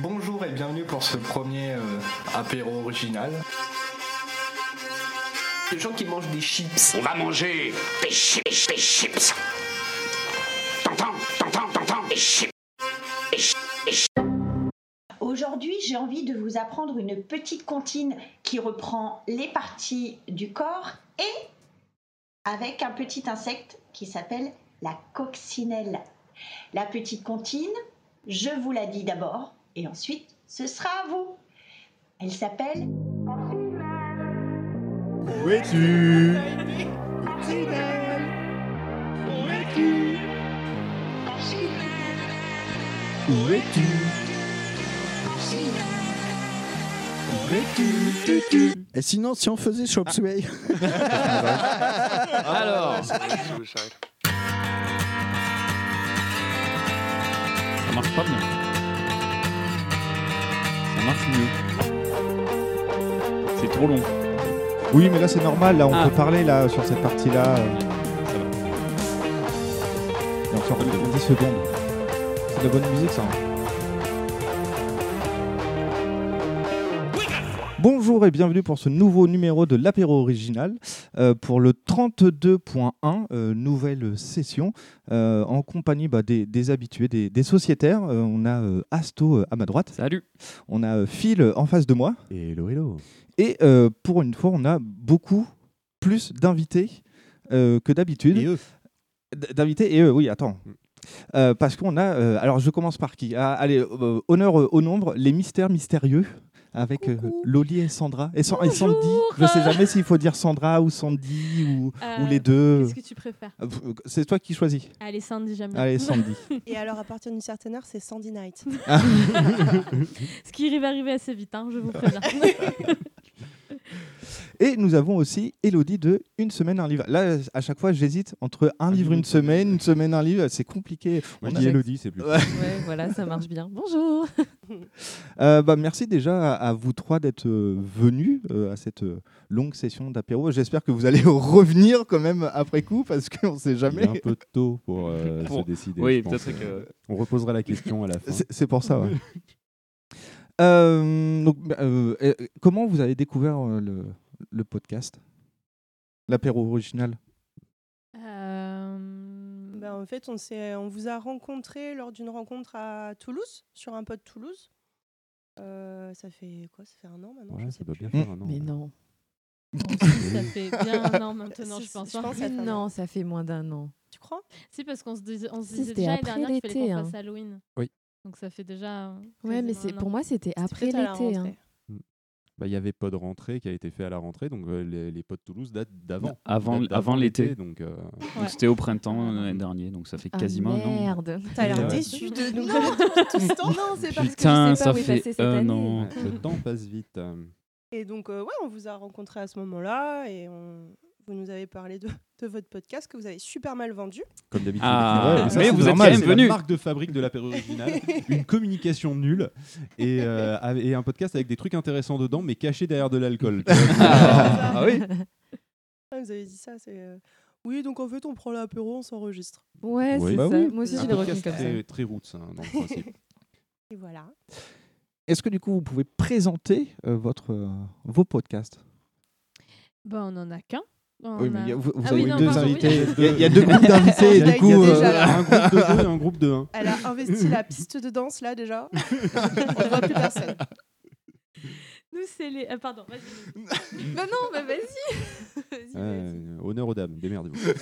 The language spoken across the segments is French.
Bonjour et bienvenue pour ce premier euh, apéro original. Les gens qui mangent des chips. On va manger des chips, des chips. T'entends, t'entends, t'entends, des chips. Des chips, des chips. Aujourd'hui, j'ai envie de vous apprendre une petite comptine qui reprend les parties du corps et avec un petit insecte qui s'appelle la coccinelle. La petite comptine, je vous la dis d'abord et ensuite ce sera à vous. Elle s'appelle Où es-tu? Où es-tu? Où es-tu? Et sinon, si on faisait Chop Suey. Alors, ça marche pas bien. Marche mieux. C'est trop long. Oui, mais là c'est normal, là on Ah. peut parler là sur cette partie-là. Ça va. et encore 10 secondes. C'est de la bonne musique ça. hein. Bonjour et bienvenue pour ce nouveau numéro de l'apéro original euh, pour le 32.1, euh, nouvelle session euh, en compagnie bah, des, des habitués, des, des sociétaires. Euh, on a euh, Asto euh, à ma droite, Salut. on a euh, Phil en face de moi Hello, hello. et euh, pour une fois on a beaucoup plus d'invités euh, que d'habitude. Et eux D'invités et eux, oui, attends. Mm. Euh, parce qu'on a. euh, alors, je commence par qui? Ah, Allez, euh, honneur euh, au nombre, les mystères mystérieux avec euh, Loli et Sandra. Et, et Sandy. Je sais jamais s'il faut dire Sandra ou Sandy ou, ou Euh, les deux. Qu'est-ce que tu préfères Euh, C'est toi qui choisis. Allez, Sandy, bien. Allez, Sandy. Et alors, à partir d'une certaine heure, c'est Sandy Night. Ce qui va arriver assez vite, hein, je vous préviens. Et nous avons aussi Elodie de Une semaine, un livre. Là, à chaque fois, j'hésite entre un, livre, une semaine, une semaine, un livre. C'est compliqué. Moi, On dis Elodie, c'est plus. Ouais. voilà, ça marche bien. Bonjour. Euh, bah, merci déjà à, vous trois d'être euh, venus euh, à cette longue session d'apéro. J'espère que vous allez revenir quand même après coup parce qu'on ne sait Il est jamais. un peu tôt pour, euh, Pour- se décider. Oui, peut-être que. On reposera la question à la fin. C'est c'est pour ça. ouais. Euh, donc, bah, euh, comment vous avez découvert euh, le, le podcast? L'apéro original? Euh, Ben, en fait, on, vous a rencontré lors d'une rencontre à Toulouse, sur un pod Toulouse. Euh, ça fait quoi? Ça fait un an maintenant je Ouais, sais ça doit plus. bien faire un an. Mais non. ça fait bien un an maintenant, je pense. je hein. pense ça un an. Non, ça fait moins d'un an. Tu crois? Si, parce qu'on se disait, on se Si, disait c'était déjà l'année dernière qu'il fallait qu'on hein. fasse Halloween. Oui. Donc ça fait déjà. euh, Ouais, mais c'est pour moi, c'était après l'été. hein. rentrée. Bah, Il y avait Pod Rentrée qui a été fait à la rentrée, donc euh, les, les pods Toulouse datent d'avant. Avant, Datent avant l'été. Donc, euh, Ouais. Donc C'était au printemps l'année dernière, donc ça fait Ah, quasiment un an. merde. T'as l'air déçu de nous tout ce temps. Non, c'est parce Putain, que je sais pas ça où est fait passé cette un année. an. le temps passe vite. euh. Et donc, euh, ouais, on vous a rencontré à ce moment-là et on... vous nous avez parlé de, de votre podcast que vous avez super mal vendu. Comme d'habitude. Ah, Ouais, ça, mais c'est vous êtes normal, quand même la venus. marque de fabrique de l'apéro original. une communication nulle et, euh, et un podcast avec des trucs intéressants dedans, mais cachés derrière de l'alcool. Ah oui Ah, vous avez dit ça, c'est. euh, Oui, donc en fait, on prend l'apéro, on s'enregistre. Ouais, Oui. c'est Bah ça. oui. Moi aussi, je l'ai retenu comme ça. très, très roots hein, dans le principe. Et voilà. Est-ce que du coup vous pouvez présenter euh, votre, euh, vos podcasts? Bah, on en a qu'un. On Oui, mais a- il y a- vous, vous Ah avez oui, non, deux pardon, invités. Il y, a- il y a deux groupes d'invités. Du coup, il y a euh, déjà un groupe de deux et un groupe de un. Elle a investi la piste de danse là déjà. on ne voit plus personne. Nous, c'est les. ah, pardon, vas-y. Bah non, bah vas-y. Euh, honneur aux dames, démerdez-vous.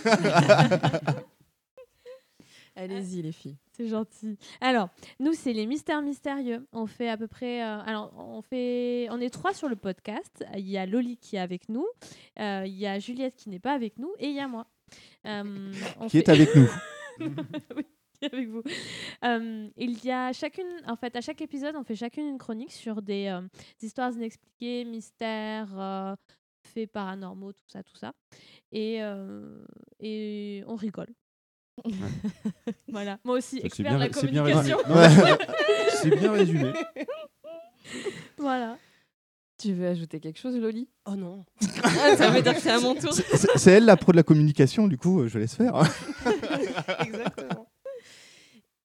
Allez-y, les filles. C'est gentil. Alors, nous, c'est les mystères mystérieux. On fait à peu près. euh, alors, on fait. On est trois sur le podcast. Il y a Loli qui est avec nous. euh, il y a Juliette qui n'est pas avec nous. Et il y a moi. Euh, on qui est avec nous. Oui, qui est avec vous. Euh, il y a chacune, en fait, à chaque épisode, on fait chacune une chronique sur des, euh, des histoires inexpliquées, mystères, euh, faits paranormaux, tout ça, tout ça. Et, euh, et on rigole. voilà. Moi aussi, expert de la c'est bien communication. C'est bien résumé. voilà. Tu veux ajouter quelque chose, Loli? Oh non. Ça veut dire que c'est à mon tour. C'est- elle la pro de la communication, du coup, je laisse faire. Exactement.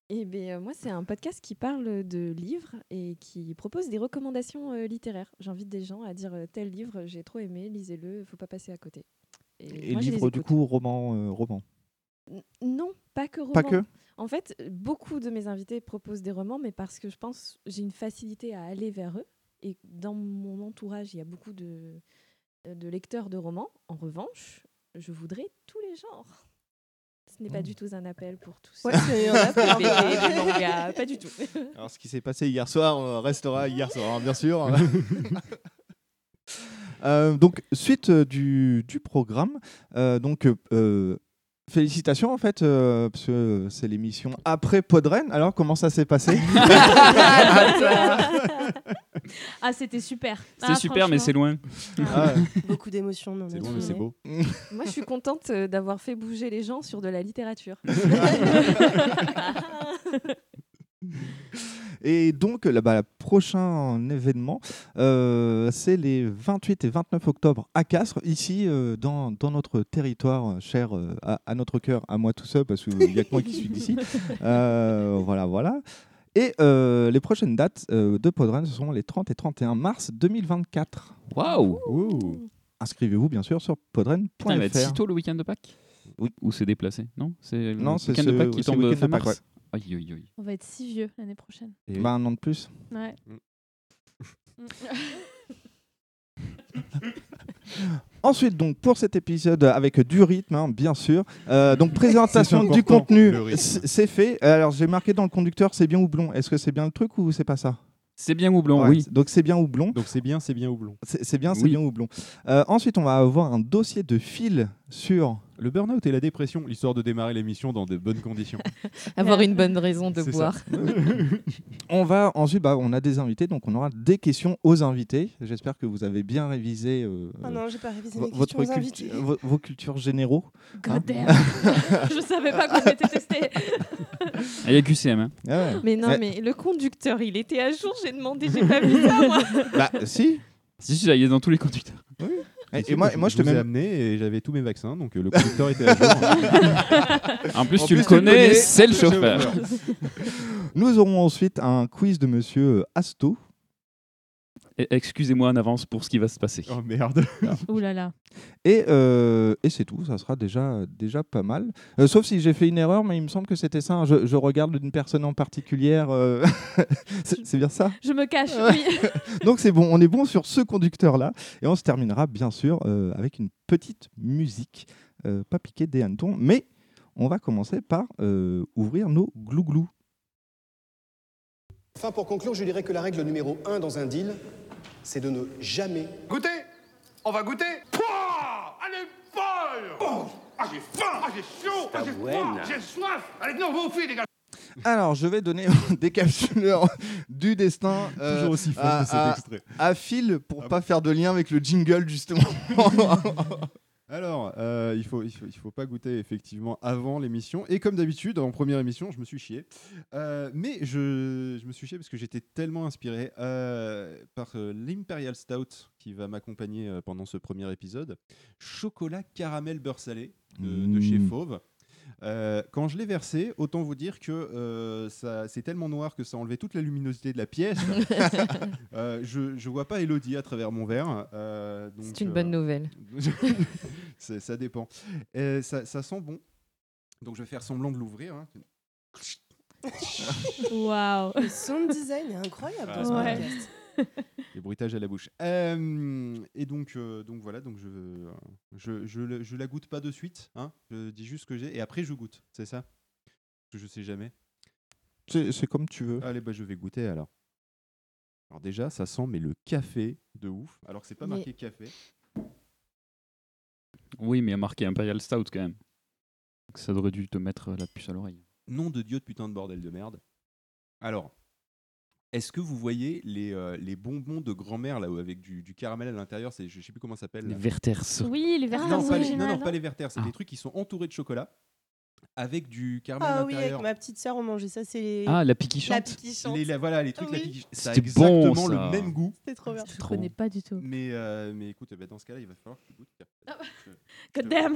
Et ben, euh, moi, c'est un podcast qui parle de livres et qui propose des recommandations euh, littéraires. J'invite des gens à dire euh, tel livre, j'ai trop aimé, lisez-le, faut pas passer à côté. Et moi, livre, du coup, roman. euh, roman. Non, pas que romans. Pas que En fait, beaucoup de mes invités proposent des romans, mais parce que je pense j'ai une facilité à aller vers eux. Et dans mon entourage, il y a beaucoup de, de lecteurs de romans. En revanche, je voudrais tous les genres. Ce n'est pas du tout un appel pour tous. Ouais, pas du tout. Alors, ce qui s'est passé hier soir euh, restera hier soir, hein, bien sûr. Euh, donc, suite euh, du, du programme, euh, donc euh, félicitations en fait, euh, parce que c'est l'émission après Podren. Alors, comment ça s'est passé Ah, c'était super. C'est Ah, super, mais c'est loin. Ah ouais. Beaucoup d'émotions, C'est loin, mais c'est beau. Moi, je suis contente euh, d'avoir fait bouger les gens sur de la littérature. Et donc, là, bah, le prochain événement, euh, c'est les 28 et 29 octobre à Castres, ici, euh, dans, dans notre territoire euh, cher euh, à, à notre cœur, à moi tout seul, parce qu'il n'y a que moi qui suis d'ici. Euh, voilà, voilà. Et euh, les prochaines dates euh, de Podren, ce sont les 30 et 31 mars 2024. Waouh Ouh. Inscrivez-vous, bien sûr, sur podren.fr. Putain, il va être si tôt le week-end de Pâques? Oui. Ou c'est déplacé? Non C'est le c'est week-end de Pâques qui c'est tombe fin mars Aïe, aïe, aïe. On va être si vieux l'année prochaine. Et Bah, un an de plus. Ouais. Ensuite, donc, pour cet épisode avec du rythme, hein, bien sûr. Euh, donc, présentation du important, contenu, c'est fait. Alors, j'ai marqué dans le conducteur, c'est bien ou blond. Est-ce que c'est bien le truc ou c'est pas ça? C'est bien ou blanc, Ouais, oui. Donc, c'est bien ou blond. Donc c'est bien, c'est bien ou blond. C'est bien, c'est Oui. bien ou blond. Euh, ensuite, on va avoir un dossier de fil sur. Le burn-out et la dépression, l'histoire de démarrer l'émission dans de bonnes conditions. Avoir une bonne raison de boire. On va ensuite, bah, on a des invités, donc on aura des questions aux invités. J'espère que vous avez bien révisé euh, non, j'ai pas révisé vo- mes votre questions aux cultu- invités. vo- vos cultures généraux. Hein God damn. Je savais pas qu'on était testé. Ah, Il y a QCM. Hein. Ah ouais. Mais non, Ouais. mais le conducteur, il était à jour, j'ai demandé, j'ai pas vu ça, moi. Bah, si. Si, si, ça y est dans tous les conducteurs. Et, moi, moi, je te mets. amené et j'avais tous mes vaccins, donc euh, le conducteur était à jour. En plus, En tu plus, le connais, c'est le c'est le chauffeur. Nous aurons ensuite un quiz de Monsieur Asto. Et Excusez-moi en avance pour ce qui va se passer. oh merde. Ouh là là. Et, euh, et c'est tout, ça sera déjà, déjà pas mal. Euh, sauf si j'ai fait une erreur, mais il me semble que c'était ça. hein. Je, je regarde une personne en particulière. euh, c'est c'est bien ça? Je me cache, oui. Donc c'est bon, on est bon sur ce conducteur-là. Et on se terminera bien sûr euh, avec une petite musique, euh, pas piquée des hannetons, mais on va commencer par euh, ouvrir nos glouglous. Enfin, pour conclure, je dirais que la règle numéro un dans un deal, c'est de ne jamais Goûtez On va goûter. Pouah! Elle est folle! Oh! Ah, j'ai faim! Ah, j'ai chaud! Ah, j'ai froid! J'ai soif! Allez, non, vous filles, les gars. Alors, je vais donner des capsuleurs du destin euh, Toujours aussi fort à, que cet à- extrait. à fil pour Ah pas faire de lien avec le jingle justement. Alors, euh, il faut, il faut, il faut pas goûter effectivement avant l'émission. Et comme d'habitude, en première émission, je me suis chié. Euh, mais je, je me suis chié parce que j'étais tellement inspiré euh, par l'Imperial Stout qui va m'accompagner pendant ce premier épisode. Chocolat caramel beurre salé de, de chez Mmh. Fauve. Euh, quand je l'ai versé, autant vous dire que euh, ça, c'est tellement noir que ça enlevait toute la luminosité de la pièce. Euh, je, je vois pas Elodie à travers mon verre. euh, donc, C'est une euh, bonne nouvelle. c'est- ça dépend. Ça, ça sent bon. Donc je vais faire semblant de l'ouvrir. hein. Waouh. Le sound design est incroyable dans ce ouais. podcast. Les bruitages à la bouche. Euh, et donc, euh, donc voilà, donc je, je, je, je la goûte pas de suite. Hein. Je dis juste ce que j'ai et après je goûte. C'est ça? Parce que je sais jamais. C'est c'est comme tu veux. Allez, bah je vais goûter alors. Alors déjà, ça sent mais le café de ouf. Alors que c'est pas Mais- marqué café. Oui, mais il y a marqué Imperial Stout quand même. Donc Ça aurait dû te mettre la puce à l'oreille. Nom de Dieu de putain de bordel de merde. Alors, est-ce que vous voyez les, euh, les bonbons de grand-mère là où avec du, du caramel à l'intérieur C'est je sais plus comment ça s'appelle. Les là. Werthers. Oui, les Ah, verteurs non, pas les, originales. non, non, pas les Werther, c'est Ah. des trucs qui sont entourés de chocolat avec du caramel à Ah oui, avec l'intérieur. ma petite sœur, on mangeait ça. C'est les... Ah, la pique qui la chante. pique qui chante. Les, la- voilà, les trucs Oui. la pique- ça a C'était bon, exactement ça. le même goût. C'était trop bien. Je connais pas du tout. Mais, euh, mais écoute, bah, dans ce cas-là, il va falloir que tu goûtes. Ah bah. Je- God damn.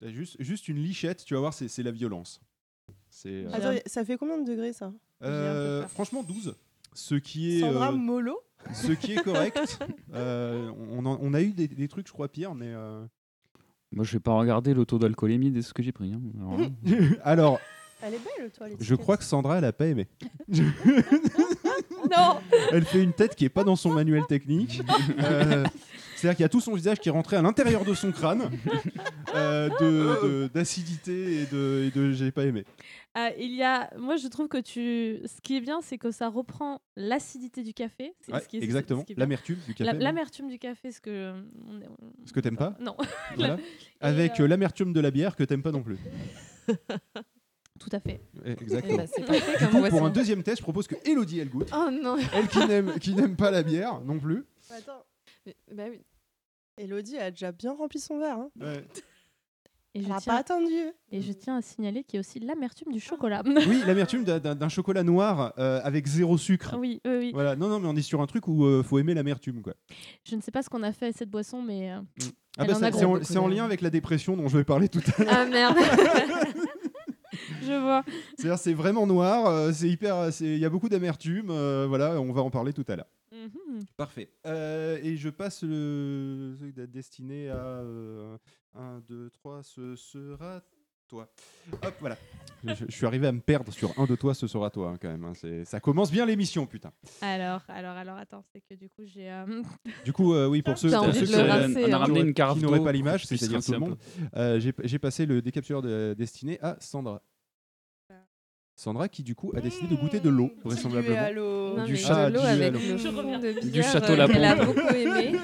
T'as juste, juste une lichette, tu vas voir, c'est c'est la violence. C'est, euh, Attends, ça fait combien de degrés ça? Euh, franchement, 12. Ce qui est, Sandra euh, Molo ce qui est correct. Euh, on, en- on a eu des, des trucs, je crois, pires, mais. euh, Moi, je vais pas regarder le taux d'alcoolémie de ce que j'ai pris. hein. Alors là, Alors, Elle est belle, toi, je crois que Sandra, elle a pas aimé. Non Elle fait une tête qui est pas dans son manuel technique. Euh, C'est-à-dire qu'il y a tout son visage qui est rentré à l'intérieur de son crâne, euh, de- de- d'acidité et de, et de j'ai pas aimé. Ah, il y a, moi je trouve que tu, ce qui est bien, c'est que ça reprend l'acidité du café. C'est Ouais, ce qui est- exactement. ce qui est bien. L'amertume du café, La- L'amertume du café, ce que euh, on est- on- Ce que t'aimes pas Non. Voilà. Avec euh, euh, l'amertume de la bière que t'aimes pas non plus. Tout à fait. Eh, Exactement. Eh ben, c'est parfait du comme coup, pour un deuxième test, je propose que Elodie elle goûte. Oh non. Elle qui n'aime qui n'aime pas la bière non plus. Attends. Bah oui. Elodie a déjà bien rempli son verre. Hein. Ouais. Et Elle je a tiens- pas attendu. Et je tiens à signaler qu'il y a aussi l'amertume du chocolat. Oui, l'amertume d'un- d'un d'un chocolat noir euh, avec zéro sucre. Oui, oui, oui. Voilà. Non, non, mais on est sur un truc où euh, faut aimer l'amertume, quoi. Je ne sais pas ce qu'on a fait à cette boisson, mais. euh, Ah elle bah, en ça- a c'est gros. en, c'est en lien avec la dépression dont je vais parler tout à l'heure. Ah merde. Je vois. C'est-à-dire, c'est vraiment noir, euh, c'est hyper, c'est- il y a beaucoup d'amertume, euh, voilà, on va en parler tout à l'heure. Mhm. Parfait. Euh, et je passe le destiné à 1, 2, 3, ce sera toi. Hop, voilà. je, je suis arrivé à me perdre sur 1, 2, toi, ce sera toi, hein, quand même. hein. C'est- Ça commence bien l'émission, putain. Alors, alors, alors, attends, c'est que du coup, j'ai. euh, Du coup, euh, oui, pour ceux, pour de qui le auraient- rincer, on a hein. ramené une carafe qui n'auraient pas l'image, c'est-à-dire tout le un monde, euh, j'ai j'ai passé le décapsuleur de- destiné à Sandra. Sandra qui du coup a décidé de goûter de l'eau, vraisemblablement. Non, Du mais chat de l'eau avec le fond de Du château euh, Lapon. qu'elle a beaucoup aimé.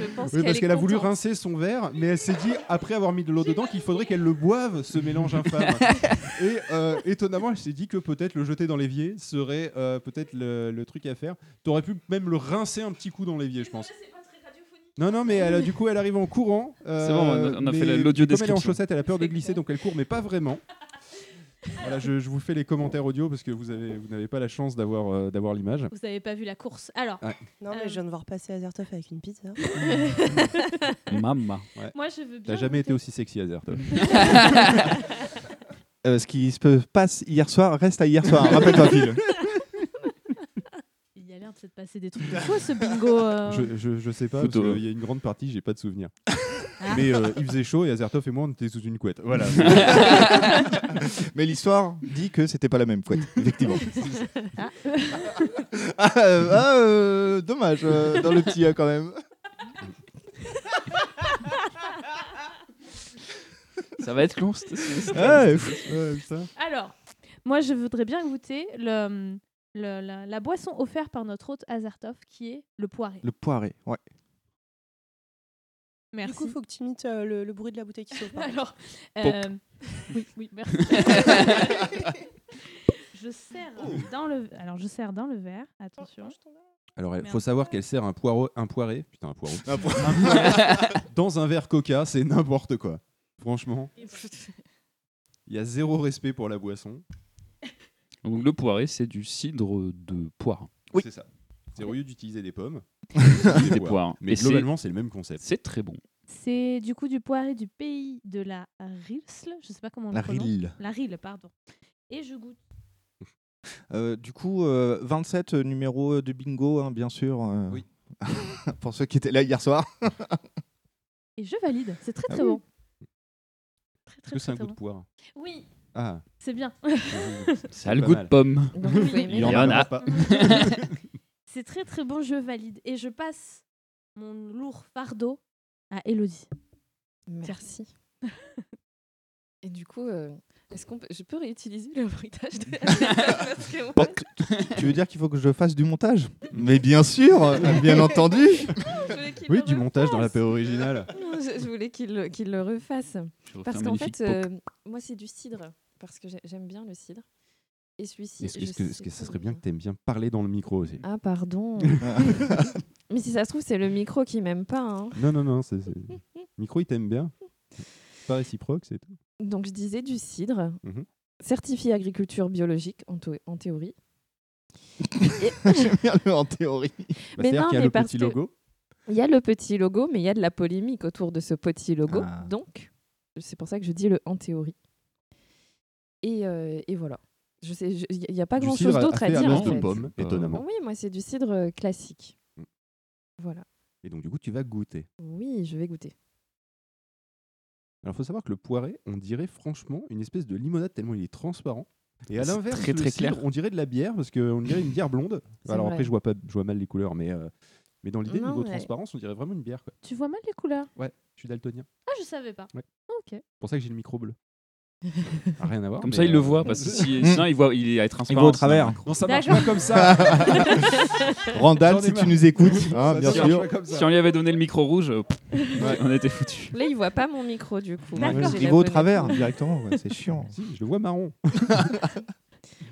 Je pense Oui, parce qu'elle a voulu rincer son verre, mais elle s'est dit, après avoir mis de l'eau dedans, qu'il faudrait qu'elle le boive, ce mélange infâme. Et euh, étonnamment, elle s'est dit que peut-être le jeter dans l'évier serait euh, peut-être le, le truc à faire. T'aurais pu même le rincer un petit coup dans l'évier, je pense. Non, non, mais elle, a- du coup, elle arrive en courant. euh, C'est bon, on a- on a fait l'audio Comme elle est en description. chaussettes, elle a peur de glisser, donc elle court, mais pas vraiment. Voilà, je, je vous fais les commentaires audio parce que vous avez vous n'avez pas la chance d'avoir euh, d'avoir l'image. Vous n'avez pas vu la course. Alors, Ouais. Non, mais Euh. je viens de voir passer Azertov avec une pizza. Mama. Ouais. moi, je veux bien. T'as jamais été aussi sexy, Azertov. Euh, ce qui se passe hier soir reste à hier soir. Rappelle-toi, Phil. Il y a l'air de se passer des trucs de fou, ce bingo. euh. Je, je, je sais pas, parce qu'il y a une grande partie, j'ai pas de souvenir. Ah. Mais euh, il faisait chaud et Azertov et moi, on était sous une couette. Voilà. Mais l'histoire dit que c'était pas la même couette, effectivement. Ah. ah, euh, ah, euh, dommage, euh, dans le petit A quand même. Ça va être long. cette- cette- Ouais, Ouais, ça. Alors, moi, je voudrais bien goûter le, le- la, la boisson offerte par notre hôte Azartov, qui est le poiré. Le poiré, ouais. Merci. Du coup, faut que tu imites euh, le, le bruit de la bouteille qui s'ouvre. Alors, euh, oui, oui, merci. je sers dans le, alors je sers dans le verre. Attention. Alors, il faut savoir qu'elle sert un poireau, un poiré, putain, un poireau, Un poiré dans un verre coca, c'est n'importe quoi. Franchement, il y a zéro respect pour la boisson. Donc le poiré, c'est du cidre de poire. Oui. C'est ça. C'est au lieu d'utiliser des pommes, Des poires. poires. Mais Et globalement, c'est le même concept. C'est très bon. C'est du coup du poiré du pays de la Rilsle. Je sais pas comment on La. Rille. La Rille, pardon. Et je goûte. Euh, du coup, euh, 27 euh, numéro de bingo, hein, bien sûr. euh, Oui. pour ceux qui étaient là hier soir. Et je valide. C'est très Ah très oui. bon. Très Est-ce très que c'est un goût de poire Oui, Ah, c'est bien. Ça a le goût mal. de pomme. Donc, il y en en a. a pas. C'est très très bon. Je valide. Et je passe mon lourd fardeau à Elodie. Merci. Et du coup, euh, est-ce qu'on peut... je peux réutiliser le bruitage de Parce que moi, Bon, tu- tu veux dire qu'il faut que je fasse du montage? Mais bien sûr, euh, bien entendu. je voulais qu'il Oui, le du montage dans la paix originale. Je, je voulais qu'il le, qu'il le refasse. Parce qu'en fait, euh, moi, c'est du cidre. Parce que j'ai- j'aime bien le cidre. Et celui-ci. Est-ce que, que pas ça serait bien il que tu aimes bien parler dans le micro aussi? Ah, pardon. Mais si ça se trouve, c'est le micro qui m'aime pas. hein. Non, non, non. c'est- Micro, il t'aime bien. Pas réciproque, c'est tout. Donc, je disais du cidre, Mhm. certifié agriculture biologique en, théo- en théorie. J'aime bien le en théorie. Bah, Mais non, qu'il y a mais le parce petit logo. Il y a le petit logo, mais il y a de la polémique autour de ce petit logo. Ah. Donc, c'est pour ça que je dis le en théorie. Et, euh, et voilà. Je sais, je- il n'y a pas Du grand cidre chose à- d'autre à à, dire. en de fait. pommes, étonnamment. Oui, moi c'est du cidre euh, classique. Mm. Voilà. Et donc, du coup, tu vas goûter. Oui, je vais goûter. Alors, il faut savoir que le poiré, on dirait franchement une espèce de limonade tellement il est transparent. Et à l'inverse, très, cidre, on dirait de la bière parce qu'on dirait une bière blonde. Alors vrai. après, je vois, pas, je vois mal les couleurs, mais, euh, mais dans l'idée, niveau ouais. transparence, on dirait vraiment une bière. Quoi. Tu vois mal les couleurs? Ouais, je suis daltonien. Ah, je savais pas. Ouais. Ok. C'est pour ça que j'ai le micro bleu. Ah, rien à voir. Comme ça, il le euh, voit, parce que si- sinon, il voit, il est transparent. Il voit au travers. Non, ça marche pas comme ça. Randall, si tu nous écoutes, hein, bien sûr. Si on lui avait donné le micro rouge, euh, pff, on était foutu. Là, il voit pas mon micro du coup. Il va au travers directement, ouais, c'est chiant. Si, je le vois marron.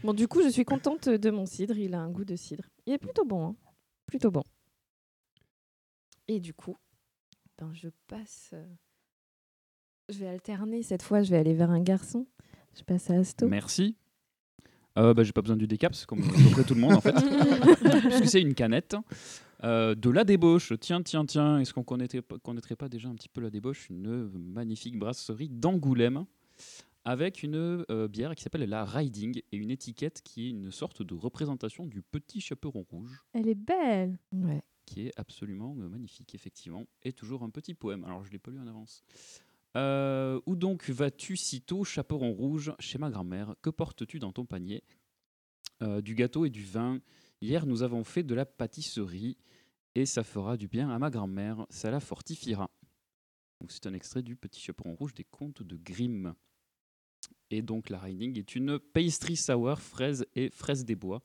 Bon, du coup, je suis contente de mon cidre. Il a un goût de cidre. Il est plutôt bon. hein. Plutôt bon. Et du coup, ben, je passe. Je vais alterner. Cette fois, je vais aller vers un garçon. Je passe à Asto. Merci. Euh, bah, j'ai pas besoin du décaps, comme à peu près tout le monde en fait. Puisque c'est une canette. Euh, de la débauche, tiens, tiens, tiens, est-ce qu'on connaîtrait, pas- connaîtrait pas déjà un petit peu la débauche? Une magnifique brasserie d'Angoulême avec une euh, bière qui s'appelle la Riding et une étiquette qui est une sorte de représentation du petit chaperon rouge Elle est belle. Ouais. qui est absolument euh, magnifique, effectivement, et toujours un petit poème. Alors, je ne l'ai pas lu en avance. Euh, où donc vas-tu sitôt, chaperon rouge, chez ma grand-mère? Que portes-tu dans ton panier? Euh, Du gâteau et du vin. Hier, nous avons fait de la pâtisserie, et ça fera du bien à ma grand-mère, ça la fortifiera. C'est un extrait du Petit chaperon rouge des contes de Grimm. Et donc, la Riding est une pastry sour, fraise et fraise des bois,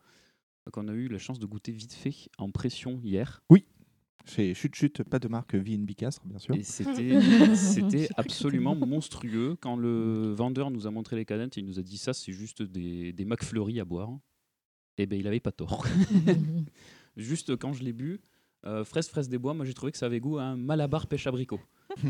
qu'on a eu la chance de goûter vite fait en pression hier. Chez Chut Chut, pas de marque Vie Bicastre, bien sûr. Et c'était, c'était absolument monstrueux. Quand le vendeur nous a montré les canettes, il nous a dit ça, c'est juste des, des McFlurry à boire. Et ben il avait pas tort. juste quand je l'ai bu, euh, fraise, fraise des bois, moi j'ai trouvé que ça avait goût à un malabar pêche abricot.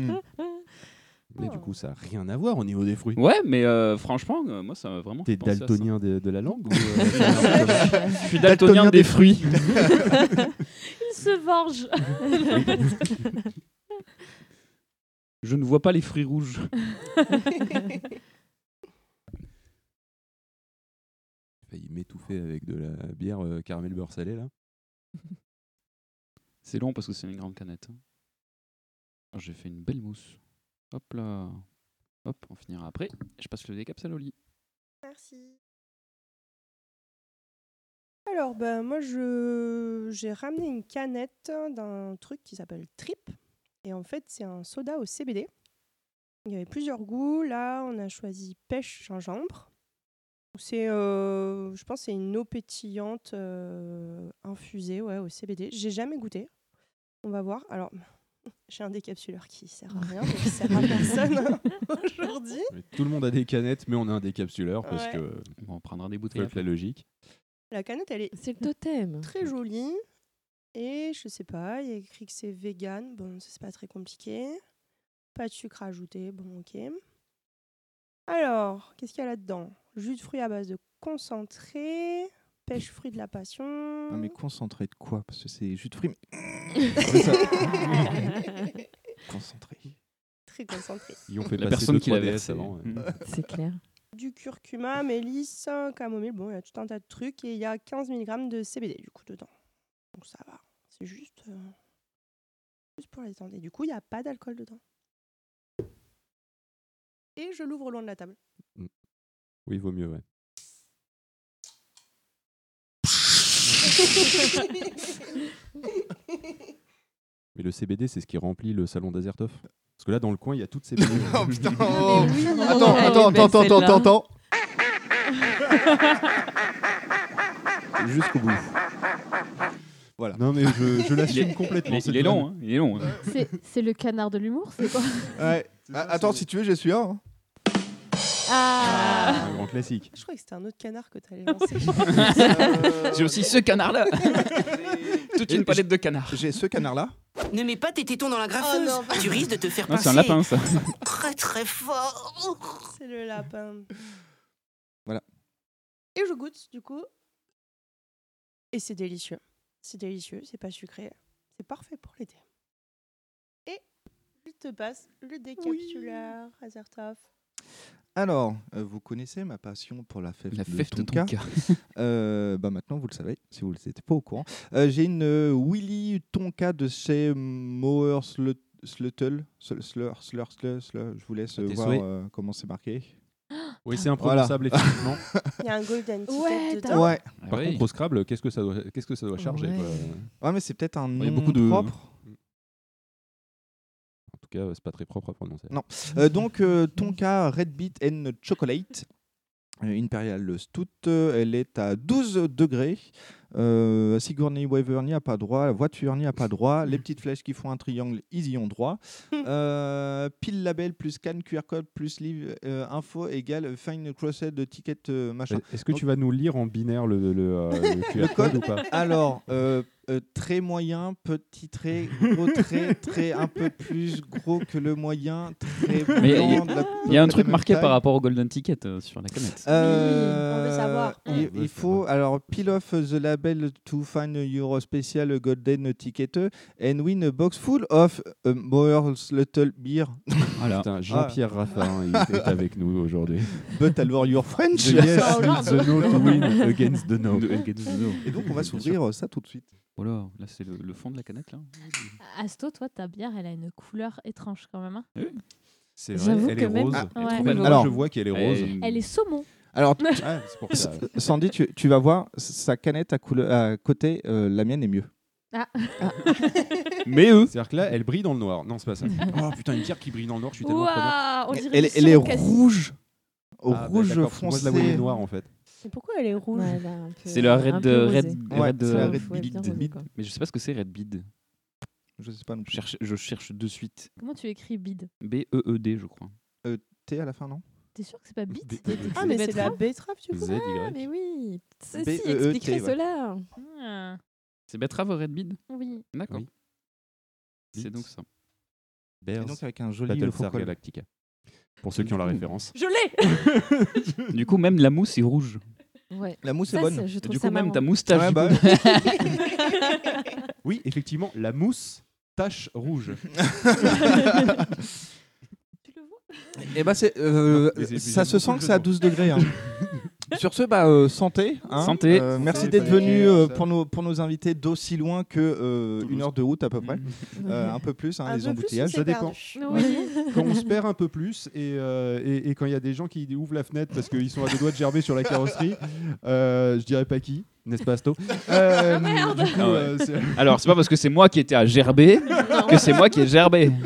Mais du coup, ça n'a rien à voir au niveau des fruits. Ouais, mais euh, franchement, euh, moi ça m'a vraiment T'es daltonien de, de la langue ou, euh, Je suis daltonien des fruits. Il se venge. Je ne vois pas les fruits rouges. J'ai failli m'étouffer avec de la bière euh, caramel beurre salé là. C'est long parce que c'est une grande canette. hein. Alors, J'ai fait une belle mousse. Hop là. Hop, on finira après. Je passe le décap à Loli. Merci. Alors, ben, moi, je j'ai ramené une canette d'un truc qui s'appelle Trip. Et en fait, c'est un soda au CBD. Il y avait plusieurs goûts. Là, on a choisi pêche gingembre. C'est, euh, je pense, que c'est une eau pétillante euh, infusée ouais, au CBD. J'ai jamais goûté. On va voir. Alors, j'ai un décapsuleur qui sert à rien, qui sert à personne aujourd'hui. Mais Tout le monde a des canettes, mais on a un décapsuleur parce Ouais. que on prendra des bouteilles. la logique. La canette, elle est C'est le totem. très jolie. Et je sais pas, il y a écrit que c'est vegan. Bon, c'est pas très compliqué. Pas de sucre ajouté. Bon, ok. Alors, qu'est-ce qu'il y a là-dedans? Jus de fruits à base de concentré, pêche fruits de la passion. Non, mais concentré de quoi? Parce que c'est jus de fruits. mais- Concentré. Très concentré. Ils ont fait La personne qui l'a 3DS versé. avant. ouais. C'est clair. Du curcuma, mélisse, camomille. Bon, il y a tout un tas de trucs. Et il y a 15 mg de CBD, du coup, dedans. Donc ça va. C'est juste, euh, juste pour les. Et du coup, il n'y a pas d'alcool dedans. Et je l'ouvre au loin de la table. Oui, vaut mieux, ouais. Mais le CBD, c'est ce qui remplit le salon d'Azertov. Parce que là, dans le coin, il y a toutes ces. Oh putain Mais oh. oui, Attends, attends, attends, attends, attends, attends. Jusqu'au bout. Voilà. Non, mais je, l'assume complètement. il est- long, hein, il est long. hein. C'est le canard de l'humour, c'est quoi? Ouais. Ah, attends, si tu veux, j'ai celui-là. hein. Ah Un grand classique. Je crois que c'était un autre canard que tu allais lancer. J'ai aussi ce canard-là. Toute une palette de canards. J'ai ce canard-là. Ne mets pas tes tétons dans la graffeuse. Oh non. tu risques de te faire pincer c'est un lapin, ça. très très fort. C'est le lapin. Voilà. Et je goûte, du coup. Et c'est délicieux. C'est délicieux, c'est pas sucré. C'est parfait pour l'été. Et je te passe le décapsuleur, Azertov. Alors, euh, vous connaissez ma passion pour la fève La de fève de Tonka. Tonka. Euh, bah maintenant, vous le savez, si vous n'étiez pas au courant. Euh, J'ai une euh, Willy Tonka de chez Mower Slut- Sluttle. Slur, slur, slur, slur, slur. Je vous laisse voir euh, comment c'est marqué. Oui, c'est imprononçable, Voilà. effectivement. Il y a un golden ticket Ouais, dedans. Ouais. Par oui. contre, au Scrabble, qu'est-ce que ça doit, qu'est-ce que ça doit charger Ouais. quoi Ouais, mais c'est peut-être un Il y a nom beaucoup de- propre. Cas, euh, c'est pas très propre à prononcer. Non. Euh, donc, euh, Tonka Red Beet and Chocolate. Imperial Stout, elle est à 12 degrés. Euh, Sigourney Weaver n'y a pas droit, la voiture n'y a pas droit, les petites flèches qui font un triangle, ils y ont droit. Euh, pile label plus scan QR code plus livre euh, info égale find crossed de ticket euh, machin. Est-ce que tu vas nous lire en binaire le, le, euh, le QR Le code code ou pas? Alors, euh, euh, très moyen, petit trait, gros trait, trait un peu plus gros que le moyen, très Mais il y blanc, il y a un truc marqué par rapport au Golden Ticket euh, sur la canette. Euh, on veut savoir. Il, On veut il faut alors peel off the label to find your special golden ticket and win a box full of uh, Moer's little beer. Voilà. Putain, Jean-Pierre Raffarin il est avec nous aujourd'hui. But alors your French. The yes with the no to win against the no. Et donc on va s'ouvrir ça tout de suite. Voilà, là c'est le, le fond de la canette là. Asto, toi, ta bière, elle a une couleur étrange quand même. hein. C'est vrai, J'avoue elle que est même- rose. Ah, Elle est ouais. belle. Alors- je vois qu'elle est rose. Elle est saumon. Alors, tu- Ah, c'est pour ça. Sandy, tu, tu vas voir, sa canette à, couleur, à côté, euh, la mienne est mieux. Ah. Mais eux C'est-à-dire que là, elle brille dans le noir. Non, c'est pas ça. Oh putain, une bière qui brille dans le noir, je suis tellement on dirait Elle, est rouge. Au Ah, bah, rouge que Moi, je la foncé. voyais noire en fait. Et pourquoi elle est rouge Ouais, peu- C'est Red, euh, red, Ouais, red, euh, la Red Red Bead. Bead. quoi. Mais je sais pas ce que c'est Red Bead. Je sais pas non Je plus. cherche, je cherche de suite. Comment tu écris bide B-E-E-D, je crois. T à la fin, non? T'es sûr que c'est pas bite Ah, mais c'est de la betterave du coup. Z, Ah, mais oui, ceci B-E-E-T, expliquerait ouais. cela. Ah, C'est betterave Red Bead? Oui. D'accord. Oui. C'est donc ça. Et donc avec un joli Battlestar. Galactica. Pour ceux qui ont la référence. Je l'ai Du coup, même la mousse est rouge. Ouais. La mousse est bonne. je du ça coup, même marrant. ta moustache. Ouais, bah. Oui, effectivement, la mousse tache rouge. Et bah c'est, euh, c'est- ça se sent que c'est à de mots. 12 degrés. hein. Sur ce, bah, euh, santé. hein. Santé. Euh, merci Santé, d'être venu euh, ça. pour, nous, pour nous inviter d'aussi loin que euh, une heure de route à peu près. Euh, un peu plus, hein, Un les peu plus, embouteillages. c'est Ça dépend. perdu. Oui. quand on se perd un peu plus et, euh, et, et quand il y a des gens qui ouvrent la fenêtre parce qu'ils sont à deux doigts de gerber sur la carrosserie, euh, je dirais pas qui, n'est-ce pas Asto Euh, merde. du coup, Ah ouais. euh, c'est- Alors, c'est pas parce que c'est moi qui étais à gerber que c'est moi qui ai gerbé.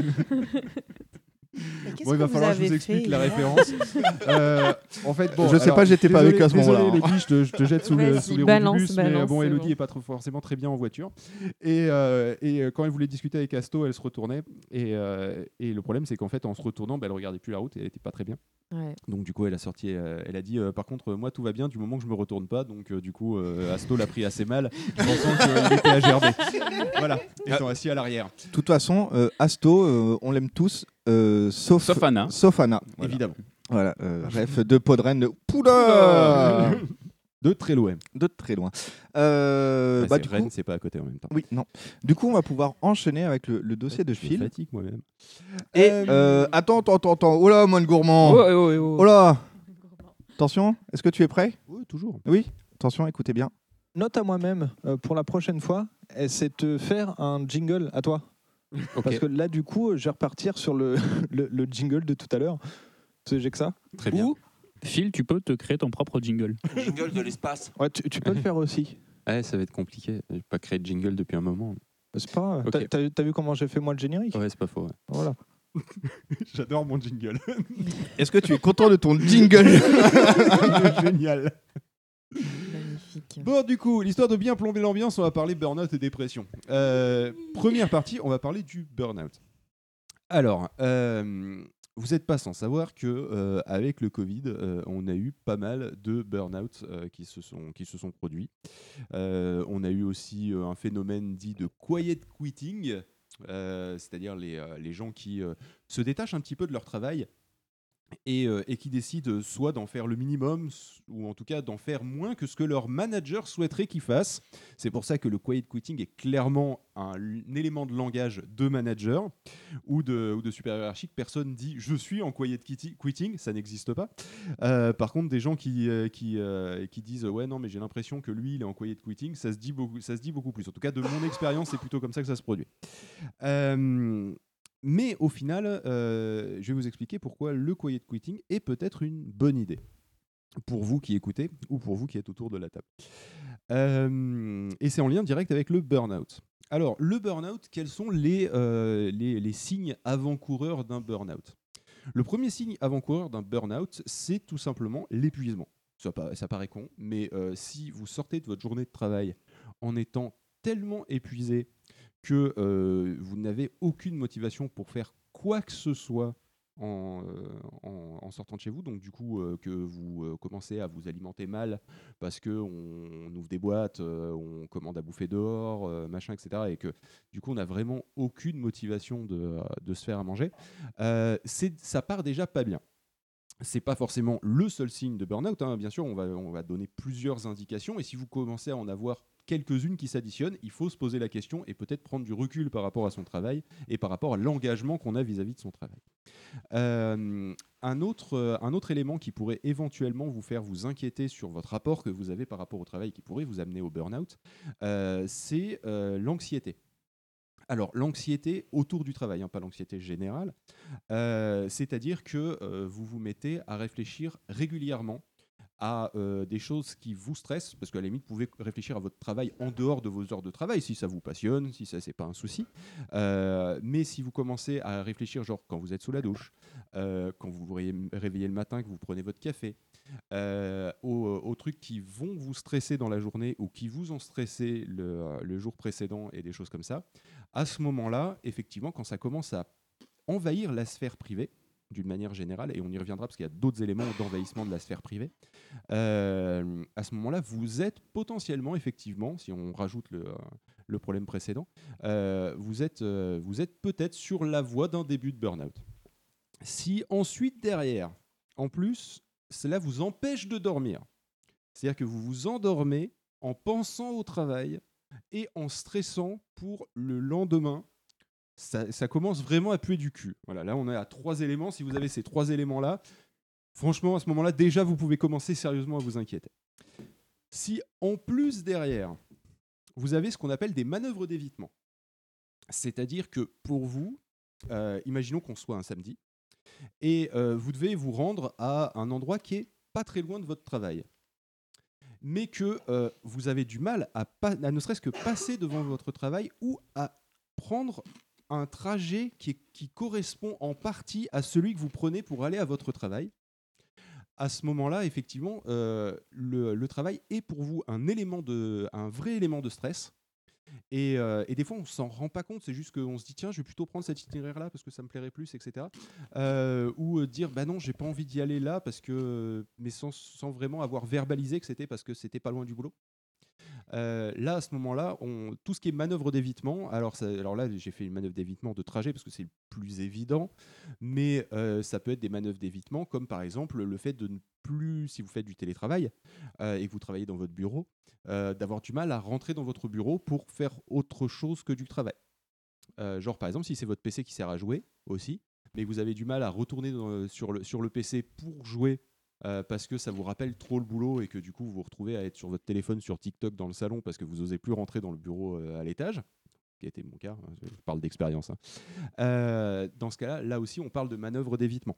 Bon, il va que falloir que je avez vous explique fait la référence. Euh, en fait, bon, Je sais alors, pas, j'étais pas désolé- avec à ce désolé, moment-là. Elodie, je te, je te jette sous, le, sous les roues balance, du bus, mais balance, bon, Elodie bon. est pas trop, forcément très bien en voiture. Et, euh, et euh, quand elle voulait discuter avec Asto, elle se retournait. Et, euh, et le problème, c'est qu'en fait, en se retournant, bah, elle regardait plus la route et elle était pas très bien. Ouais. Donc du coup, elle a sorti, euh, elle a dit, euh, par contre, euh, moi tout va bien du moment que je me retourne pas. Donc euh, du coup, euh, Asto l'a pris assez mal, pensant qu'il était à gerber. voilà, étant assis à l'arrière. De toute façon, euh, Asto, euh, on l'aime tous, euh, sauf, Sauf Anna. sauf Anna. Voilà. Évidemment. Voilà, euh, ref de Podren de Poula De très loin. De très loin. Euh, Bah, bah, c'est du coup, c'est pas à côté en même temps. oui, non. Du coup, on va pouvoir enchaîner avec le, le dossier de fil. fatigue moi-même. Et euh, attends, attends, attends, attends. Oh là, mon gourmand. Oh, oh, oh, oh. Oh là. Attention, est-ce que tu es prêt? Oui, toujours. Oui. Attention, écoutez bien. Note à moi-même euh, pour la prochaine fois, et c'est de faire un jingle à toi. Parce que là, du coup, je vais repartir sur le, le, le jingle de tout à l'heure. Tu sais, j'ai que ça. Très bien. Ou, Phil, tu peux te créer ton propre jingle. Jingle de l'espace. Ouais, tu, tu peux le faire aussi. Ouais, ça va être compliqué. J'ai pas créé de jingle depuis un moment. C'est pas grave. Ok. T'as- T'as t'as vu comment j'ai fait moi le générique? Ouais, c'est pas faux. ouais. Voilà. J'adore mon jingle. Est-ce que tu es content de ton jingle? Il est Génial. Bon, du coup, l'histoire de bien plomber l'ambiance, on va parler burn-out et dépression. Euh, première partie, on va parler du burn-out. Alors, euh, vous n'êtes pas sans savoir que euh, avec le Covid, on a eu pas mal de burn-out qui, se sont, qui se sont produits. On a eu aussi un phénomène dit de quiet quitting, c'est-à-dire les, les gens qui se détachent un petit peu de leur travail et, euh, et qui décident soit d'en faire le minimum, ou en tout cas d'en faire moins que ce que leur manager souhaiterait qu'ils fassent. C'est pour ça que le quiet quitting est clairement un, élément de langage de manager ou de, ou de supérieur hiérarchique. Personne dit je suis en quiet quitting, ça n'existe pas. Euh, par contre, des gens qui, euh, euh, disent ouais non mais j'ai l'impression que lui il est en quiet quitting, ça se dit beaucoup plus. En tout cas de mon expérience, c'est plutôt comme ça que ça se produit. Mais au final, euh, je vais vous expliquer pourquoi le quiet quitting est peut-être une bonne idée pour vous qui écoutez ou pour vous qui êtes autour de la table. Euh, et c'est en lien direct avec le burn-out. Alors, le burn-out, quels sont les, euh, les, signes avant-coureurs d'un burn-out? Le premier signe avant-coureur d'un burn-out, c'est tout simplement l'épuisement. Ça, ça paraît con, mais si vous sortez de votre journée de travail en étant tellement épuisé que euh, vous n'avez aucune motivation pour faire quoi que ce soit en, euh, sortant de chez vous, donc du coup euh, que vous commencez à vous alimenter mal parce que on, ouvre des boîtes, on commande à bouffer dehors, machin, etc. Et que du coup on n'a vraiment aucune motivation de, se faire à manger, ça part déjà pas bien. C'est pas forcément le seul signe de burn-out, hein. bien sûr, on va, on va donner plusieurs indications, et si vous commencez à en avoir quelques-unes qui s'additionnent, il faut se poser la question et peut-être prendre du recul par rapport à son travail et par rapport à l'engagement qu'on a vis-à-vis de son travail. Euh, un, autre, euh, un autre élément qui pourrait éventuellement vous faire vous inquiéter sur votre rapport que vous avez par rapport au travail, qui pourrait vous amener au burn-out, euh, c'est l'anxiété. Alors, l'anxiété autour du travail, hein, pas l'anxiété générale, c'est-à-dire que vous vous mettez à réfléchir régulièrement à euh, des choses qui vous stressent, parce qu'à la limite, vous pouvez réfléchir à votre travail en dehors de vos heures de travail, si ça vous passionne, si ça, c'est pas un souci. Euh, mais si vous commencez à réfléchir, genre quand vous êtes sous la douche, euh, quand vous vous réveillez le matin, que vous prenez votre café, aux, trucs qui vont vous stresser dans la journée ou qui vous ont stressé le jour précédent et des choses comme ça, à ce moment-là, effectivement, quand ça commence à envahir la sphère privée, d'une manière générale, et on y reviendra parce qu'il y a d'autres éléments d'envahissement de la sphère privée, euh, à ce moment-là, vous êtes potentiellement, effectivement, si on rajoute le, problème précédent, euh, vous êtes, euh, êtes peut-être sur la voie d'un début de burn-out. Si ensuite, derrière, en plus, cela vous empêche de dormir, c'est-à-dire que vous vous endormez en pensant au travail et en stressant pour le lendemain, ça, ça commence vraiment à puer du cul. Voilà, là on est à trois éléments. Si vous avez ces trois éléments-là, franchement, à ce moment-là, déjà vous pouvez commencer sérieusement à vous inquiéter. Si en plus derrière, vous avez ce qu'on appelle des manœuvres d'évitement, c'est-à-dire que pour vous, euh, imaginons qu'on soit un samedi, et euh, vous devez vous rendre à un endroit qui est pas très loin de votre travail, mais que euh, vous avez du mal à, ne serait-ce que passer devant votre travail ou à prendre un trajet qui correspond en partie à celui que vous prenez pour aller à votre travail. À ce moment-là, effectivement, euh, le, travail est pour vous un élément de, vrai élément de stress. Et, euh, et des fois, on s'en rend pas compte. C'est juste qu'on se dit tiens, je vais plutôt prendre cet itinéraire-là parce que ça me plairait plus, etc. Euh, ou dire bah non, j'ai pas envie d'y aller là parce que, mais sans, sans vraiment avoir verbalisé que c'était parce que c'était pas loin du boulot. Euh, là, à ce moment-là, tout ce qui est manœuvre d'évitement, alors, alors là, j'ai fait une manœuvre d'évitement de trajet parce que c'est le plus évident, mais euh, ça peut être des manœuvres d'évitement comme par exemple le fait de ne plus, si vous faites du télétravail euh, et que vous travaillez dans votre bureau, d'avoir du mal à rentrer dans votre bureau pour faire autre chose que du travail. Genre par exemple, si c'est votre PC qui sert à jouer aussi, mais vous avez du mal à retourner sur, le, sur le PC pour jouer euh, parce que ça vous rappelle trop le boulot et que du coup vous vous retrouvez à être sur votre téléphone sur TikTok dans le salon parce que vous osez plus rentrer dans le bureau euh, à l'étage, qui a été mon cas, hein, je parle d'expérience. hein. Euh, dans ce cas-là, là aussi on parle de manœuvre d'évitement.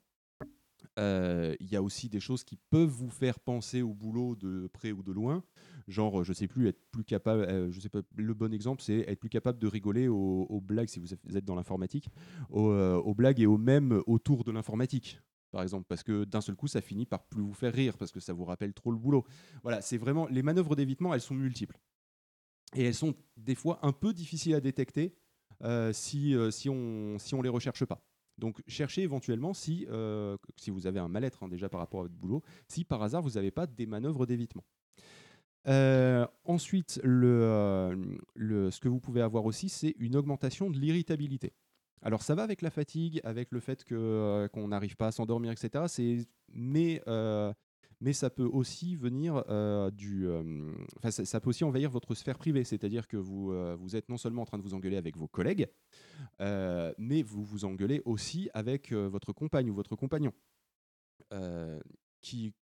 Il y a aussi des choses qui peuvent vous faire penser au boulot de près ou de loin, genre je sais plus être plus capable, je sais pas, le bon exemple c'est être plus capable de rigoler aux, blagues si vous êtes dans l'informatique, aux, aux blagues et aux mêmes autour de l'informatique par exemple, parce que d'un seul coup, ça finit par plus vous faire rire, parce que ça vous rappelle trop le boulot. Voilà, c'est vraiment les manœuvres d'évitement, elles sont multiples. Et elles sont des fois un peu difficiles à détecter euh, si, euh, si on on les recherche pas. Donc cherchez éventuellement si, euh, vous avez un mal-être hein, déjà par rapport à votre boulot, si par hasard vous n'avez pas des manœuvres d'évitement. Ensuite, ce que vous pouvez avoir aussi, c'est une augmentation de l'irritabilité. Alors ça va avec la fatigue, avec le fait euh, qu'on n'arrive pas à s'endormir, etc. Euh, mais ça peut aussi venir euh, du, ça, peut aussi envahir votre sphère privée, c'est-à-dire que vous êtes non seulement en train de vous engueuler avec vos collègues, mais vous vous engueulez aussi avec votre compagne ou votre compagnon, qui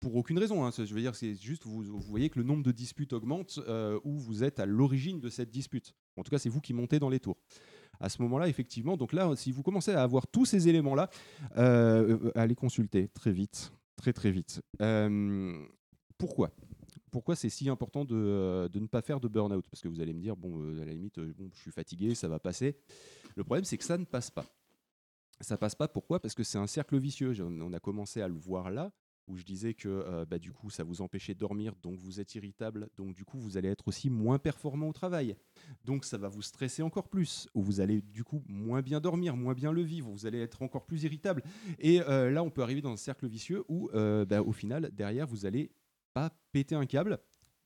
pour aucune raison. hein, je veux dire, c'est juste vous, vous voyez que le nombre de disputes augmente où vous êtes à l'origine de cette dispute. En tout cas, c'est vous qui montez dans les tours. À ce moment-là, effectivement, donc là, si vous commencez à avoir tous ces éléments-là, euh, euh, allez consulter très vite, très très vite. Euh, pourquoi? Pourquoi c'est si important de, de ne pas faire de burn-out? Parce que vous allez me dire, bon, à la limite, bon, je suis fatigué, ça va passer. Le problème, c'est que ça ne passe pas. Ça passe pas, pourquoi? Parce que c'est un cercle vicieux. On a commencé à le voir là, où je disais que euh, bah, du coup, ça vous empêchait de dormir, donc vous êtes irritable, donc du coup, vous allez être aussi moins performant au travail. Donc ça va vous stresser encore plus, ou vous allez du coup moins bien dormir, moins bien le vivre, vous allez être encore plus irritable. Et euh, là, on peut arriver dans un cercle vicieux où, euh, bah, au final, derrière, vous allez pas péter un câble,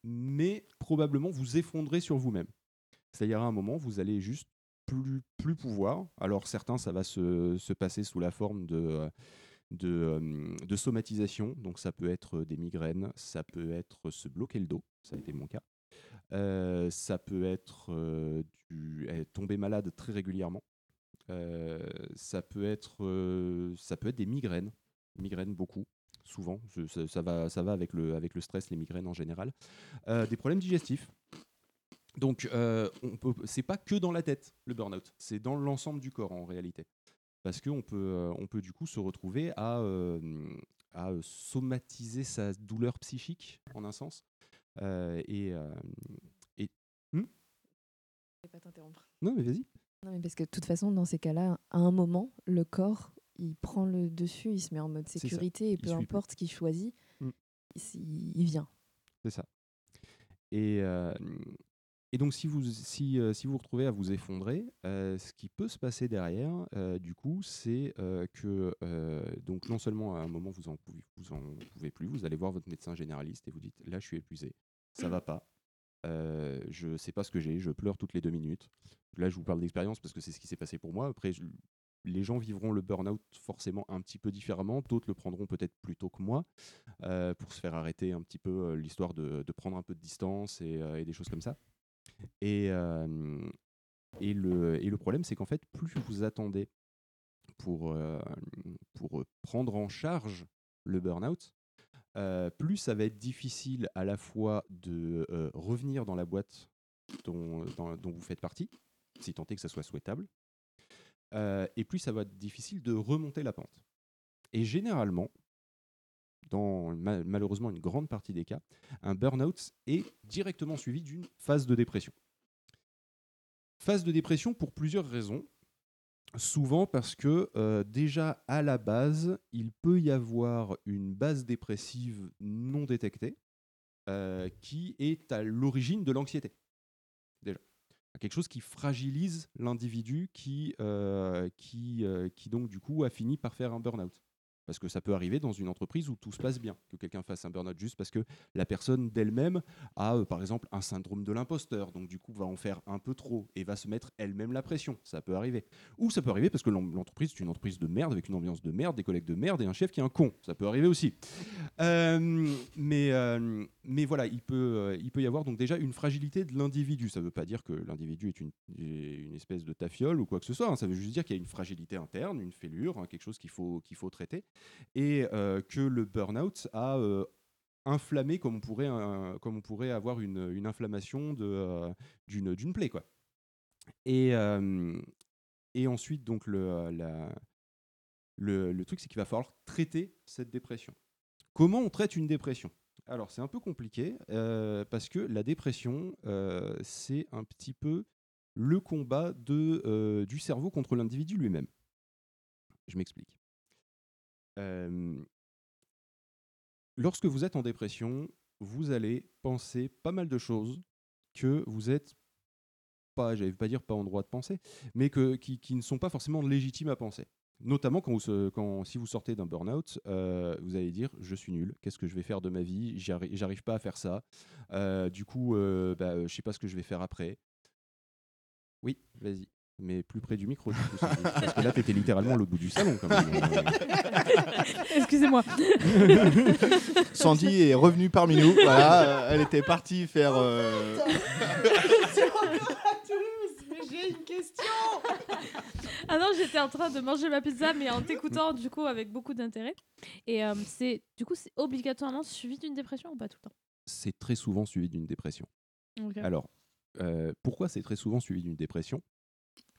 mais probablement vous effondrer sur vous-même. C'est-à-dire à un moment, vous allez juste plus, plus pouvoir. Alors certains, ça va se, se passer sous la forme de, de, euh, de somatisation. Donc ça peut être des migraines, ça peut être se bloquer le dos, ça a été mon cas. Euh, ça peut être euh, du, tomber malade très régulièrement. Euh, ça, peut être, euh, ça peut être des migraines, migraines beaucoup, souvent. Ça, va, ça va avec le, avec le stress, les migraines en général. Euh, des problèmes digestifs. Donc, euh, on c'est pas que dans la tête le burn-out, c'est dans l'ensemble du corps en réalité. Parce qu'on peut, euh, on peut du coup se retrouver à, euh, à euh, somatiser sa douleur psychique en un sens. Euh, et, euh, et Hmm? Je vais pas t'interrompre. non, mais vas-y. Non, mais parce que de toute façon, dans ces cas-là, à un moment, le corps, il prend le dessus, il se met en mode sécurité, et peu suit plus. importe ce qu'il choisit, Mm. il, il vient. C'est ça. Et, et donc, si vous si, euh, vous retrouvez à vous effondrer, euh, ce qui peut se passer derrière, euh, du coup, c'est que donc non seulement à un moment vous en pouvez, plus, vous allez voir votre médecin généraliste et vous dites là, je suis épuisé, ça va pas. Je sais pas ce que j'ai, je pleure toutes les deux minutes. Là, je vous parle d'expérience parce que c'est ce qui s'est passé pour moi. Après, les gens vivront le burn-out forcément un petit peu différemment. D'autres le prendront peut-être plus tôt que moi pour se faire arrêter un petit peu l'histoire de, prendre un peu de distance et des choses comme ça. Et, le, problème, c'est qu'en fait, plus vous attendez pour, prendre en charge le burn-out, plus ça va être difficile à la fois de revenir dans la boîte dont, dont vous faites partie, si tant est que ça soit souhaitable, et plus ça va être difficile de remonter la pente. Et généralement, dans ma- malheureusement une grande partie des cas, un burn-out est directement suivi d'une phase de dépression. Phase de dépression pour plusieurs raisons. Souvent parce que euh, déjà à la base, il peut y avoir une base dépressive non détectée euh, qui est à l'origine de l'anxiété. Déjà. Quelque chose qui fragilise l'individu qui, euh, qui, qui donc du coup a fini par faire un burn-out. Parce que ça peut arriver dans une entreprise où tout se passe bien, que quelqu'un fasse un burn-out juste parce que la personne d'elle-même a, euh, par exemple, un syndrome de l'imposteur, donc du coup va en faire un peu trop et va se mettre elle-même la pression. Ça peut arriver. Ou ça peut arriver parce que l'en- l'entreprise est une entreprise de merde, avec une ambiance de merde, des collègues de merde et un chef qui est un con. Ça peut arriver aussi. Euh, mais, euh, mais voilà, il peut, il peut y avoir donc déjà une fragilité de l'individu. Ça ne veut pas dire que l'individu est une, une espèce de tafiole ou quoi que ce soit. hein. Ça veut juste dire qu'il y a une fragilité interne, une fêlure, hein, quelque chose qu'il faut, qu'il faut traiter. Et euh, que le burn-out a euh, inflammé comme on pourrait, avoir une, inflammation euh, d'une, plaie. Quoi. Et, ensuite, donc, le, truc, c'est qu'il va falloir traiter cette dépression. Comment on traite une dépression? Alors, c'est un peu compliqué parce que la dépression, c'est un petit peu le combat du cerveau contre l'individu lui-même. Je m'explique. Lorsque vous êtes en dépression, vous allez penser pas mal de choses que vous êtes pas, j'allais pas dire pas en droit de penser, mais que, qui, ne sont pas forcément légitimes à penser. Notamment quand, vous, quand si vous sortez d'un burn-out, vous allez dire je suis nul, qu'est-ce que je vais faire de ma vie, j'arrive pas à faire ça, du coup, euh, bah, je sais pas ce que je vais faire après. Oui, vas-y. Mais plus près du micro. coup. Parce que là, t'étais littéralement à l'autre bout du salon quand même. Excusez-moi. Sandy est revenue parmi nous. Voilà, euh, elle était partie faire. euh, j'ai une question. Ah non, j'étais en train de manger ma pizza, mais en t'écoutant, du coup, avec beaucoup d'intérêt. Et euh, c'est, du coup, c'est obligatoirement suivi d'une dépression ou pas tout le temps? C'est très souvent suivi d'une dépression. Alors, euh, pourquoi c'est très souvent suivi d'une dépression?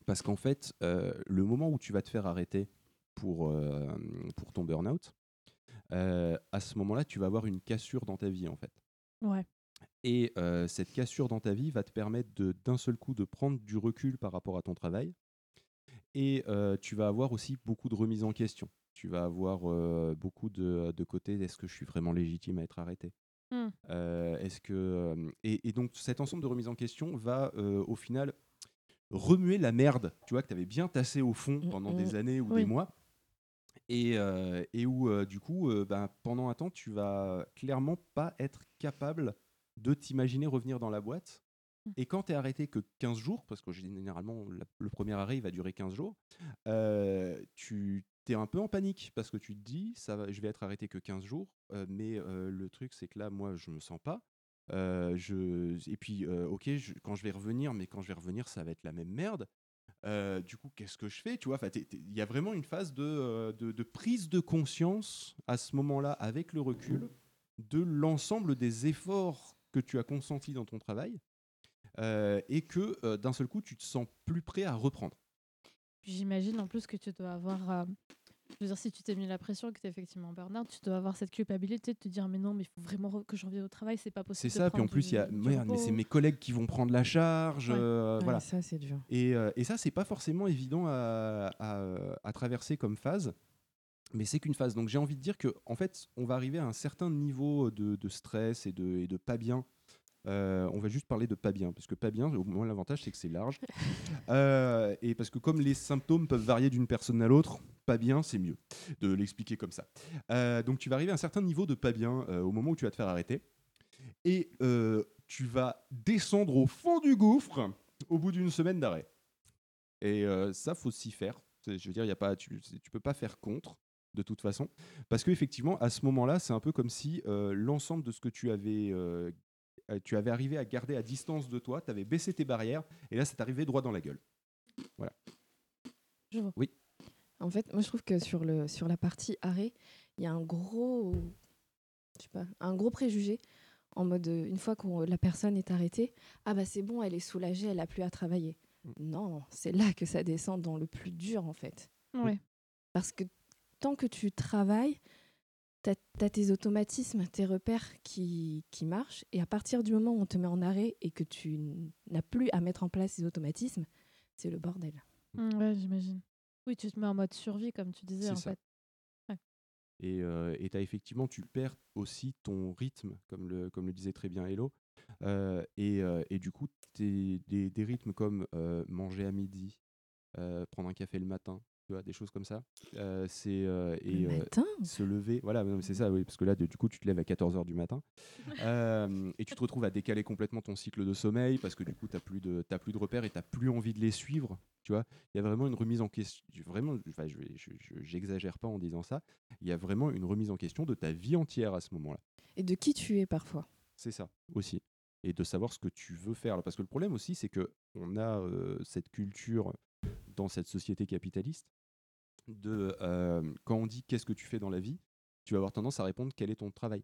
Parce qu'en fait, euh, le moment où tu vas te faire arrêter pour, euh, pour ton burn-out, euh, à ce moment-là, tu vas avoir une cassure dans ta vie, en fait. Ouais. Et cette cassure dans ta vie va te permettre d'un seul coup de prendre du recul par rapport à ton travail. Et tu vas avoir aussi beaucoup de remises en question. Tu vas avoir beaucoup de, de côté est-ce que je suis vraiment légitime à être arrêté? Hmm. Euh, Est-ce que et, et donc cet ensemble de remises en question va euh, au final remuer la merde, tu vois que tu avais bien tassé au fond pendant mm. des années ou Oui. des mois. Et, euh, et où euh, du coup, euh, ben, pendant un temps, tu vas clairement pas être capable de t'imaginer revenir dans la boîte. Et quand tu es arrêté que 15 jours, parce que généralement la- le premier arrêt il va durer 15 jours, tu es un peu en panique parce que tu te dis ça va, je vais être arrêté que 15 jours, mais le truc c'est que là moi je me sens pas. Euh, et puis euh, ok, quand je vais revenir, mais quand je vais revenir ça va être la même merde. Euh, du coup, qu'est-ce que je fais Tu vois, il y a vraiment une phase de, prise de conscience à ce moment-là, avec le recul, de l'ensemble des efforts que tu as consentis dans ton travail, et que d'un seul coup, tu te sens plus prêt à reprendre. J'imagine en plus que tu dois avoir. Je veux dire, si tu t'es mis la pression et que tu es effectivement en burn-out, tu dois avoir cette culpabilité de te dire Mais non, mais il faut vraiment que je revienne au travail, c'est pas possible. C'est ça, puis en plus, il y a, merde, mais c'est mes collègues qui vont prendre la charge. Ouais. euh, Ouais, voilà. ça, c'est dur. Et, euh, et ça, c'est pas forcément évident à, à- à traverser comme phase, mais c'est qu'une phase. Donc j'ai envie de dire que en fait, on va arriver à un certain niveau de, de stress et de, et de pas bien. Euh, on va juste parler de pas bien, parce que pas bien, au moins l'avantage c'est que c'est large. Euh, et parce que comme les symptômes peuvent varier d'une personne à l'autre, pas bien, c'est mieux de l'expliquer comme ça. Euh, donc tu vas arriver à un certain niveau de pas bien au moment où tu vas te faire arrêter. Et tu vas descendre au fond du gouffre au bout d'une semaine d'arrêt. Et ça, faut s'y faire. Je veux dire, y a pas, tu ne peux pas faire contre, de toute façon. Parce qu'effectivement, à ce moment-là, c'est un peu comme si l'ensemble de ce que tu avais, tu avais arrivé à garder à distance de toi, tu avais baissé tes barrières, et là, c'est arrivé droit dans la gueule. Voilà. Je vois. Oui. En fait, moi je trouve que sur, le, sur la partie arrêt, il y a un gros, je sais pas, un gros préjugé en mode euh, une fois que la personne est arrêtée, ah bah c'est bon, elle est soulagée, elle a plus à travailler. Non, c'est là que ça descend dans le plus dur en fait. Ouais. Parce que tant que tu travailles, tu as, tes automatismes, tes repères qui, qui marchent. Et à partir du moment où on te met en arrêt et que tu n'as plus à mettre en place ces automatismes, c'est le bordel. Mm, ouais, j'imagine. Oui, tu te mets en mode survie, comme tu disais, C'est en ça. fait. Ouais. Et euh, et t'as effectivement, tu perds aussi ton rythme, comme le, comme le disait très bien Hello. Euh, et, euh, et du coup, t'es- des, des rythmes comme euh, manger à midi, euh, prendre un café le matin, tu vois, des choses comme ça. Euh, c'est euh, et euh, se lever, voilà, c'est ça, oui, parce que là, de- du coup, tu te lèves à 14h du matin Euh, et tu te retrouves à décaler complètement ton cycle de sommeil parce que du coup, tu n'as plus, de- t'as plus de repères et tu n'as plus envie de les suivre. Tu vois, il y a vraiment une remise en question. Vraiment, enfin, je je- pas en disant ça. Il y a vraiment une remise en question de ta vie entière à ce moment-là. Et de qui tu es parfois. C'est ça aussi. Et de savoir ce que tu veux faire. Parce que le problème aussi, c'est que on a cette culture dans cette société capitaliste de euh, quand on dit qu'est-ce que tu fais dans la vie, tu vas avoir tendance à répondre quel est ton travail.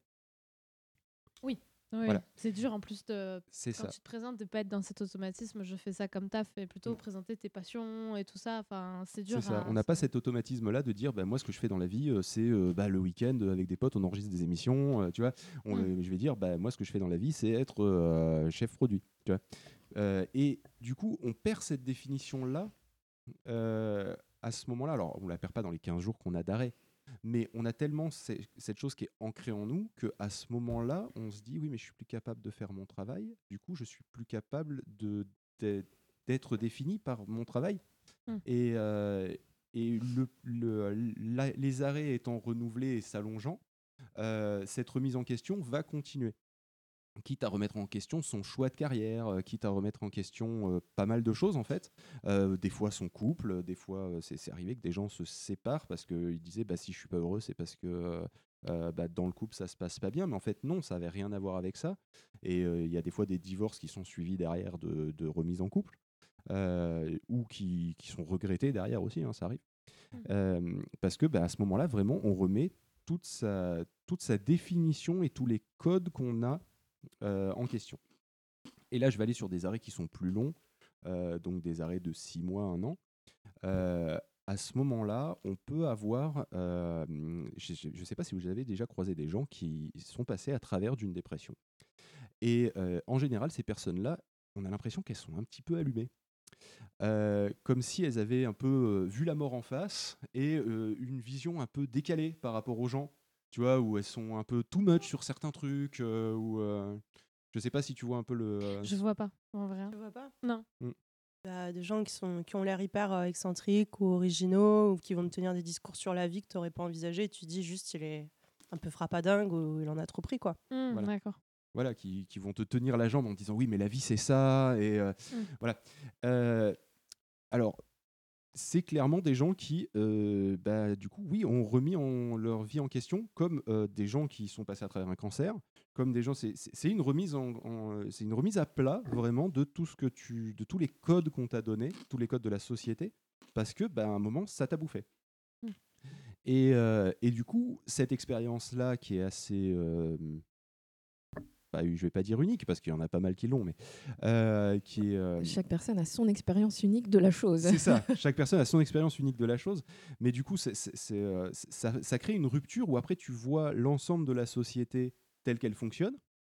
Oui. Oui, Voilà. C'est dur en plus de C'est quand ça. tu te présentes de pas être dans cet automatisme, je fais ça comme taf, et plutôt présenter tes passions et tout ça. Enfin, c'est dur. C'est ça. à- On n'a pas cet automatisme-là de dire, bah, moi, ce que je fais dans la vie, euh, c'est euh, bah, le week-end euh, avec des potes, on enregistre des émissions, euh, tu vois. On, Mm. euh, je vais dire, bah, moi, ce que je fais dans la vie, c'est être chef produit, tu vois. Et du coup, on perd cette définition-là à ce moment-là. Alors, on la perd pas dans les 15 jours qu'on a d'arrêt, mais on a tellement ce- cette chose qui est ancrée en nous que à ce moment-là, on se dit, oui, mais je suis plus capable de faire mon travail. Du coup, je suis plus capable de d'être- défini par mon travail. Mm. Et, euh, et le, le- la- les arrêts étant renouvelés et s'allongeant, euh, cette remise en question va continuer. Quitte à remettre en question son choix de carrière, euh, quitte à remettre en question euh, pas mal de choses en fait. Euh, des fois son couple, des fois c'est arrivé que des gens se séparent parce qu'ils disaient bah, si je suis pas heureux c'est parce que euh, bah, dans le couple ça se passe pas bien, mais en fait non, ça avait rien à voir avec ça. Et il y a des fois des divorces qui sont suivis derrière de, de remises en couple ou qui, qui sont regrettés derrière aussi, hein, ça arrive. Euh, parce que bah, à ce moment-là, vraiment, on remet toute sa, toute sa définition et tous les codes qu'on a en question. Et là, je vais aller sur des arrêts qui sont plus longs, euh, donc des arrêts de 6 mois, 1 an. Euh, à ce moment-là, on peut avoir, euh, je ne sais pas si vous avez déjà croisé des gens qui sont passés à travers d'une dépression. Et euh, en général, ces personnes-là, on a l'impression qu'elles sont un petit peu allumées. Euh, comme si elles avaient un peu euh, vu la mort en face et euh, une vision un peu décalée par rapport aux gens, tu vois, où elles sont un peu too much sur certains trucs, euh, ou euh, je sais pas si tu vois un peu le. euh, Je vois pas, en vrai. Tu vois pas? Non. Mm. Bah, des gens qui, sont, qui ont l'air hyper euh, excentriques ou originaux ou qui vont te tenir des discours sur la vie que tu n'aurais pas envisagé. Tu te dis juste il est un peu frappadingue ou il en a trop pris. quoi. Voilà. D'accord. voilà, qui, qui vont te tenir la jambe en te disant oui, mais la vie c'est ça. Et euh, Mm. voilà. Euh, alors, c'est clairement des gens qui, euh, bah, du coup, oui, ont remis en, leur vie en question, comme euh, des gens qui sont passés à travers un cancer, comme des gens. C'est une remise en, en- c'est une remise à plat vraiment de tout ce que tu, de tous les codes qu'on t'a donnés, tous les codes de la société, parce que, bah, à un moment, ça t'a bouffé. Mm. Et, euh, et du coup, cette expérience-là, qui est assez euh, bah, je vais pas dire unique parce qu'il y en a pas mal qui l'ont, mais euh, qui est. euh, Chaque personne a son expérience unique de la chose. c'est ça. Chaque personne a son expérience unique de la chose, mais du coup, euh, ça, ça crée une rupture où après tu vois l'ensemble de la société telle qu'elle fonctionne,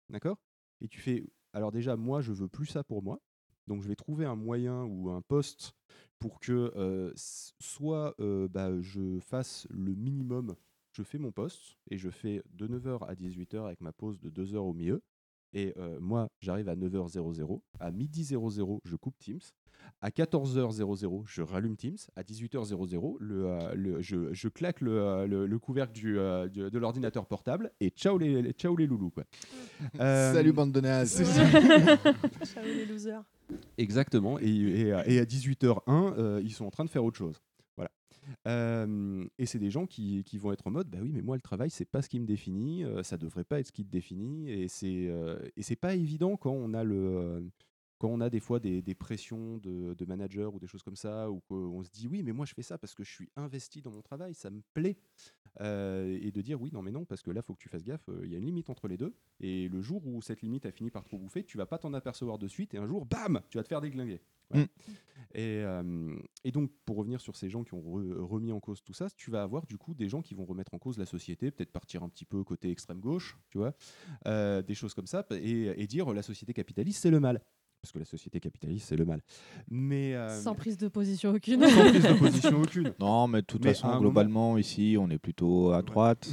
d'accord? Et tu fais. Alors déjà, moi, je veux plus ça pour moi. Donc, je vais trouver un moyen ou un poste pour que euh, soit bah, je fasse le minimum. Je fais mon poste et je fais de 9h à 18h avec ma pause de 2h au milieu. Et euh, moi, j'arrive à 9h00. À midi 00, je coupe Teams. À 14h00, je rallume Teams. À 18h00, le, euh, le- je, je claque le, euh, le- le couvercle du, euh, du- de l'ordinateur portable et ciao les, les- ciao les loulous. Quoi. Euh, Salut, bande de nazes. Ciao les losers. Exactement. Et, et à- et à 18h01, euh, ils sont en train de faire autre chose. Et c'est des gens qui, vont être en mode, bah oui, mais moi le travail c'est pas ce qui me définit, euh, ça devrait pas être ce qui te définit, et c'est euh, et c'est pas évident quand on a le quand on a des fois des, des pressions de, de manager ou des choses comme ça, ou qu'on se dit oui, mais moi je fais ça parce que je suis investi dans mon travail, ça me plaît, Euh, et de dire oui, non, mais non, parce que là faut que tu fasses gaffe, euh, il y a une limite entre les deux, et le jour où cette limite a fini par trop bouffer, tu vas pas t'en apercevoir de suite, et un jour, bam, tu vas te faire déglinguer. Et, euh, et donc, pour revenir sur ces gens qui ont re- remis en cause tout ça, tu vas avoir du coup des gens qui vont remettre en cause la société, peut-être partir un petit peu côté extrême gauche, tu vois, euh, des choses comme ça, et, et dire la société capitaliste c'est le mal. Parce que la société capitaliste c'est le mal. Mais. euh, Sans prise de position aucune. Sans prise de position aucune. Non, mais de toute Mais façon, globalement, ici, on est plutôt à droite.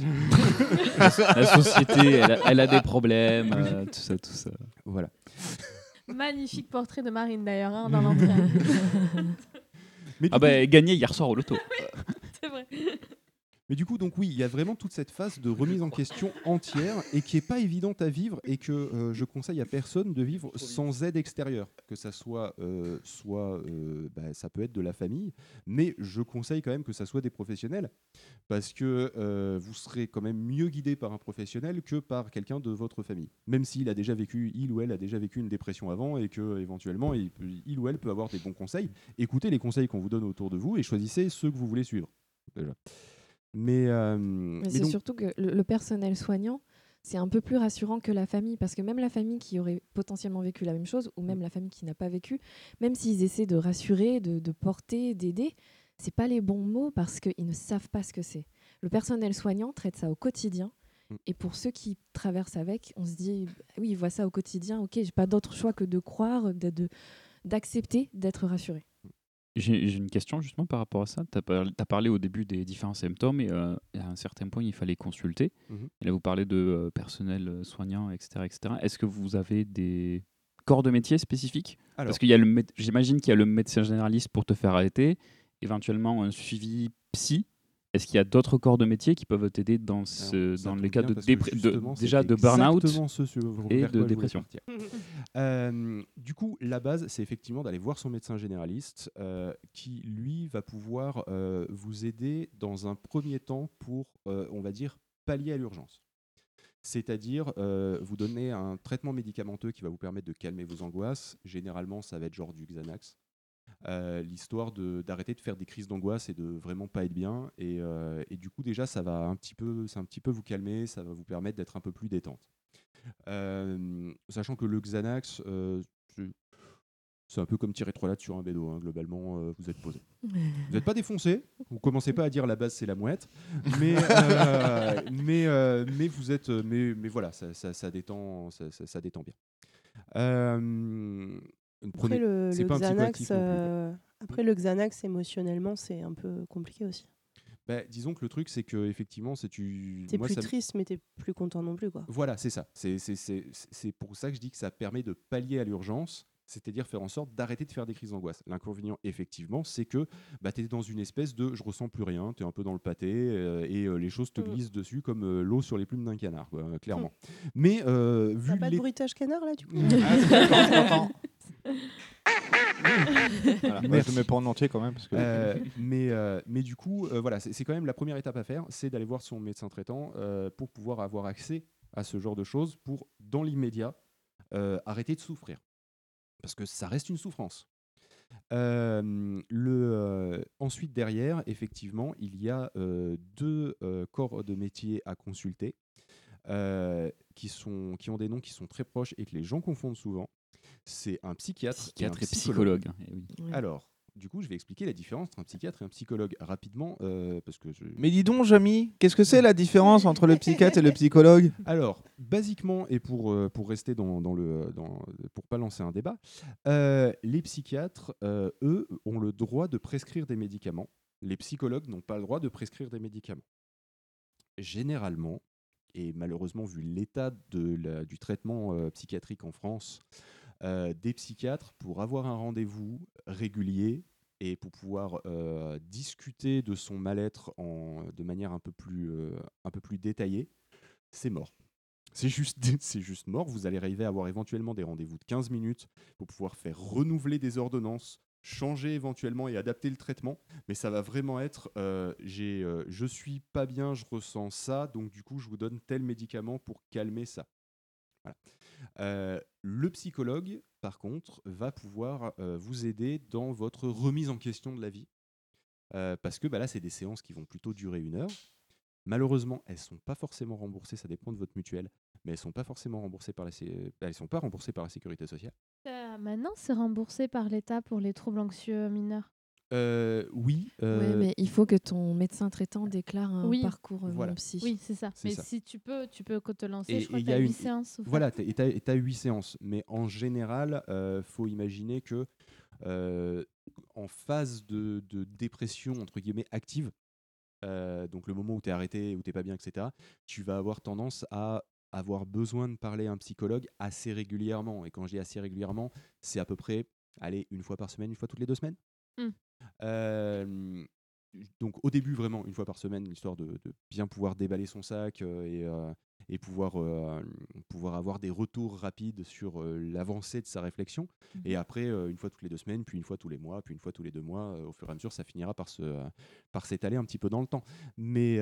La société, elle a, elle a des problèmes, euh, tout ça, tout ça. Voilà. Magnifique portrait de Marine d'ailleurs hein, dans l'entrée. Ah bah, gagné hier soir au loto. C'est vrai. Mais du coup, donc oui, il y a vraiment toute cette phase de remise en question entière et qui est pas évidente à vivre et que euh, je conseille à personne de vivre sans aide extérieure, que ça soit, euh, soit euh, bah, ça peut être de la famille, mais je conseille quand même que ça soit des professionnels parce que euh, vous serez quand même mieux guidé par un professionnel que par quelqu'un de votre famille, même s'il a déjà vécu, il ou elle a déjà vécu une dépression avant et que éventuellement il, peut- il ou elle peut avoir des bons conseils. Écoutez les conseils qu'on vous donne autour de vous et choisissez ceux que vous voulez suivre. Déjà. Mais, euh, Mais c'est donc- surtout que le, le personnel soignant, c'est un peu plus rassurant que la famille, parce que même la famille qui aurait potentiellement vécu la même chose, ou même la famille qui n'a pas vécu, même s'ils essaient de rassurer, de, de porter, d'aider, c'est pas les bons mots parce qu'ils ne savent pas ce que c'est. Le personnel soignant traite ça au quotidien. Et pour ceux qui traversent avec, on se dit, bah oui, ils voient ça au quotidien, ok, j'ai pas d'autre choix que de croire, de- de- d'accepter d'être rassuré. J'ai une question justement par rapport à ça. Tu as, parlé au début des différents symptômes et euh, à un certain point, il fallait consulter. Et là, vous parlez de euh, personnel euh, soignant, etc. etc. Est-ce que vous avez des corps de métier spécifiques? Alors. Parce qu'il y a le mé- j'imagine qu'il y a le médecin généraliste pour te faire arrêter, éventuellement un suivi psy Est-ce qu'il y a d'autres corps de métier qui peuvent t'aider dans, ce, dans les cas de, de- déjà de burn-out et de dépression. Euh, du coup, la base, c'est effectivement d'aller voir son médecin généraliste euh, qui, lui, va pouvoir euh, vous aider dans un premier temps pour, on va dire, pallier à l'urgence. C'est-à-dire vous donner un traitement médicamenteux qui va vous permettre de calmer vos angoisses. Généralement, ça va être genre du Xanax. Euh, L'histoire d'arrêter de, faire des crises d'angoisse et de vraiment pas être bien. Et, euh, et du coup, déjà, ça va un petit peu, un petit peu vous calmer, ça va vous permettre d'être un peu plus détente. Euh, sachant que le Xanax, c'est- un peu comme tirer trois lattes sur un bédo. hein. Globalement, vous êtes posé. Vous n'êtes pas défoncé. Vous commencez pas à dire la base c'est la mouette, mais mais mais vous êtes mais mais voilà, ça, détend ça- ça détend bien. Après, le, pas Xanax, euh, après, le Xanax, émotionnellement, c'est un peu compliqué aussi. Bah, disons que le truc c'est que effectivement c'est tu. T'es plus ça triste, mais t'es plus content non plus, quoi. Voilà, c'est ça. C'est pour ça que je dis que ça permet de pallier à l'urgence, c'est-à-dire faire en sorte d'arrêter de faire des crises d'angoisse. L'inconvénient, effectivement, c'est que bah, tu es dans une espèce de je ressens plus rien, tu es un peu dans le pâté euh, et euh, les choses te Mm. glissent dessus comme euh, l'eau sur les plumes d'un canard, quoi, clairement. Mais euh, vu T'as pas de bruitage canard, là, du coup? Ah, Voilà, je le mets pas en entier quand même. Parce que... Euh, mais, euh, mais du coup, euh, voilà, c'est quand même la première étape à faire, c'est d'aller voir son médecin traitant pour pouvoir avoir accès à ce genre de choses, pour, dans l'immédiat, arrêter de souffrir. Parce que ça reste une souffrance. Le, ensuite, derrière, effectivement, il y a deux corps de métier à consulter qui, sont, qui ont des noms qui sont très proches et que les gens confondent souvent. C'est un psychiatre, Psychiatre un et psychologue, eh oui. Ouais. Alors, du coup, je vais expliquer la différence entre un psychiatre et un psychologue rapidement, euh, parce que je... Mais dis donc, Jamy, qu'est-ce que c'est la différence entre le psychiatre et le psychologue? Alors, basiquement, et pour, euh, pour rester dans, dans le. Dans, pour pas lancer un débat, euh, les psychiatres, euh, eux, ont le droit de prescrire des médicaments. Les psychologues n'ont pas le droit de prescrire des médicaments. Généralement, et malheureusement, vu l'état du traitement euh, psychiatrique en France, euh, des psychiatres, pour avoir un rendez-vous régulier et pour pouvoir euh, discuter de son mal-être de manière un peu plus, euh, un peu plus détaillée, c'est mort. C'est juste, c'est juste mort. Vous allez arriver à avoir éventuellement des rendez-vous de 15 minutes pour pouvoir faire renouveler des ordonnances, changer éventuellement et adapter le traitement. Mais ça va vraiment être euh, j'ai, je suis pas bien, je ressens ça, donc du coup, je vous donne tel médicament pour calmer ça. Euh, le psychologue, par contre, va pouvoir euh, vous aider dans votre remise en question de la vie. Euh, parce que bah, là, c'est des séances qui vont plutôt durer une heure. Malheureusement, elles sont pas forcément remboursées, ça dépend de votre mutuelle, mais elles sont pas forcément remboursées par la, sont pas remboursées par la sécurité sociale. Maintenant, c'est remboursé par l'État pour les troubles anxieux mineurs. Euh, oui. Euh, mais il faut que ton médecin traitant déclare un Oui. parcours euh, Voilà. psy. Oui, c'est ça. Mais ça. si tu peux, tu peux te lancer. Et- je crois et que tu a as une- 8 séances. Voilà, tu as, 8 séances, mais en général, il faut imaginer que euh, en phase de, de dépression, entre guillemets, active, euh, donc le moment où tu es arrêté, où tu pas bien, etc., tu vas avoir tendance à avoir besoin de parler à un psychologue assez régulièrement. Et quand je dis assez régulièrement, c'est à peu près, allez, une fois par semaine, une fois toutes les deux semaines. Mm. Donc au début vraiment une fois par semaine histoire de, de bien pouvoir déballer son sac et, et pouvoir, pouvoir avoir des retours rapides sur l'avancée de sa réflexion. Et après une fois toutes les deux semaines puis une fois tous les mois puis une fois tous les deux mois au fur et à mesure ça finira par se par s'étaler un petit peu dans le temps. Mais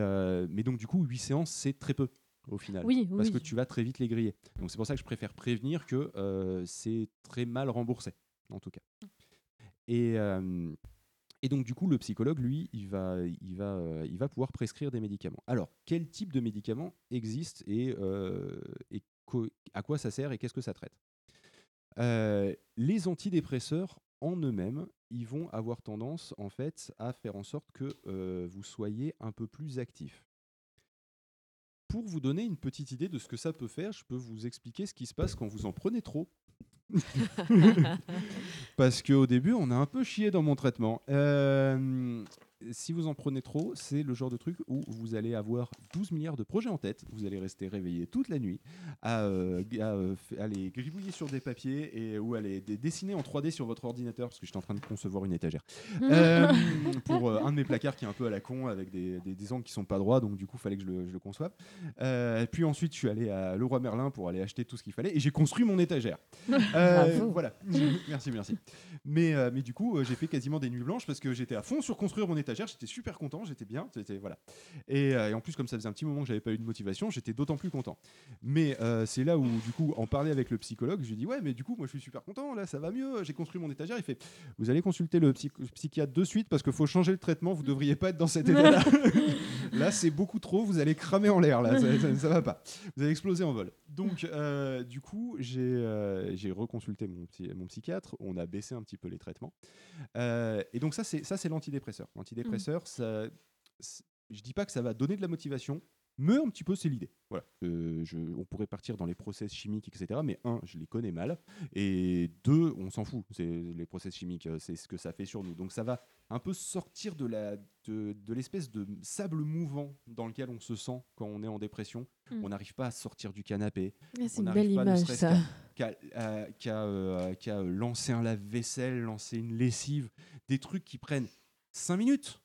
mais donc du coup huit séances c'est très peu au final Oui, parce oui. que tu vas très vite les griller. Donc c'est pour ça que je préfère prévenir que euh, c'est très mal remboursé en tout cas. Et euh, et donc, du coup, le psychologue, lui, il va, il va, euh, il va pouvoir prescrire des médicaments. Alors, quel type de médicaments existe et, euh, à quoi ça sert et qu'est-ce que ça traite? Euh, Les antidépresseurs, en eux-mêmes, ils vont avoir tendance, en fait, à faire en sorte que vous soyez un peu plus actif. Pour vous donner une petite idée de ce que ça peut faire, je peux vous expliquer ce qui se passe quand vous en prenez trop. Parce qu'au début, on a un peu chié dans mon traitement. Euh, si vous en prenez trop, c'est le genre de truc où vous allez avoir 12 milliards de projets en tête, vous allez rester réveillé toute la nuit à, euh, à, euh, à les gribouiller sur des papiers et ou à les dessiner en 3D sur votre ordinateur parce que j'étais en train de concevoir une étagère Euh, pour euh, un de mes placards qui est un peu à la con avec des, des, des angles qui sont pas droits donc du coup fallait que je le, je le conçoive. Puis ensuite je suis allé à Leroy Merlin pour aller acheter tout ce qu'il fallait et j'ai construit mon étagère. Voilà, merci merci. Mais, mais du coup, j'ai fait quasiment des nuits blanches parce que j'étais à fond sur construire mon étagère. J'étais super content, j'étais bien. C'était, voilà. et, euh, et en plus, comme ça faisait un petit moment que j'avais pas eu de motivation, j'étais d'autant plus content. Mais euh, c'est là où, du coup, en parler avec le psychologue, je lui dis Ouais, mais du coup, moi je suis super content, là ça va mieux, j'ai construit mon étagère. Il fait Vous allez consulter le psy- psychiatre de suite parce qu'il faut changer le traitement, vous devriez pas être dans cet état-là. là, c'est beaucoup trop, vous allez cramer en l'air, là, ça, ça- ça va pas. Vous allez exploser en vol. Donc, euh, du coup, j'ai reconsulté mon, psy- mon psychiatre, on a baissé un petit peu les traitements. Et donc, ça, c'est c'est l'antidépresseur. L'antidépresseur, ça, je dis pas que ça va donner de la motivation, mais un petit peu, c'est l'idée. Voilà. Euh, je- on pourrait partir dans les process chimiques, etc. Mais un, je les connais mal. Et deux, on s'en fout. C'est les process chimiques, euh, c'est ce que ça fait sur nous. Donc ça va un peu sortir de la de, de l'espèce de sable mouvant dans lequel on se sent quand on est en dépression. Mm. On n'arrive pas à sortir du canapé. Ah, c'est une belle pas, image, ça. qu'à- euh, euh, qu'à, euh, lancer un lave-vaisselle, lancer une lessive, des trucs qui prennent 5 minutes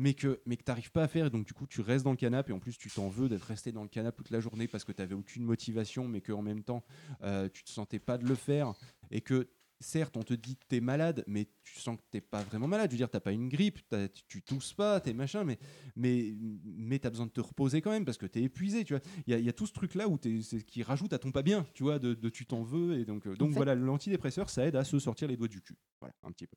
mais que, mais que tu n'arrives pas à faire. Et donc, du coup, tu restes dans le canapé. Et en plus, tu t'en veux d'être resté dans le canapé toute la journée parce que tu n'avais aucune motivation, mais qu'en même temps, euh, tu te sentais pas de le faire. Et que, certes, on te dit que tu es malade, mais tu sens que tu pas vraiment malade. Je veux dire, tu pas une grippe, t'as- tu, tu tousses pas, tu es machin, mais, mais, mais tu as besoin de te reposer quand même parce que tu es épuisé. Tu vois. Il y, a- il y a tout ce truc-là où t'es- qui rajoute à ton pas bien, tu vois, de, de tu t'en veux. Et donc, euh, donc fait- voilà, l'antidépresseur, ça aide à se sortir les doigts du cul. Voilà, un petit peu.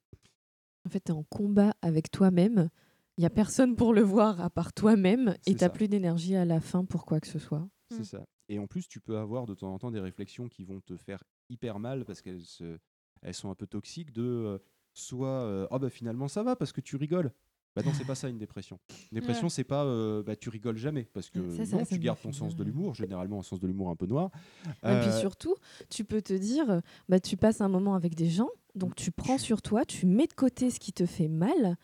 En fait, tu es en combat avec toi-même. Il n'y a personne pour le voir à part toi-même et tu n'as plus d'énergie à la fin pour quoi que ce soit. C'est ça. Et en plus, tu peux avoir de temps en temps des réflexions qui vont te faire hyper mal parce qu'elles se- elles sont un peu toxiques de euh, soit euh, ah bah finalement ça va parce que tu rigoles. Bah non, c'est pas ça une dépression. Une dépression, Ouais. c'est pas euh, bah tu rigoles jamais parce que Ça, ça, non, ça tu gardes ton sens de l'humour, généralement un sens de l'humour un peu noir. Et puis Euh, surtout, tu peux te dire, bah, tu passes un moment avec des gens, donc tu prends sur toi, tu mets de côté ce qui te fait mal,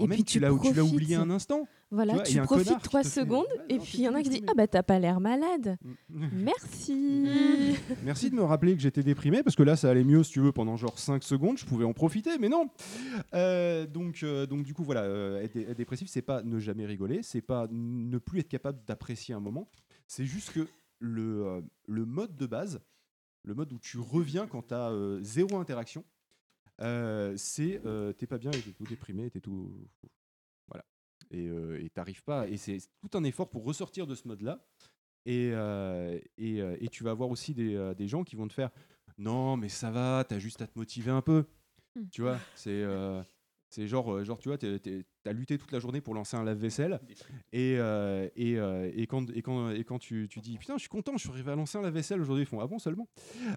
et puis tu tu l'as profites. oublié un instant. Voilà, Tu vois, profites trois fait- secondes, et puis il y en a qui disent. Ah bah t'as pas l'air malade. Merci. Merci de me rappeler que j'étais déprimé parce que là ça allait mieux si tu veux pendant genre 5 secondes, je pouvais en profiter mais non. Euh, donc, euh, donc du coup voilà, euh, être, dé- être dépressif c'est pas ne jamais rigoler, c'est pas ne plus être capable d'apprécier un moment, c'est juste que le, le mode de base, le mode où tu reviens quand tu as zéro interaction, c'est t'es pas bien t'es tout déprimé, t'es tout... Voilà. Et t'arrives pas, et c'est tout un effort pour ressortir de ce mode-là. Et, euh, et, et tu vas avoir aussi des, des gens qui vont te faire Non, mais ça va, t'as juste à te motiver un peu. Mm. Tu vois, c'est. euh, c'est genre, euh, genre, tu vois, t'as lutté toute la journée pour lancer un lave-vaisselle. Et, euh, et, euh, et quand, et quand, et quand tu, tu dis Putain, je suis content, je suis arrivé à lancer un lave-vaisselle aujourd'hui, ils font Ah bon seulement?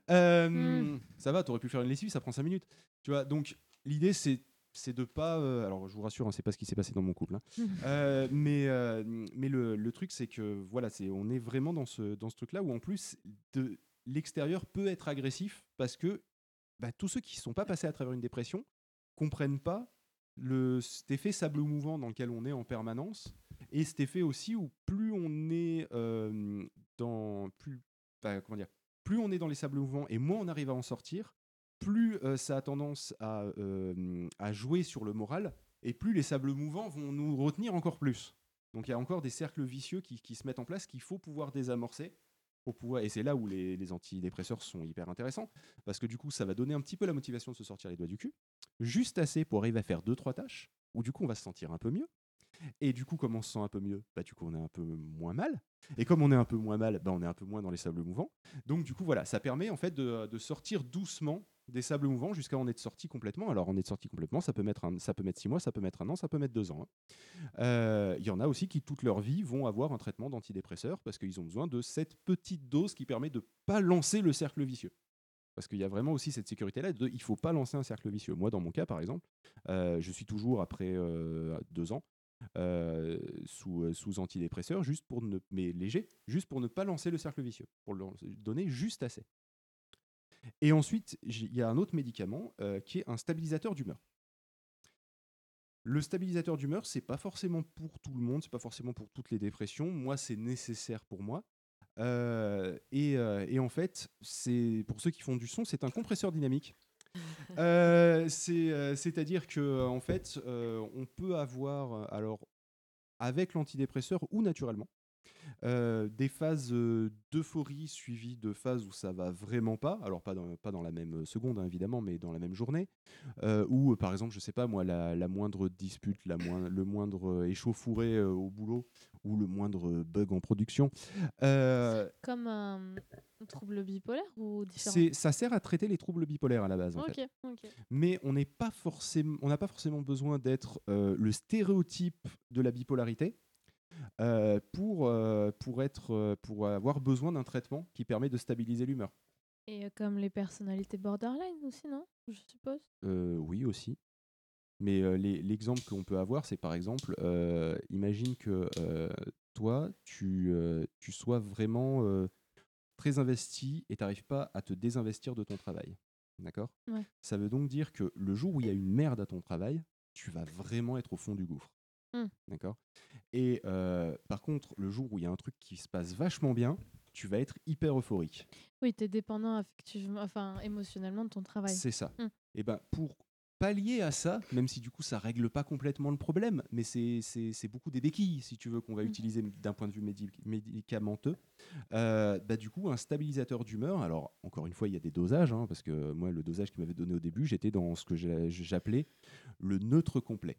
Euh, Mm. Ça va, t'aurais pu faire une lessive, ça prend 5 minutes. Tu vois, donc l'idée, c'est c'est de pas. euh, alors, je vous rassure, hein, c'est pas ce qui s'est passé dans mon couple. hein. Euh, mais euh, mais le, le truc, c'est que voilà, c'est on est vraiment dans ce, dans ce truc-là où en plus, de l'extérieur peut être agressif parce que bah, tous ceux qui ne sont pas passés à travers une dépression comprennent pas le, cet effet sable mouvant dans lequel on est en permanence et cet effet aussi où plus on est euh, dans plus comment dire plus on est dans les sables mouvants et moins on arrive à en sortir plus euh, ça a tendance à, euh, à jouer sur le moral et plus les sables mouvants vont nous retenir encore plus. Donc il y a encore des cercles vicieux qui se mettent en place qu'il faut pouvoir désamorcer et c'est là où les, antidépresseurs sont hyper intéressants parce que du coup ça va donner un petit peu la motivation de se sortir les doigts du cul juste assez pour arriver à faire deux trois tâches où du coup on va se sentir un peu mieux. Et du coup comme on se sent un peu mieux bah du coup on est un peu moins mal. Et comme on est un peu moins mal bah on est un peu moins dans les sables mouvants. Donc du coup voilà ça permet en fait de sortir doucement des sables mouvants jusqu'à en être sorti complètement alors en être sorti complètement ça peut mettre un, ça peut mettre six mois ça peut mettre un an ça peut mettre deux ans hein. Euh, il y en a aussi qui toute leur vie vont avoir un traitement d'antidépresseur parce qu'ils ont besoin de cette petite dose qui permet de pas lancer le cercle vicieux parce qu'il y a vraiment aussi cette sécurité-là. de- Il ne faut pas lancer un cercle vicieux. Moi, dans mon cas, par exemple, euh, je suis toujours après euh, deux ans sous, sous antidépresseur, juste pour ne, mais léger, juste pour ne pas lancer le cercle vicieux, pour le donner juste assez. Et ensuite, il y a un autre médicament euh, qui est un stabilisateur d'humeur. Le stabilisateur d'humeur, c'est pas forcément pour tout le monde, c'est pas forcément pour toutes les dépressions. Moi, c'est nécessaire pour moi. Euh, et, euh, et en fait, c'est pour ceux qui font du son, c'est un compresseur dynamique. C'est, C'est-à-dire que en fait, on peut avoir, alors avec l'antidépresseur ou naturellement, euh, des phases euh, d'euphorie suivies de phases où ça va vraiment pas, alors pas dans, pas dans la même seconde hein, évidemment, mais dans la même journée, euh, où par exemple, je sais pas moi, la, la moindre dispute, la le moindre échauffouré au boulot ou le moindre bug en production, euh, Comme un trouble bipolaire ou différent? C'est, ça sert à traiter les troubles bipolaires à la base. En fait. Mais on n'est pas forcément, on n'a pas forcément besoin d'être euh, le stéréotype de la bipolarité euh, pour, euh, pour, être, euh, pour avoir besoin d'un traitement qui permet de stabiliser l'humeur. Et comme les personnalités borderline aussi, non? Je suppose. Oui aussi. Mais l'exemple qu'on peut avoir, c'est par exemple, imagine que toi, tu, tu sois vraiment très investi et tu n'arrives pas à te désinvestir de ton travail. D'accord? Ouais. Ça veut donc dire que le jour où il y a une merde à ton travail, tu vas vraiment être au fond du gouffre. Hmm. D'accord Et euh, par contre, le jour où il y a un truc qui se passe vachement bien, tu vas être hyper euphorique. Oui, tu es dépendant affectivement, enfin émotionnellement de ton travail. C'est ça. Hmm. Et ben pour pallier à ça, même si du coup ça règle pas complètement le problème, mais c'est- beaucoup des béquilles, si tu veux, qu'on va Mm. utiliser d'un point de vue médi- médicamenteux. Euh, bah, du coup, un stabilisateur d'humeur, alors encore une fois, il y a des dosages, hein, parce que moi, le dosage qu'il m'avait donné au début, j'étais dans ce que j'appelais le neutre complet.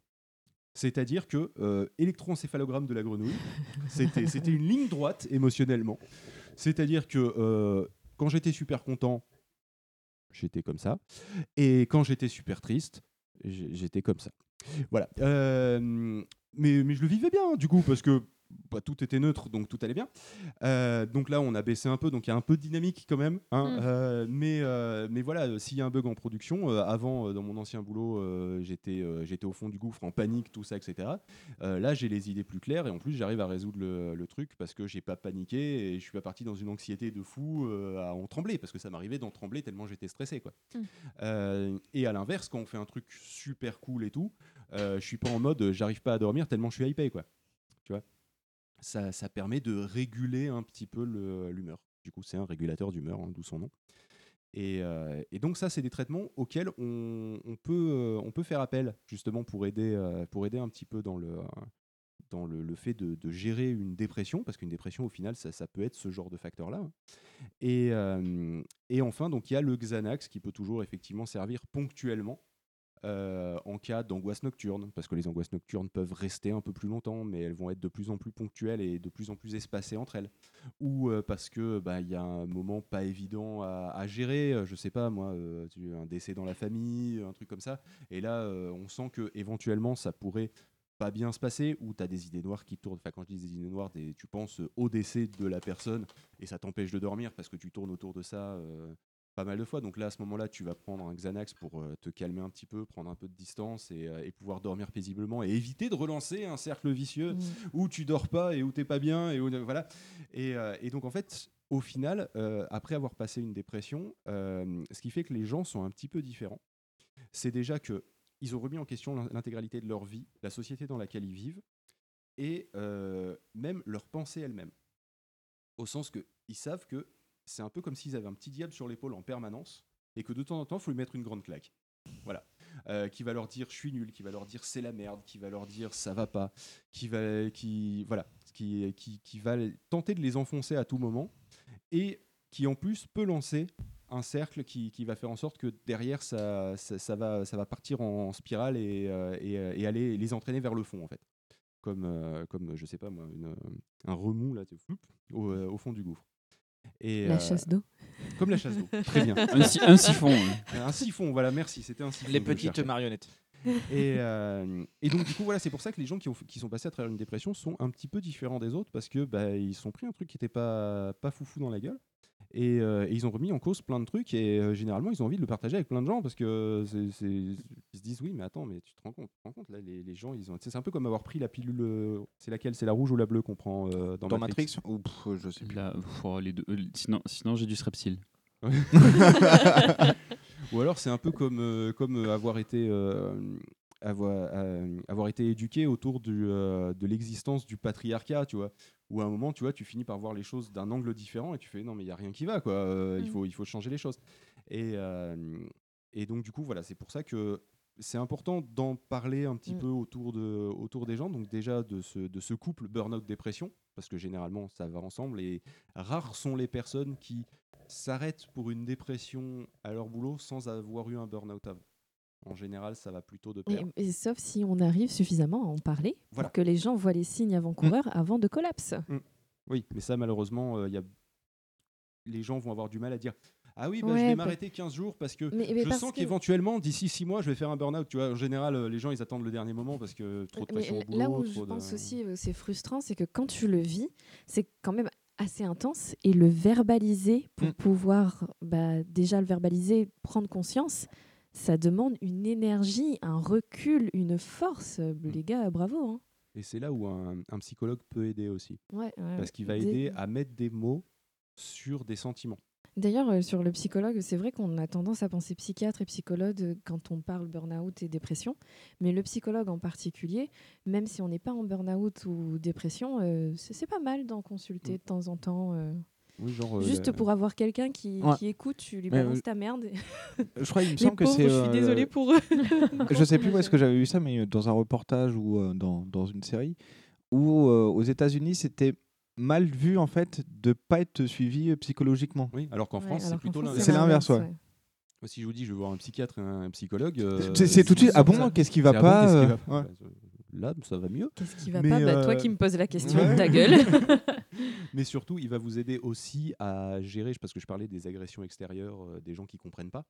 C'est-à-dire que euh, électroencéphalogramme de la grenouille, c'était une ligne droite émotionnellement. C'est-à-dire que euh, quand j'étais super content, j'étais comme ça. Et quand j'étais super triste, j'étais comme ça. Voilà. Euh, mais, mais je le vivais bien, du coup, parce que bah, tout était neutre, donc tout allait bien. Euh, donc là, on a baissé un peu, donc il y a un peu de dynamique quand même. hein. Mm. Euh, mais, euh, mais voilà, s'il y a un bug en production, avant, dans mon ancien boulot, j'étais j'étais au fond du gouffre, en panique, tout ça, etc. Là, j'ai les idées plus claires et en plus, j'arrive à résoudre le, le truc parce que j'ai pas paniqué et je suis pas parti dans une anxiété de fou à en trembler parce que ça m'arrivait d'en trembler tellement j'étais stressé. Quoi. Mm. Et à l'inverse, quand on fait un truc super cool et tout, je suis pas en mode j'arrive pas à dormir tellement je suis hypé. Quoi. Tu vois? Ça, permet de réguler un petit peu l'humeur. Du coup, c'est un régulateur d'humeur, hein, d'où son nom. Et, euh, et donc ça, c'est des traitements auxquels on, euh, peut faire appel justement pour aider, euh, pour aider un petit peu dans le, dans le, fait de, gérer une dépression, parce qu'une dépression, au final, ça, peut être ce genre de facteur-là. Et, et enfin, donc il y a le Xanax qui peut toujours effectivement servir ponctuellement euh, en cas d'angoisse nocturne, parce que les angoisses nocturnes peuvent rester un peu plus longtemps, mais elles vont être de plus en plus ponctuelles et de plus en plus espacées entre elles. Ou euh, parce que bah, il y a un moment pas évident à, gérer, euh, je sais pas moi, un décès dans la famille, un truc comme ça. Et là, on sent que éventuellement ça pourrait pas bien se passer, ou tu as des idées noires qui tournent. Enfin, quand je dis des idées noires, tu penses au décès de la personne et ça t'empêche de dormir parce que tu tournes autour de ça pas mal de fois. Donc là, à ce moment-là, tu vas prendre un Xanax pour euh, te calmer un petit peu, prendre un peu de distance et, euh, et pouvoir dormir paisiblement et éviter de relancer un cercle vicieux où tu dors pas et où t'es pas bien et où, voilà. Et, euh, et donc en fait, au final, euh, après avoir passé une dépression, euh, ce qui fait que les gens sont un petit peu différents, c'est déjà que ils ont remis en question l'in- l'intégralité de leur vie, la société dans laquelle ils vivent et euh, même leur pensée elle-même. Au sens que ils savent que c'est un peu comme s'ils avaient un petit diable sur l'épaule en permanence et que de temps en temps, il faut lui mettre une grande claque. Voilà. Euh, qui va leur dire je suis nul, qui va leur dire c'est la merde, qui va leur dire ça va pas, qui va, qui, voilà, qui, qui, qui va tenter de les enfoncer à tout moment et qui en plus peut lancer un cercle qui, qui va faire en sorte que derrière ça, ça, va, ça va partir en spirale et, euh, euh, et aller les entraîner vers le fond en fait. Comme, euh, comme je sais pas moi, un remous là, au fond du gouffre. Et, La euh, chasse d'eau. Comme la chasse d'eau, très bien. Un si- un siphon, oui. Un siphon, voilà, merci, c'était un siphon. Les petites marionnettes. Et, euh, et donc, du coup, voilà, c'est pour ça que les gens qui, ont, qui sont passés à travers une dépression sont un petit peu différents des autres parce que bah, ils se sont pris un truc qui n'était pas, pas foufou dans la gueule. Et, euh, et ils ont remis en cause plein de trucs et euh, généralement ils ont envie de le partager avec plein de gens parce que c'est- ils se disent oui mais attends mais tu te rends compte, tu te rends compte là les, les gens ils ont c'est un peu comme avoir pris la pilule euh, c'est laquelle? C'est la rouge ou la bleue qu'on prend euh, dans, Dans Matrix Ou pff, je sais plus. Pff, oh, les deux, euh, sinon, sinon j'ai du strepsil. Ou alors c'est un peu comme, euh, comme avoir été euh, avoir, euh, avoir été éduqué autour du, euh, de l'existence du patriarcat, tu vois. Où à un moment, tu vois, tu finis par voir les choses d'un angle différent et tu fais non, mais il n'y a rien qui va, quoi. euh, il, Mm. faut, il faut changer les choses. Et, euh, et donc, du coup, voilà, c'est pour ça que c'est important d'en parler un petit Mm. peu autour, de, autour des gens. Donc, déjà, de ce, de ce couple burn-out-dépression, parce que généralement, ça va ensemble. Et rares sont les personnes qui s'arrêtent pour une dépression à leur boulot sans avoir eu un burn-out avant. En général, ça va plutôt de pair. Et- et sauf si on arrive suffisamment à en parler Voilà. pour que les gens voient les signes avant-coureurs avant de collapse. Oui, mais ça, malheureusement, euh, il y a... les gens vont avoir du mal à dire Ah oui, bah, je vais m'arrêter 15 jours parce que Mais- mais je parce sens qu'éventuellement, d'ici 6 mois, je vais faire un burn-out. Tu vois, en général, euh, les gens, ils attendent le dernier moment parce que trop de pression au boulot. là où je de- pense aussi euh, c'est frustrant, c'est que quand tu le vis, c'est quand même assez intense et le verbaliser pour Mm. pouvoir bah, déjà le verbaliser, prendre conscience, ça demande une énergie, un recul, une force. Mm. Les gars, bravo. hein. Et c'est là où un, un psychologue peut aider aussi. Ouais, ouais, parce qu'il va aider à mettre des mots sur des sentiments. D'ailleurs, euh, sur le psychologue, c'est vrai qu'on a tendance à penser psychiatre et psychologue euh, quand on parle burn-out et dépression. Mais le psychologue en particulier, même si on n'est pas en burn-out ou dépression, euh, c'est c'est pas mal d'en consulter de temps en temps. Euh, Oui, genre, euh, Juste pour avoir quelqu'un qui, Ouais. qui écoute, tu lui balances euh, ta merde. Je crois, il me semble que c'est. Je suis euh, désolée pour eux. je sais plus où est-ce que j'avais vu ça, mais dans un reportage ou euh, dans, dans une série, où euh, aux États-Unis, c'était mal vu en fait de pas être suivi euh, psychologiquement. Oui, alors qu'en Ouais, France, c'est plutôt l'inverse. C'est l'inverse, ouais. Si je vous dis, je vais voir un psychiatre et un psychologue. euh, C'est- c'est tout de suite, ah bon, ça- qu'est-ce qui va ah bon, pas, Là, ça va mieux. Qu'est-ce qui va Mais, pas Bah, Toi euh, qui me poses la question, ouais. ta gueule. Mais surtout, il va vous aider aussi à gérer, parce que je parlais des agressions extérieures, euh, des gens qui comprennent pas,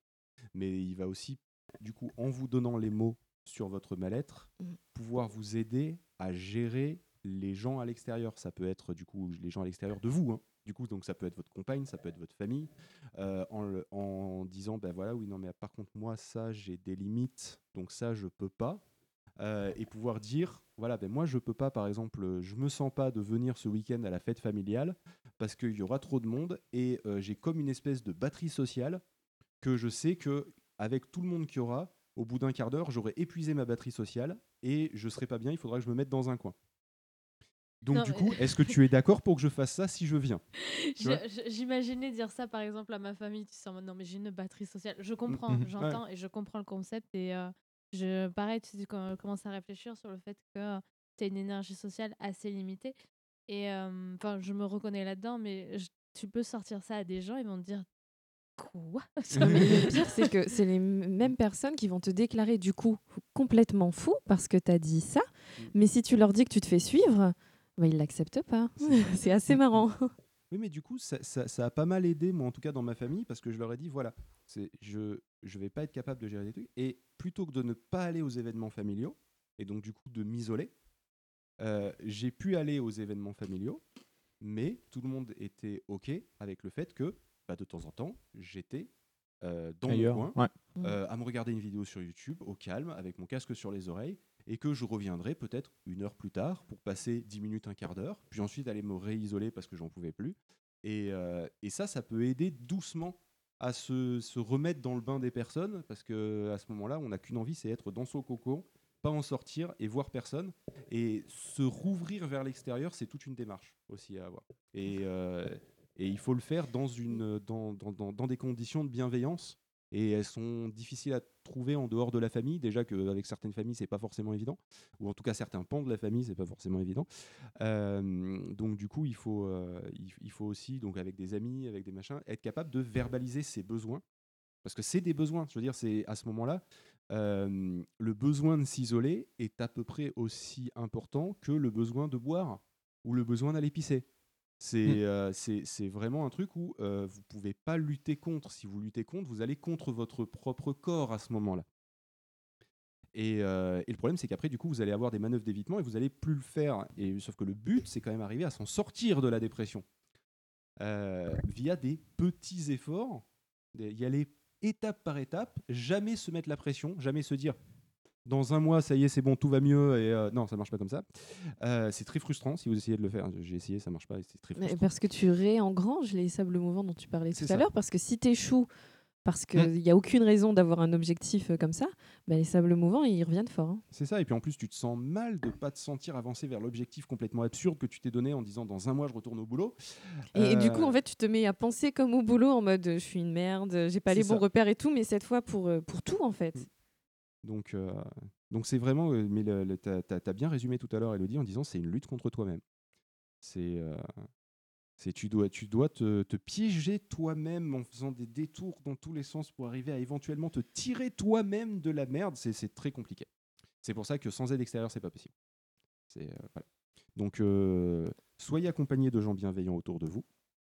mais il va aussi, du coup, en vous donnant les mots sur votre mal-être, Mm. pouvoir vous aider à gérer les gens à l'extérieur. Ça peut être, du coup, les gens à l'extérieur de vous. hein. Du coup, donc ça peut être votre compagne, ça peut être votre famille, euh, en, le- en disant, ben voilà, oui, non, mais par contre, moi, ça, j'ai des limites, donc ça, je peux pas. Euh, et pouvoir dire, voilà, ben moi, je peux pas, par exemple, je me sens pas de venir ce week-end à la fête familiale parce qu'il y aura trop de monde et euh, j'ai comme une espèce de batterie sociale que je sais que avec tout le monde qu'il y aura, au bout d'un quart d'heure, j'aurai épuisé ma batterie sociale et je serai pas bien, il faudra que je me mette dans un coin. Donc Non, du coup, est-ce que tu es d'accord pour que je fasse ça si je viens? J'imaginais dire ça par exemple à ma famille, tu mode non mais j'ai une batterie sociale. Je comprends, mhm, j'entends et je comprends le concept et euh, je pareil, tu commences à réfléchir sur le fait que tu as une énergie sociale assez limitée et euh, enfin je me reconnais là-dedans mais je- tu peux sortir ça à des gens ils vont te dire quoi? le pire, c'est que c'est les mêmes personnes qui vont te déclarer du coup complètement fou parce que tu as dit ça. Mm. Mais si tu leur dis que tu te fais suivre, bah, ils l'acceptent pas. c'est assez marrant. Oui, mais du coup, ça, ça- ça a pas mal aidé, moi en tout cas dans ma famille, parce que je leur ai dit, voilà, c'est je je vais pas être capable de gérer des trucs. Et plutôt que de ne pas aller aux événements familiaux, et donc du coup de m'isoler, euh, j'ai pu aller aux événements familiaux, mais tout le monde était OK avec le fait que bah, de temps en temps, j'étais euh, dans Ailleurs, mon coin, ouais. euh, à me regarder une vidéo sur YouTube au calme, avec mon casque sur les oreilles, et que je reviendrai peut-être une heure plus tard pour passer 10 minutes, un quart d'heure, puis ensuite aller me réisoler parce que j'en pouvais plus. Et, euh, ça, ça peut aider doucement à se, remettre dans le bain des personnes, parce que à ce moment-là, on n'a qu'une envie, c'est être dans son cocon, pas en sortir et voir personne. Et se rouvrir vers l'extérieur, c'est toute une démarche aussi à avoir. Et, euh, il faut le faire dans des conditions de bienveillance. Et elles sont difficiles à trouver en dehors de la famille. Déjà qu'avec certaines familles, c'est pas forcément évident. Ou en tout cas, certains pans de la famille, c'est pas forcément évident. Euh, donc, du coup, il faut, euh, il, faut aussi, donc avec des amis, avec des machins, être capable de verbaliser ses besoins. Parce que c'est des besoins. Je veux dire, c'est à ce moment-là, euh, le besoin de s'isoler est à peu près aussi important que le besoin de boire ou le besoin d'aller pisser. C'est euh, c'est- vraiment un truc où euh, vous pouvez pas lutter contre. Si vous luttez contre, vous allez contre votre propre corps à ce moment-là. Et, euh, et le problème, c'est qu'après, du coup, vous allez avoir des manœuvres d'évitement et vous allez plus le faire. Et, sauf que le but, c'est quand même arriver à s'en sortir de la dépression euh, via des petits efforts, y aller étape par étape, jamais se mettre la pression, jamais se dire dans un mois, ça y est, c'est bon, tout va mieux. Et euh, non, ça marche pas comme ça. Euh, c'est très frustrant si vous essayez de le faire. J'ai essayé, ça marche pas. C'est très Mais frustrant. parce que tu réengranges les sables mouvants dont tu parlais tout à l'heure. Parce que si tu échoues parce qu'il n'y a aucune raison d'avoir un objectif euh, comme ça, bah, les sables mouvants, ils reviennent fort. hein. C'est ça, et puis en plus, tu te sens mal de pas te sentir avancer vers l'objectif complètement absurde que tu t'es donné en disant dans un mois je retourne au boulot. Et, et du coup, en fait, tu te mets à penser comme au boulot en mode je suis une merde, j'ai pas les bons ça. repères et tout, mais cette fois pour, pour tout en fait. Donc, euh, donc c'est vraiment, euh, mais t'as as, bien résumé tout à l'heure, Elodie, en disant c'est une lutte contre toi-même. C'est, euh, tu dois, tu dois te, piéger toi-même en faisant des détours dans tous les sens pour arriver à éventuellement te tirer toi-même de la merde. C'est très compliqué. C'est pour ça que sans aide extérieure, c'est pas possible. Donc, soyez accompagnés de gens bienveillants autour de vous,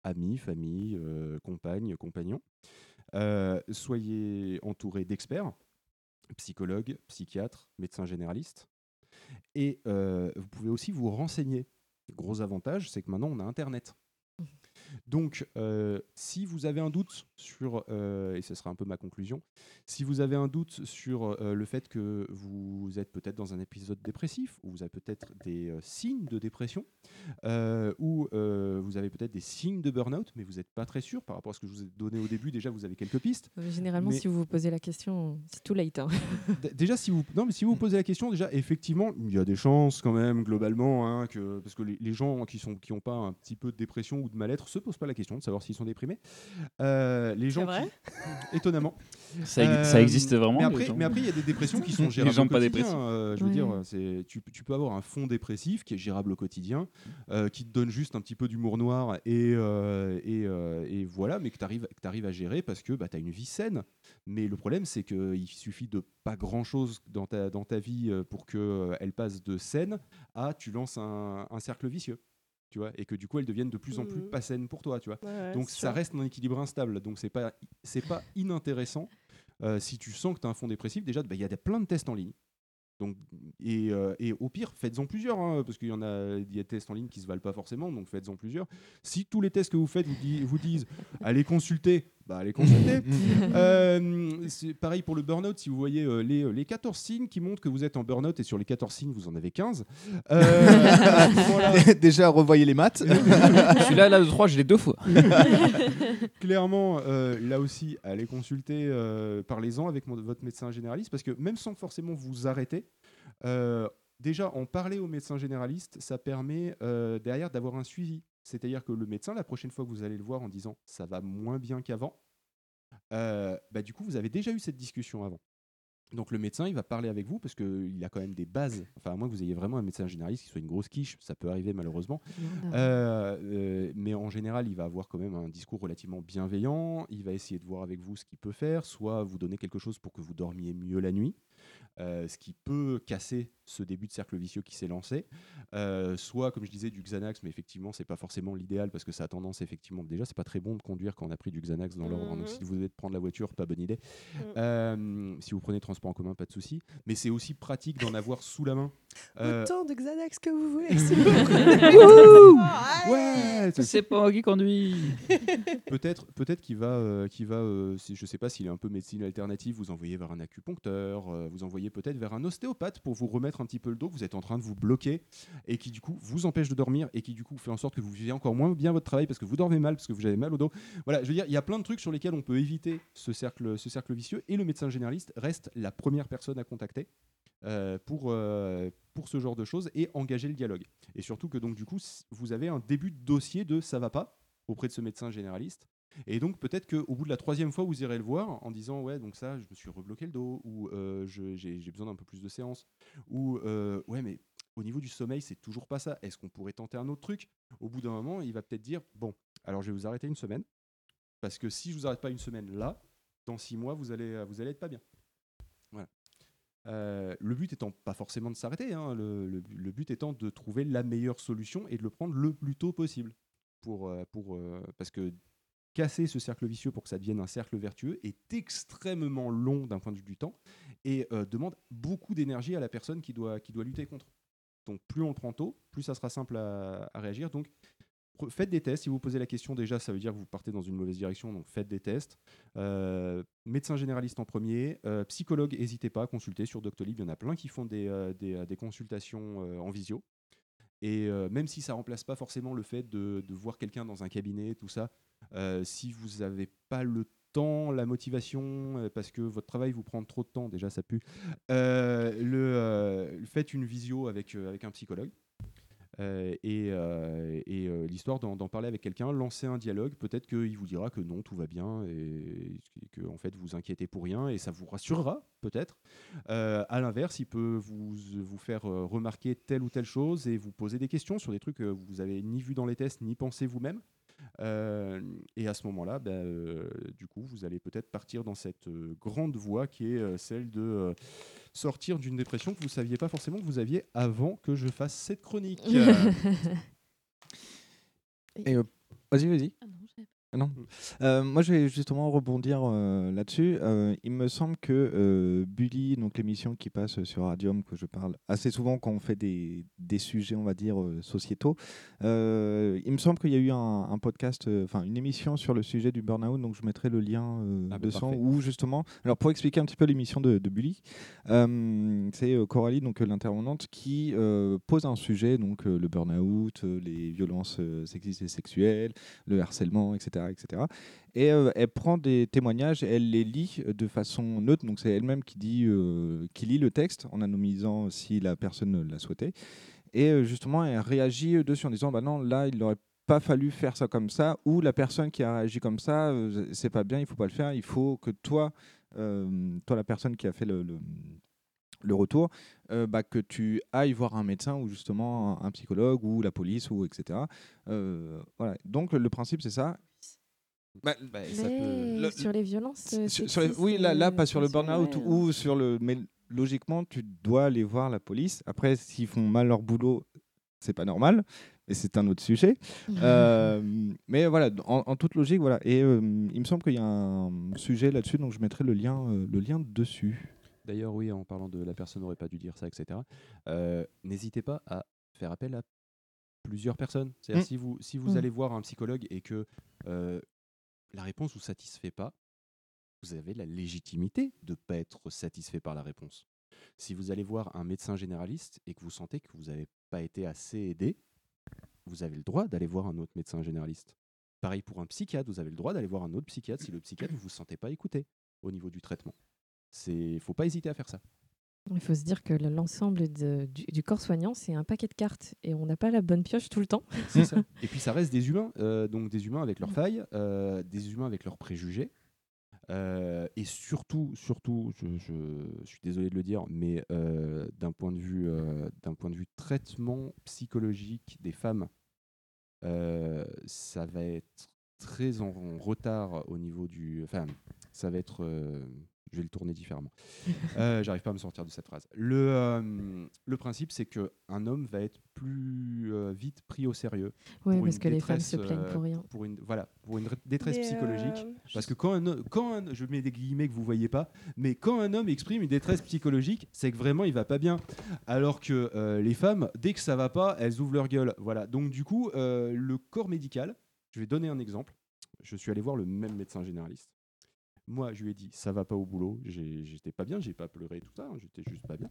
amis, famille, compagnes, compagnons. Euh, soyez entourés d'experts psychologue, psychiatre, médecin généraliste. Et euh, vous pouvez aussi vous renseigner. Gros avantage, c'est que maintenant on a Internet. Donc, euh, si vous avez un doute sur, euh, et ce sera un peu ma conclusion, si vous avez un doute sur euh, le fait que vous êtes peut-être dans un épisode dépressif, ou vous avez peut-être des euh, signes de dépression, ou vous avez peut-être des signes de burn-out, mais vous n'êtes pas très sûr par rapport à ce que je vous ai donné au début, déjà vous avez quelques pistes. Généralement, Mais- si vous vous posez la question, c'est too late. hein. Déjà, si vous, non, mais si vous vous posez la question, déjà, effectivement, il y a des chances quand même, globalement, hein, que, parce que les, les gens qui n'ont qui ont pas un petit peu de dépression ou de mal-être se posent pas la question de savoir s'ils sont déprimés. Euh, les gens vrai qui- étonnamment. Ça ça existe vraiment, Mais les après, gens mais après, il y a des dépressions qui sont Les gérables gens au pas quotidien, dépressifs. euh, je veux Ouais. dire, c'est, tu, tu peux avoir un fond dépressif qui est gérable au quotidien, euh, qui te donne juste un petit peu d'humour noir et, euh, et, euh, et voilà, mais que tu arrives, à gérer parce que bah, tu as une vie saine. Mais le problème, c'est qu'il suffit de pas grand-chose dans ta, dans ta vie euh, pour qu'elle passe de saine à tu lances un, un cercle vicieux. Tu vois, et que du coup elle devienne de plus en plus Mhm. pas saine pour toi, tu vois. Ouais, Donc ça sûr. reste un équilibre instable, donc c'est pas c'est pas inintéressant. Euh, si tu sens que tu as un fond dépressif, déjà bah, il y a des, plein de tests en ligne. Donc, et, euh, et au pire, faites-en plusieurs, hein, parce qu'il y en a il y a des tests en ligne qui se valent pas forcément, donc faites-en plusieurs. Si tous les tests que vous faites vous, di- vous disent allez consulter, bah allez consulter. Euh, c'est pareil pour le burn-out, si vous voyez euh, les, les 14 signes qui montrent que vous êtes en burn-out et sur les 14 signes vous en avez 15. euh, à ce moment-là- Déjà, revoyez les maths. Celui-là, là, le 3, je l'ai deux fois. Clairement, euh, là aussi, allez consulter, euh, parlez-en avec mon- votre médecin généraliste, parce que même sans forcément vous arrêter, euh, déjà en parler au médecin généraliste, ça permet euh, derrière d'avoir un suivi. C'est-à-dire que le médecin, la prochaine fois que vous allez le voir en disant ça va moins bien qu'avant, euh, bah, du coup, vous avez déjà eu cette discussion avant. Donc le médecin, il va parler avec vous parce qu'il a quand même des bases. Enfin, à moins que vous ayez vraiment un médecin généraliste qui soit une grosse quiche, ça peut arriver malheureusement. Euh, euh, mais en général, il va avoir quand même un discours relativement bienveillant. Il va essayer de voir avec vous ce qu'il peut faire, soit vous donner quelque chose pour que vous dormiez mieux la nuit, euh, ce qui peut casser ce début de cercle vicieux qui s'est lancé. Euh, soit, comme je disais, du Xanax, mais effectivement, c'est pas forcément l'idéal parce que ça a tendance, effectivement, déjà, c'est pas très bon de conduire quand on a pris du Xanax dans l'ordre. Donc, Mhm. si vous devez prendre la voiture, pas bonne idée. Mhm. Euh, si vous prenez transport en commun, pas de souci. Mais c'est aussi pratique d'en avoir sous la main. Euh, Autant de Xanax que vous voulez. Ouais, C'est pas qui conduis. peut-être peut-être qu'il va euh, qu'il va euh, si, je sais pas s'il est un peu médecine alternative vous envoyer vers un acupuncteur euh, vous envoyer peut-être vers un ostéopathe pour vous remettre un petit peu le dos vous êtes en train de vous bloquer et qui du coup vous empêche de dormir et qui du coup fait en sorte que vous vivez encore moins bien votre travail parce que vous dormez mal parce que vous avez mal au dos voilà je veux dire il y a plein de trucs sur lesquels on peut éviter ce cercle ce cercle vicieux et le médecin généraliste reste la première personne à contacter euh, pour, euh, pour ce genre de choses et engager le dialogue. Et surtout que donc du coup, vous avez un début de dossier de ça va pas auprès de ce médecin généraliste. Et donc peut-être qu'au bout de la troisième fois, vous irez le voir en disant ouais donc ça, je me suis rebloqué le dos ou euh, j'ai besoin d'un peu plus de séances ou euh, ouais mais au niveau du sommeil c'est toujours pas ça. Est-ce qu'on pourrait tenter un autre truc? Au bout d'un moment, il va peut-être dire bon alors je vais vous arrêter une semaine parce que si je vous arrête pas une semaine là, dans six mois vous allez vous allez être pas bien. Voilà. Euh, le but étant pas forcément de s'arrêter, hein, le, le le but étant de trouver la meilleure solution et de le prendre le plus tôt possible. Pour, euh, pour, parce que casser ce cercle vicieux pour que ça devienne un cercle vertueux est extrêmement long d'un point de vue du temps et euh, demande beaucoup d'énergie à la personne qui doit, qui doit lutter contre. Donc plus on le prend tôt, plus ça sera simple à, à réagir. Donc faites des tests. Si vous posez la question déjà, ça veut dire que vous partez dans une mauvaise direction. Donc faites des tests. Euh, médecin généraliste en premier, euh, psychologue, n'hésitez pas à consulter sur Doctolib. Il y en a plein qui font des, des, consultations en visio. Et euh, même si ça remplace pas forcément le fait de, voir quelqu'un dans un cabinet, tout ça, euh, si vous n'avez pas le temps, la motivation, euh, parce que votre travail vous prend trop de temps, déjà ça pue, le, faites une visio avec un psychologue. Euh, et euh, euh, l'histoire d'en parler avec quelqu'un, lancer un dialogue, peut-être qu'il vous dira que non, tout va bien et, et que en fait vous inquiétez pour rien et ça vous rassurera peut-être. À l'inverse, il peut vous, vous faire remarquer telle ou telle chose et vous poser des questions sur des trucs que vous avez ni vu dans les tests ni pensé vous-même. Et à ce moment-là, euh, du coup, vous allez peut-être partir dans cette grande voie qui est celle de sortir d'une dépression que vous ne saviez pas forcément que vous aviez avant que je fasse cette chronique. Et, euh, vas-y, vas-y. Ah non, Ah Non. Euh, moi, je vais justement rebondir euh, là-dessus. Euh, il me semble que Bully, donc l'émission qui passe sur Radium, que je parle assez souvent quand on fait des, des sujets, on va dire, sociétaux, il me semble qu'il y a eu un, un podcast, enfin une émission sur le sujet du burn-out, donc je mettrai le lien Ah dessus, parfait. où justement, alors pour expliquer un petit peu l'émission de, de Bully, c'est Coralie, donc l'intervenante, qui pose un sujet, donc le burn-out, les violences sexistes et sexuelles, le harcèlement, etc. etc. Et euh, elle prend des témoignages, elle les lit de façon neutre, donc c'est elle-même qui, dit, euh, qui lit le texte en anonymisant si la personne l'a souhaité. Et euh, justement, elle réagit dessus en disant bah non, là, il n'aurait pas fallu faire ça comme ça, ou la personne qui a réagi comme ça, euh, c'est pas bien, il faut pas le faire, il faut que toi, euh, toi la personne qui a fait le, le- retour, euh, bah, que tu ailles voir un médecin ou justement un, psychologue ou la police ou etc. Euh, voilà. Donc le principe c'est ça. Bah, Bah, ça peut- Mais le- sur les violences. sur- sur les- sexistes, oui, là, là pas sur le burn-out ouais, ou sur le. Mais logiquement, tu dois aller voir la police. Après, s'ils font mal leur boulot, c'est pas normal. Et c'est un autre sujet. Euh, mais voilà, en, en toute logique, voilà. Et euh, il me semble qu'il y a un sujet là-dessus, donc je mettrai le lien, euh, le lien dessus. D'ailleurs, oui, en parlant de la personne n'aurait pas dû dire ça, etc. euh, N'hésitez pas à faire appel à plusieurs personnes. C'est-à-dire Mm. si vous, si vous Mm. allez voir un psychologue et que euh, la réponse vous satisfait pas, vous avez la légitimité de ne pas être satisfait par la réponse. Si vous allez voir un médecin généraliste et que vous sentez que vous n'avez pas été assez aidé, vous avez le droit d'aller voir un autre médecin généraliste. Pareil pour un psychiatre, vous avez le droit d'aller voir un autre psychiatre si le psychiatre ne vous sentez pas écouté au niveau du traitement. Il ne faut pas hésiter à faire ça. Il faut se dire que le- l'ensemble du, du corps soignant, c'est un paquet de cartes et on n'a pas la bonne pioche tout le temps. C'est ça. Et puis ça reste des humains, euh, donc des humains avec leurs failles, euh, des humains avec leurs préjugés. euh, et surtout, surtout, je, je- je suis désolé de le dire, mais euh, d'un point de vue, euh, d'un point de vue traitement psychologique des femmes, euh, ça va être très en, en retard au niveau du, enfin, ça va être, euh, je vais le tourner différemment. Euh, J'arrive pas à me sortir de cette phrase. Le, euh, le principe, c'est que un homme va être plus euh, vite pris au sérieux. Pour parce que les femmes se plaignent pour rien. Pour une, voilà, pour une détresse Mais, psychologique. euh, Parce que quand un, quand un- je mets des guillemets que vous voyez pas, mais quand un homme exprime une détresse psychologique, c'est que vraiment il va pas bien. Alors que euh, les femmes, dès que ça va pas, elles ouvrent leur gueule. Voilà. Donc du coup, euh, le corps médical. Je vais donner un exemple. Je suis allé voir le même médecin généraliste. Moi, je lui ai dit, ça va pas au boulot, j'étais pas bien, j'ai pas pleuré, tout ça, hein, j'étais juste pas bien.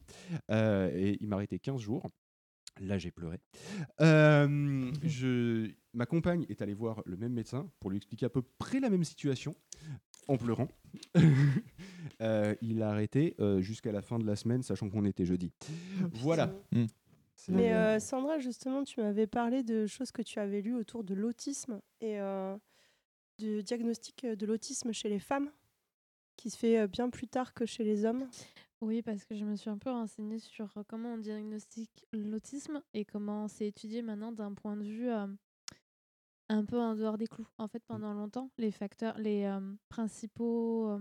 Euh, et il m'a arrêté 15 jours. Là, j'ai pleuré. Euh, je, ma compagne est allée voir le même médecin pour lui expliquer à peu près la même situation, en pleurant. Euh, il a arrêté euh, jusqu'à la fin de la semaine, sachant qu'on était jeudi. voilà. Mm. C'est- Mais euh, Sandra, justement, tu m'avais parlé de choses que tu avais lues autour de l'autisme et euh, du diagnostic de l'autisme chez les femmes, qui se fait bien plus tard que chez les hommes? Oui, parce que je me suis un peu renseignée sur comment on diagnostique l'autisme et comment c'est étudié maintenant d'un point de vue euh, un peu en dehors des clous. En fait, pendant longtemps, les facteurs, les euh, principaux, euh,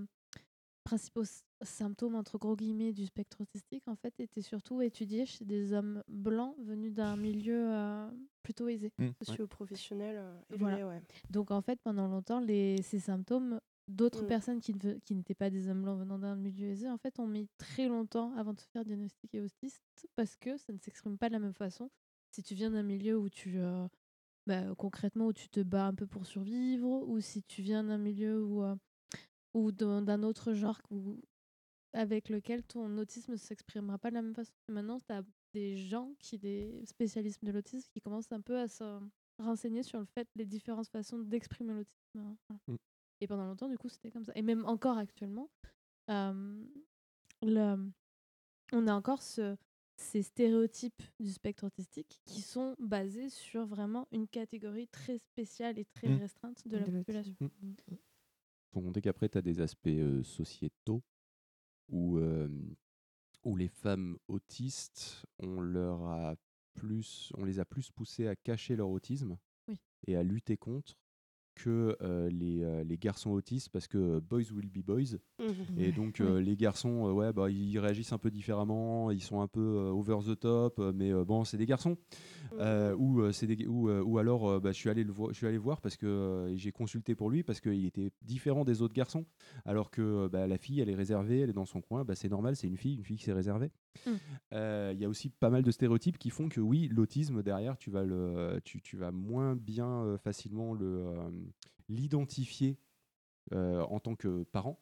principaux symptômes entre gros guillemets du spectre autistique, en fait, étaient surtout étudiés chez des hommes blancs venus d'un milieu euh, plutôt aisé. Mm. Socio-professionnel euh, Voilà. ouais. Donc en fait, pendant longtemps, les, ces symptômes d'autres Mm. personnes qui ne qui n'étaient pas des hommes blancs venant d'un milieu aisé, en fait, ont mis très longtemps avant de se faire diagnostiquer autiste parce que ça ne s'exprime pas de la même façon. Si tu viens d'un milieu où tu, euh, bah, concrètement, où tu te bats un peu pour survivre, ou si tu viens d'un milieu où, euh, ou d'un autre genre où- avec lequel ton autisme ne s'exprimera pas de la même façon. Et maintenant, tu as des gens, qui, des spécialistes de l'autisme, qui commencent un peu à se renseigner sur le fait les différentes façons d'exprimer l'autisme. hein. Voilà. Et pendant longtemps, du coup, c'était comme ça. Et même encore actuellement, euh, le- on a encore ce, ces stéréotypes du spectre autistique qui sont basés sur vraiment une catégorie très spéciale et très Mm. restreinte de la De population. l'autisme. Faut compter qu'après, tu as des aspects euh, sociétaux où, euh, où les femmes autistes, on, leur a plus, on les a plus poussées à cacher leur autisme Oui. et à lutter contre que euh, les, euh, les garçons autistes parce que boys will be boys. Et donc euh, les garçons ouais bah ils réagissent un peu différemment ils sont un peu over the top mais bon c'est des garçons. Ou c'est des ou, ou alors bah, je suis allé le je suis allé voir parce que j'ai consulté pour lui parce qu'il était différent des autres garçons. Alors que bah, la fille elle est réservée elle est dans son coin bah, c'est normal c'est une fille une fille qui s'est réservée Mm. Euh, il y a aussi pas mal de stéréotypes qui font que oui l'autisme derrière tu vas moins bien euh, facilement le euh, l'identifier en tant que parent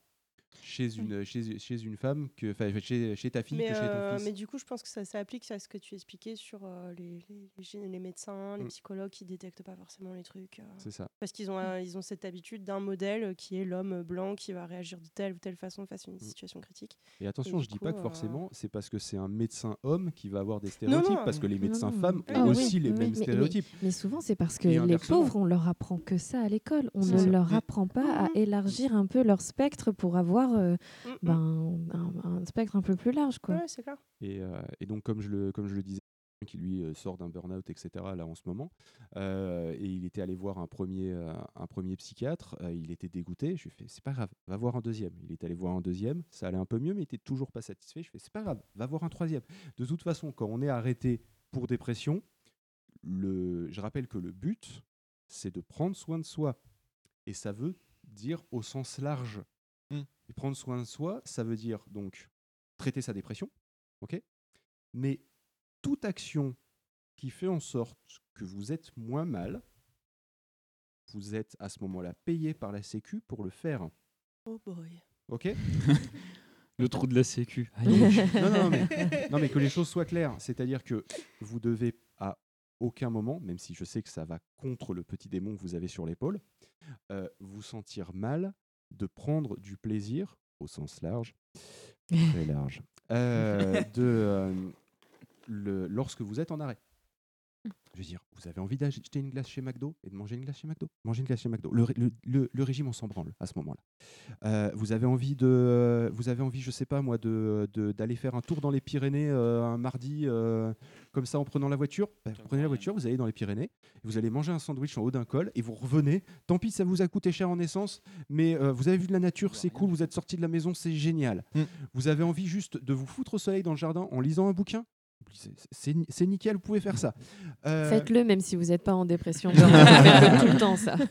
chez une, chez, chez une femme, que, enfin, chez, chez ta fille Mais, que chez ton euh, fils. mais du coup, je pense que ça s'applique à ce que tu expliquais sur euh, les, les, les gé- les médecins, les Mm. psychologues qui détectent pas forcément les trucs. euh, C'est ça. Parce qu'ils ont, un- ils ont cette habitude d'un modèle qui est l'homme blanc qui va réagir de telle ou telle façon face à une situation critique. Et attention, je dis coup, pas que forcément c'est parce que c'est un médecin homme qui va avoir des stéréotypes, non, parce que les médecins non. femmes ont Ah oui, aussi les oui, mêmes mais- mais- stéréotypes. Mais souvent, c'est parce que Et les pauvres, on leur apprend que ça à l'école. On ne leur Mm. apprend pas à élargir un peu leur spectre pour avoir euh, Mm, mm. ben, un, un spectre un peu plus large. Quoi. Ouais, c'est clair. Et, euh, et donc, comme je le, comme je le disais, qui lui euh, sort d'un burn-out, etc., là en ce moment, euh, et il était allé voir un premier, un premier psychiatre, euh, il était dégoûté, je lui ai fait, c'est pas grave, va voir un deuxième. Il est allé voir un deuxième, ça allait un peu mieux, mais il était toujours pas satisfait. Je fais, c'est pas grave, va voir un troisième. De toute façon, quand on est arrêté pour dépression, le, je rappelle que le but, c'est de prendre soin de soi. Et ça veut dire au sens large. Et prendre soin de soi, ça veut dire donc traiter sa dépression, ok? Mais toute action qui fait en sorte que vous êtes moins mal, vous êtes à ce moment-là payé par la Sécu pour le faire, Oh boy. ok? Le trou de la sécu. Donc, non, non, mais, non, mais que les choses soient claires. C'est-à-dire que vous devez à aucun moment, même si je sais que ça va contre le petit démon que vous avez sur l'épaule, euh, vous sentir mal de prendre du plaisir, au sens large, très large, euh, de, le, lorsque vous êtes en arrêt. Je veux dire, vous avez envie d'acheter une glace chez McDo et de manger une glace chez McDo? Manger une glace chez McDo. Le, ré- le- le- le régime, on s'en branle à ce moment-là. Euh, vous avez envie de, vous avez envie, je sais pas moi, de de- d'aller faire un tour dans les Pyrénées euh, un mardi euh, comme ça en prenant la voiture? Bah, vous prenez la voiture, vous allez dans les Pyrénées, vous allez manger un sandwich en haut d'un col et vous revenez. Tant pis, ça vous a coûté cher en essence, mais euh, vous avez vu de la nature, c'est cool. Vous êtes sorti de la maison, c'est génial. Mm. Vous avez envie juste de vous foutre au soleil dans le jardin en lisant un bouquin? C'est- nickel, vous pouvez faire ça. Euh, Faites-le même si vous n'êtes pas en dépression. Tout le temps, ça.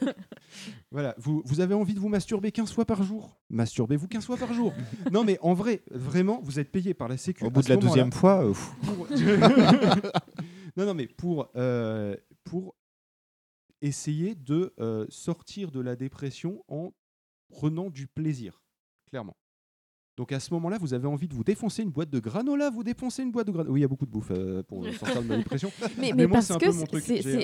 Voilà, vous, vous avez envie de vous masturber 15 fois par jour? Masturbez-vous 15 fois par jour? non, mais en vrai, vraiment, vous êtes payé par la Sécu. Au bout de la deuxième fois, euh, pour- non, non, mais pour, euh, pour essayer de euh, sortir de la dépression en prenant du plaisir, clairement. Donc à ce moment-là, vous avez envie de vous défoncer une boîte de granola, vous défoncez une boîte de granola. Oui, il y a beaucoup de bouffe euh, pour euh, sortir de ma dépression. Mais, mais moi, parce que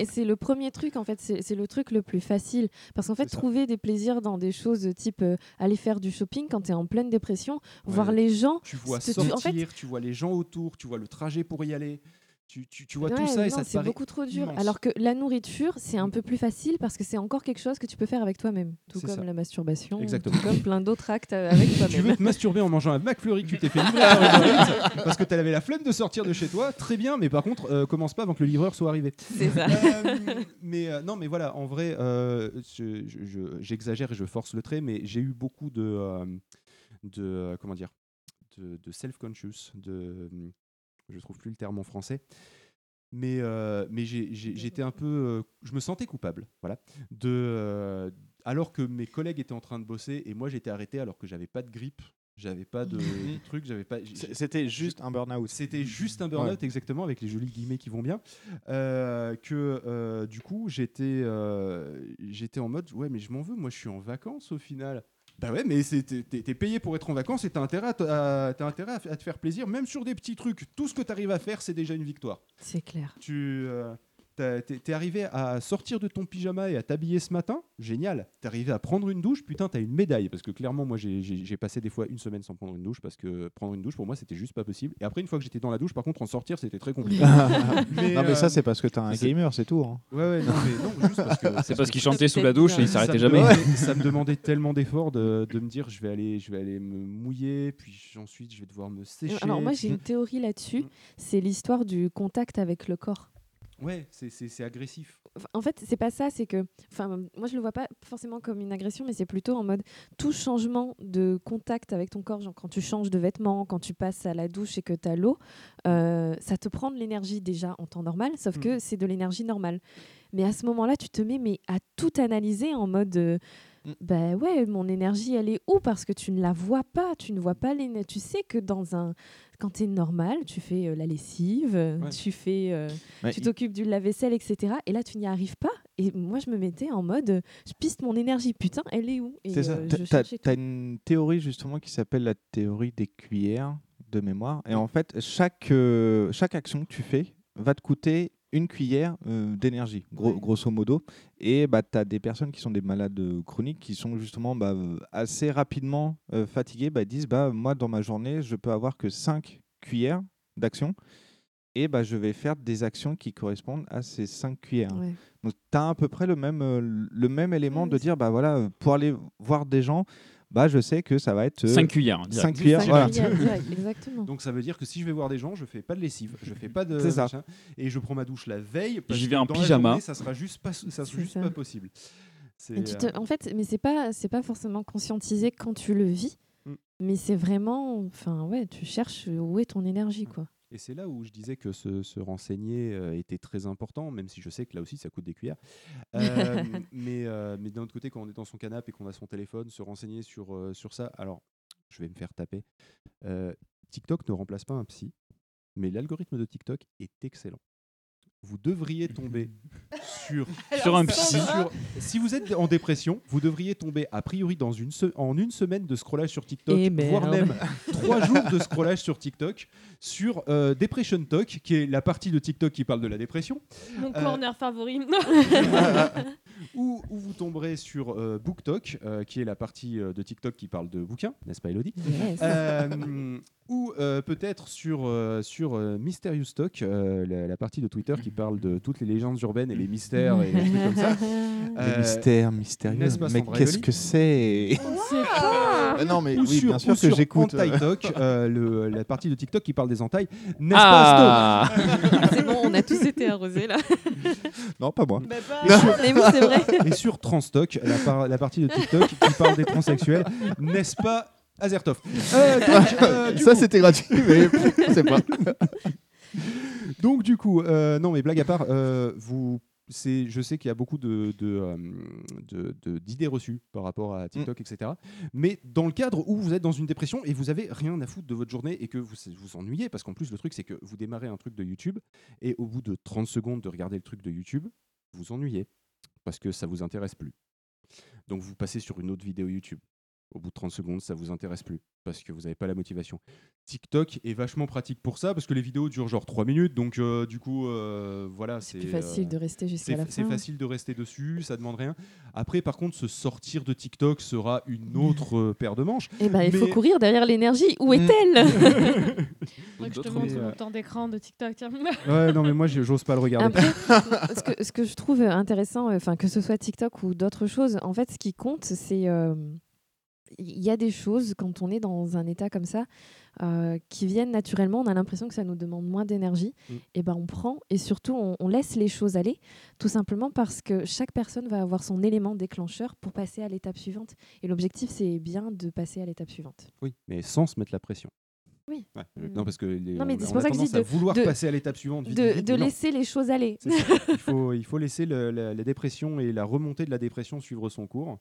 c'est- le premier truc, en fait, c'est le truc le plus facile. Parce qu'en fait, ça. trouver des plaisirs dans des choses de type euh, aller faire du shopping quand tu es en pleine dépression, voir les gens. Tu vois tu- sortir, en fait, tu vois les gens autour, tu vois le trajet pour y aller, tu, tu, tu vois tout ça et ça te c'est beaucoup trop dur. immense. Alors que la nourriture, c'est un peu plus facile parce que c'est encore quelque chose que tu peux faire avec toi-même. Tout comme ça. la masturbation, Exactement. tout comme plein d'autres actes euh, avec tu veux toi-même. te masturber en mangeant un McFlurry que tu t'es fait livrer parce que tu avais la flemme de sortir de chez toi, très bien, mais par contre, euh, commence pas avant que le livreur soit arrivé. C'est ça. Euh, mais euh, non, mais voilà, en vrai, euh, je- j'exagère et je force le trait, mais j'ai eu beaucoup de, de comment dire, de, de self-conscious, de, je trouve plus le terme en français. Mais, euh, mais j'étais un peu. euh, je me sentais coupable, voilà. De, euh, alors que mes collègues étaient en train de bosser et moi j'étais arrêté alors que j'avais pas de grippe, j'avais pas de truc, j'avais pas. C'était juste un burn-out. c'était juste un burn-out, exactement, avec les jolis guillemets qui vont bien. euh, que euh, du coup, j'étais euh, j'étais en mode ouais, mais je m'en veux, moi je suis en vacances au final. Bah ouais, mais t'es payé pour être en vacances et t'as intérêt, à, intérêt à, te faire plaisir, même sur des petits trucs. Tout ce que t'arrives à faire, c'est déjà une victoire. C'est clair. Tu, euh, T'es arrivé à sortir de ton pyjama et à t'habiller ce matin, génial. T'es arrivé à prendre une douche, putain, t'as une médaille. Parce que clairement, moi, j'ai- passé des fois une semaine sans prendre une douche parce que prendre une douche pour moi, c'était juste pas possible. Et après, une fois que j'étais dans la douche, par contre, en sortir, c'était très compliqué. non, mais ça, euh, c'est parce que t'es un gamer, c'est tout. hein. Ouais, ouais, non, mais non, juste parce que. C'est parce qu'il chantait sous la douche et il s'arrêtait jamais. ça me demandait tellement d'efforts de, de me dire je vais aller, je vais aller me mouiller, puis ensuite je vais devoir me sécher. Alors moi j'ai une théorie là-dessus, Mm. c'est l'histoire du contact avec le corps. Ouais, c'est- agressif. En fait, c'est pas ça, c'est que, enfin, moi je le vois pas forcément comme une agression, mais c'est plutôt en mode tout changement de contact avec ton corps, genre quand tu changes de vêtements, quand tu passes à la douche et que tu as l'eau, euh, ça te prend de l'énergie déjà en temps normal, sauf Mm. que c'est de l'énergie normale. Mais à ce moment-là, tu te mets mais à tout analyser en mode, euh, Bah ouais, mon énergie elle est où? Parce que tu ne la vois pas, tu ne vois pas l'énergie. Tu sais que dans un, quand tu es normal, tu fais euh, la lessive, euh, Ouais. tu fais, euh, Ouais, tu il- t'occupes du lave-vaisselle, etc. Et là, tu n'y arrives pas. Et moi, je me mettais en mode, je piste mon énergie. Putain, elle est où? C'est ça. euh, t'as tout. une théorie justement qui s'appelle la théorie des cuillères de mémoire. Et en fait, chaque, euh, chaque action que tu fais va te coûter une cuillère euh, d'énergie, gros- grosso modo. Et bah, tu as des personnes qui sont des malades euh, chroniques qui sont justement bah, euh, assez rapidement euh, fatiguées. Bah, disent bah, Moi, dans ma journée, je peux avoir que 5 cuillères d'action. Et bah, je vais faire des actions qui correspondent à ces 5 cuillères. Ouais. Donc, tu as à peu près le même, le même élément Ouais, de dire bah, voilà, pour aller voir des gens, bah, je sais que ça va être. euh, 5 cuillères. hein, direct. cinq cuillères, Cinq voilà. cuillères, direct, exactement. Donc ça veut dire que si je vais voir des gens, je fais pas de lessive, je fais pas de C'est ça. machin, et je prends ma douche la veille. parce J'y vais que en pyjama. journée, ça sera juste pas, ça sera juste ça. pas possible. Et tu te- euh, En fait, mais c'est pas, c'est pas forcément conscientisé quand tu le vis, Mm. mais c'est vraiment, enfin ouais, tu cherches où est ton énergie, quoi. Et c'est là où je disais que se, se renseigner euh, était très important, même si je sais que là aussi ça coûte des cuillères. Euh, mais euh, mais d'un autre côté, quand on est dans son canapé et qu'on a son téléphone, se renseigner sur, sur ça. Alors, je vais me faire taper. TikTok ne remplace pas un psy, mais l'algorithme de TikTok est excellent. Vous devriez tomber sur, Sur un psy. sur- si vous êtes en dépression, vous devriez tomber a priori dans une se- en une semaine de scrollage sur TikTok, Et voire merde. même trois jours de scrollage sur TikTok sur euh, Depression Talk, qui est la partie de TikTok qui parle de la dépression, Mon Euh, corner favori. ou, ou vous tomberez sur euh, Book Talk, euh, qui est la partie euh, de TikTok qui parle de bouquins, n'est-ce pas Elodie? Yes. Ou euh, peut-être sur, euh, sur euh, Mysterious Talk, euh, la, la partie de Twitter qui parle de toutes les légendes urbaines et les mystères et les trucs comme ça. Les Euh, mystères mystérieux. pas, Mais qu'est-ce que c'est Euh, Non, mais ou oui, sur, bien sûr ou que sur j'écoute. Talk, euh, le- la partie de TikTok qui parle des entailles, n'est-ce Ah c'est bon, on a tous été arrosés là. Non, pas moi. Bah, pas- Et sur- Mais oui, c'est vrai. pas Et sur Transtock, la, par- la partie de TikTok qui parle des transsexuels, n'est-ce pas Azertov Euh, donc, euh, Ça, coup- c'était gratuit, mais c'est pas. Donc du coup, euh, non mais blague à part, vous, c'est, je sais qu'il y a beaucoup de, de, de- de- d'idées reçues par rapport à TikTok, etc. Mais dans le cadre où vous êtes dans une dépression et vous avez rien à foutre de votre journée et que vous vous ennuyez, parce qu'en plus le truc c'est que vous démarrez un truc de YouTube et au bout de 30 secondes de regarder le truc de YouTube, vous ennuyez parce que ça vous intéresse plus. Donc vous passez sur une autre vidéo YouTube. Au bout de 30 secondes, ça vous intéresse plus parce que vous n'avez pas la motivation. TikTok est vachement pratique pour ça parce que les vidéos durent genre 3 minutes. Donc, euh, du coup, euh, voilà. C'est plus facile euh, de rester jusqu'à c'est la fa- C'est fin. facile de rester dessus, ça demande rien. Après, par contre, se sortir de TikTok sera une autre euh, paire de manches. Eh ben, il faut courir derrière l'énergie. Où Mm. est-elle que je te d'autres montre mon euh, temps d'écran de TikTok. Tiens. Ouais, non, mais moi, j'ose pas le regarder. Après, ce, que, ce que je trouve intéressant, enfin que ce soit TikTok ou d'autres choses, en fait, ce qui compte, c'est euh, il y a des choses quand on est dans un état comme ça euh, qui viennent naturellement. On a l'impression que ça nous demande moins d'énergie. Mm. Et ben on prend et surtout on, on laisse les choses aller, tout simplement parce que chaque personne va avoir son élément déclencheur pour passer à l'étape suivante. Et l'objectif, c'est bien de passer à l'étape suivante. Oui, mais sans se mettre la pression. Oui. Ouais, euh, Mm. Non, parce que les, Non, mais c'est pour a ça que je dis de- vouloir de- passer à l'étape suivante. vite, De, vite, de laisser les choses aller. Il, faut, il faut laisser le- la, la dépression et la remontée de la dépression suivre son cours.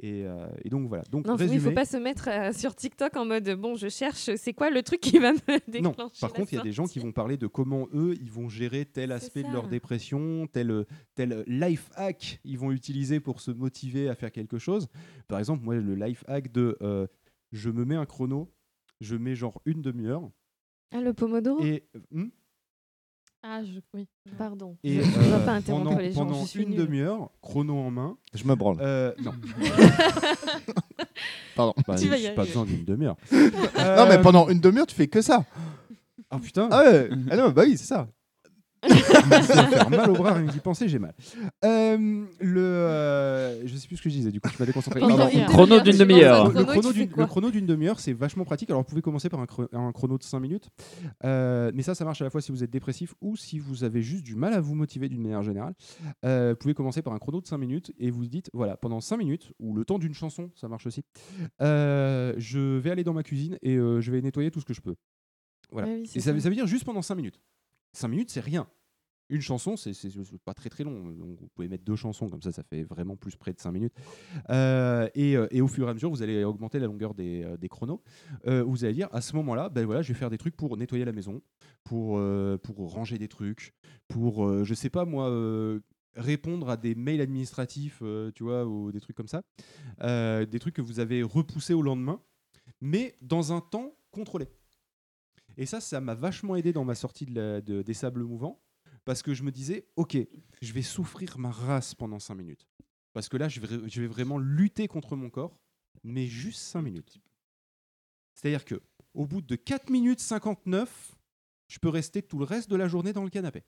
Et, euh, et donc voilà. Donc, Non, il résumé, faut pas se mettre euh, sur TikTok en mode bon, je cherche, c'est quoi le truc qui va me déclencher Non, par contre, il y a des gens qui vont parler de comment eux, ils vont gérer tel aspect de leur dépression, tel, tel life hack ils vont utiliser pour se motiver à faire quelque chose. Par exemple, moi, le life hack de euh, je me mets un chrono, je mets genre une demi-heure Ah, le Pomodoro? Et. Hmm? Ah, je... oui. Pardon. Et je ne dois euh, pas interrompre pendant, les gens. pendant je suis une demi-heure, chrono en main. Je me branle. Euh, non. Pardon. Bah, Tu vas y j'ai pas besoin d'une demi-heure. Non, mais pendant une demi-heure, tu fais que ça. Ah putain. Ah ouais. Ah non, bah oui, c'est ça. ça va faire mal au bras, rien que d'y penser, j'ai mal. Euh, le, euh, je sais plus ce que je disais, du coup, déconcentrer. Pendant Pardon. une Chrono d'une demi-heure. Le Chrono, d'une- quoi le chrono d'une demi-heure, c'est vachement pratique. Alors, vous pouvez commencer par un, chro- un chrono de 5 minutes. Euh, mais ça, ça marche à la fois si vous êtes dépressif ou si vous avez juste du mal à vous motiver d'une manière générale. Euh, vous pouvez commencer par un chrono de 5 minutes et vous dites voilà, pendant 5 minutes, ou le temps d'une chanson, ça marche aussi, euh, je vais aller dans ma cuisine et euh, je vais nettoyer tout ce que je peux. Voilà. Ouais, oui, c'est et ça, veut- ça. ça veut dire juste pendant 5 minutes. 5 minutes, c'est rien. Une chanson, c'est pas très très long. Donc vous pouvez mettre deux chansons, comme ça, ça fait vraiment plus près de 5 minutes. Euh, et, euh, et au fur et à mesure, vous allez augmenter la longueur des, euh, chronos. Vous allez dire, à ce moment-là, ben voilà, je vais faire des trucs pour nettoyer la maison, pour, pour ranger des trucs, pour, je sais pas moi, répondre à des mails administratifs, tu vois, ou des trucs comme ça. Des trucs que vous avez repoussés au lendemain, mais dans un temps contrôlé. Et ça, ça m'a vachement aidé dans ma sortie de la- de- des sables mouvants, parce que je me disais, ok, je vais souffrir ma race pendant 5 minutes. Parce que là, je vais, je vais vraiment lutter contre mon corps, mais juste 5 minutes. C'est-à-dire que au bout de 4 minutes 59, je peux rester tout le reste de la journée dans le canapé.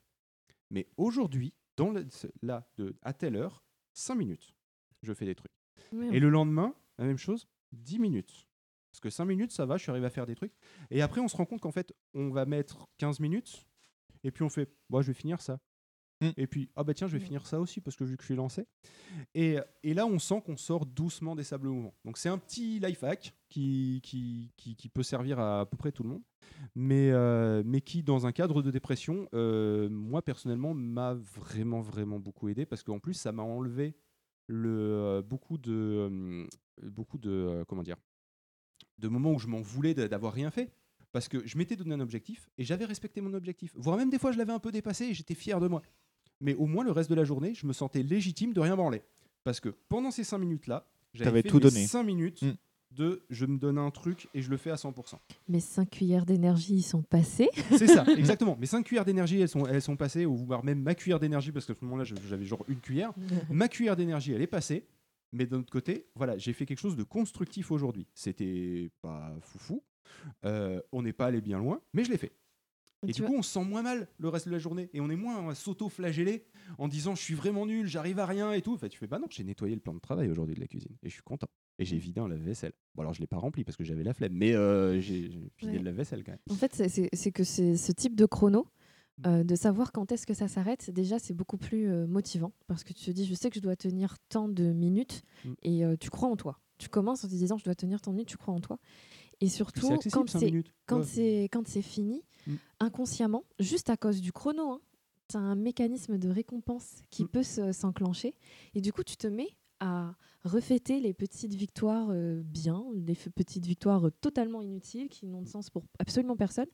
Mais aujourd'hui, dans le- là, de, à telle heure, 5 minutes, je fais des trucs. Et le lendemain, la même chose, 10 minutes. Parce que 5 minutes, ça va, je suis arrivé à faire des trucs. Et après, on se rend compte qu'en fait, on va mettre 15 minutes, et puis on fait, moi, je vais finir ça. Mm. Et puis, ah bah tiens, je vais finir ça aussi, parce que vu que je suis lancé. Et, et là, on sent qu'on sort doucement des sables mouvants. Donc, c'est un petit life hack qui, qui, qui, qui peut servir à à peu près tout le monde, mais, euh, mais qui, dans un cadre de dépression, euh, moi, personnellement, m'a vraiment, vraiment beaucoup aidé, parce qu'en plus, ça m'a enlevé le, euh, beaucoup de, euh, beaucoup de, euh, comment dire, de moments où je m'en voulais d'avoir rien fait. Parce que je m'étais donné un objectif et j'avais respecté mon objectif. Voire même des fois, je l'avais un peu dépassé et j'étais fier de moi. Mais au moins, le reste de la journée, je me sentais légitime de rien branler. Parce que pendant ces 5 minutes-là, j'avais tout donné. 5 minutes Mm. de je me donne un truc et je le fais à 100%. Mes 5 cuillères d'énergie ils sont passées. C'est ça, exactement. Mes 5 cuillères d'énergie, elles sont, elles sont passées, ou voire même ma cuillère d'énergie, parce qu'à ce moment-là, j'avais genre une cuillère. ma cuillère d'énergie, elle est passée. Mais d'un autre côté, voilà, j'ai fait quelque chose de constructif aujourd'hui. C'était pas foufou. Euh, on n'est pas allé bien loin, mais je l'ai fait. Et du vois- coup, on se sent moins mal le reste de la journée. Et on est moins à s'auto-flageller en disant je suis vraiment nul, j'arrive à rien et tout. Enfin, tu fais bah non, j'ai nettoyé le plan de travail aujourd'hui de la cuisine. Et je suis content. Et j'ai vidé un lave-vaisselle. Bon, alors je l'ai pas rempli parce que j'avais la flemme, mais euh, j'ai vidé Ouais. le lave-vaisselle quand même. En fait, c'est que c'est ce type de chrono, euh, de savoir quand est-ce que ça s'arrête, déjà, c'est beaucoup plus euh, motivant. Parce que tu te dis, je sais que je dois tenir tant de minutes Mm. et euh, tu crois en toi. Tu commences en te disant, je dois tenir tant de minutes, tu crois en toi. Et surtout, quand c'est minutes. quand Ouais. c'est quand c'est fini, Mm. inconsciemment, juste à cause du chrono, tu as un mécanisme de récompense qui Mm. peut se- s'enclencher. Et du coup, tu te mets à refêter les petites victoires bien, les petites victoires totalement inutiles qui n'ont de sens pour absolument personne.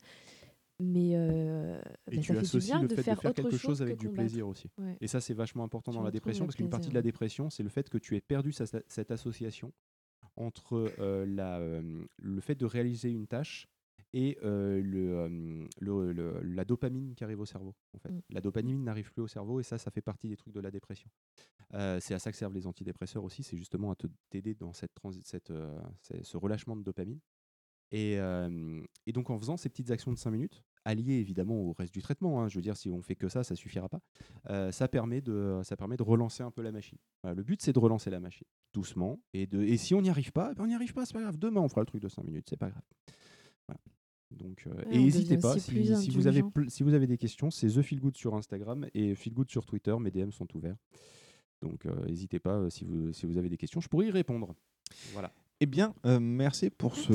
Mais, euh, Et mais tu ça fait du associes bien le de fait faire, de faire quelque chose avec du combattre. plaisir aussi. Ouais. Et ça, c'est vachement important Tu dans la dépression parce qu'une partie de la dépression, c'est le fait que tu aies perdu sa- cette association entre euh, la, euh, le fait de réaliser une tâche et le, le- le- la dopamine qui arrive au cerveau. En fait. Mm. La dopamine n'arrive plus au cerveau et ça, ça fait partie des trucs de la dépression. C'est à ça que servent les antidépresseurs aussi, c'est justement à t'aider dans cette ce relâchement de dopamine. Et, euh, et donc en faisant ces petites actions de 5 minutes, alliées évidemment au reste du traitement, hein, je veux dire si on fait que ça, ça suffira pas, euh, ça, permet de, ça permet de relancer un peu la machine. Voilà, le but c'est de relancer la machine doucement, et, de, et si on n'y arrive pas, eh ben, on n'y arrive pas, c'est pas grave, demain on fera le truc de 5 minutes, c'est pas grave. Voilà. Donc, euh, Ouais, et n'hésitez pas, si, si vous avez, si vous avez des questions, c'est The Feel Good sur Instagram et Feel Good sur Twitter, mes DM sont ouverts. Donc n'hésitez pas si vous, si vous avez des questions, je pourrais y répondre. Voilà. Eh bien, euh, merci pour ce.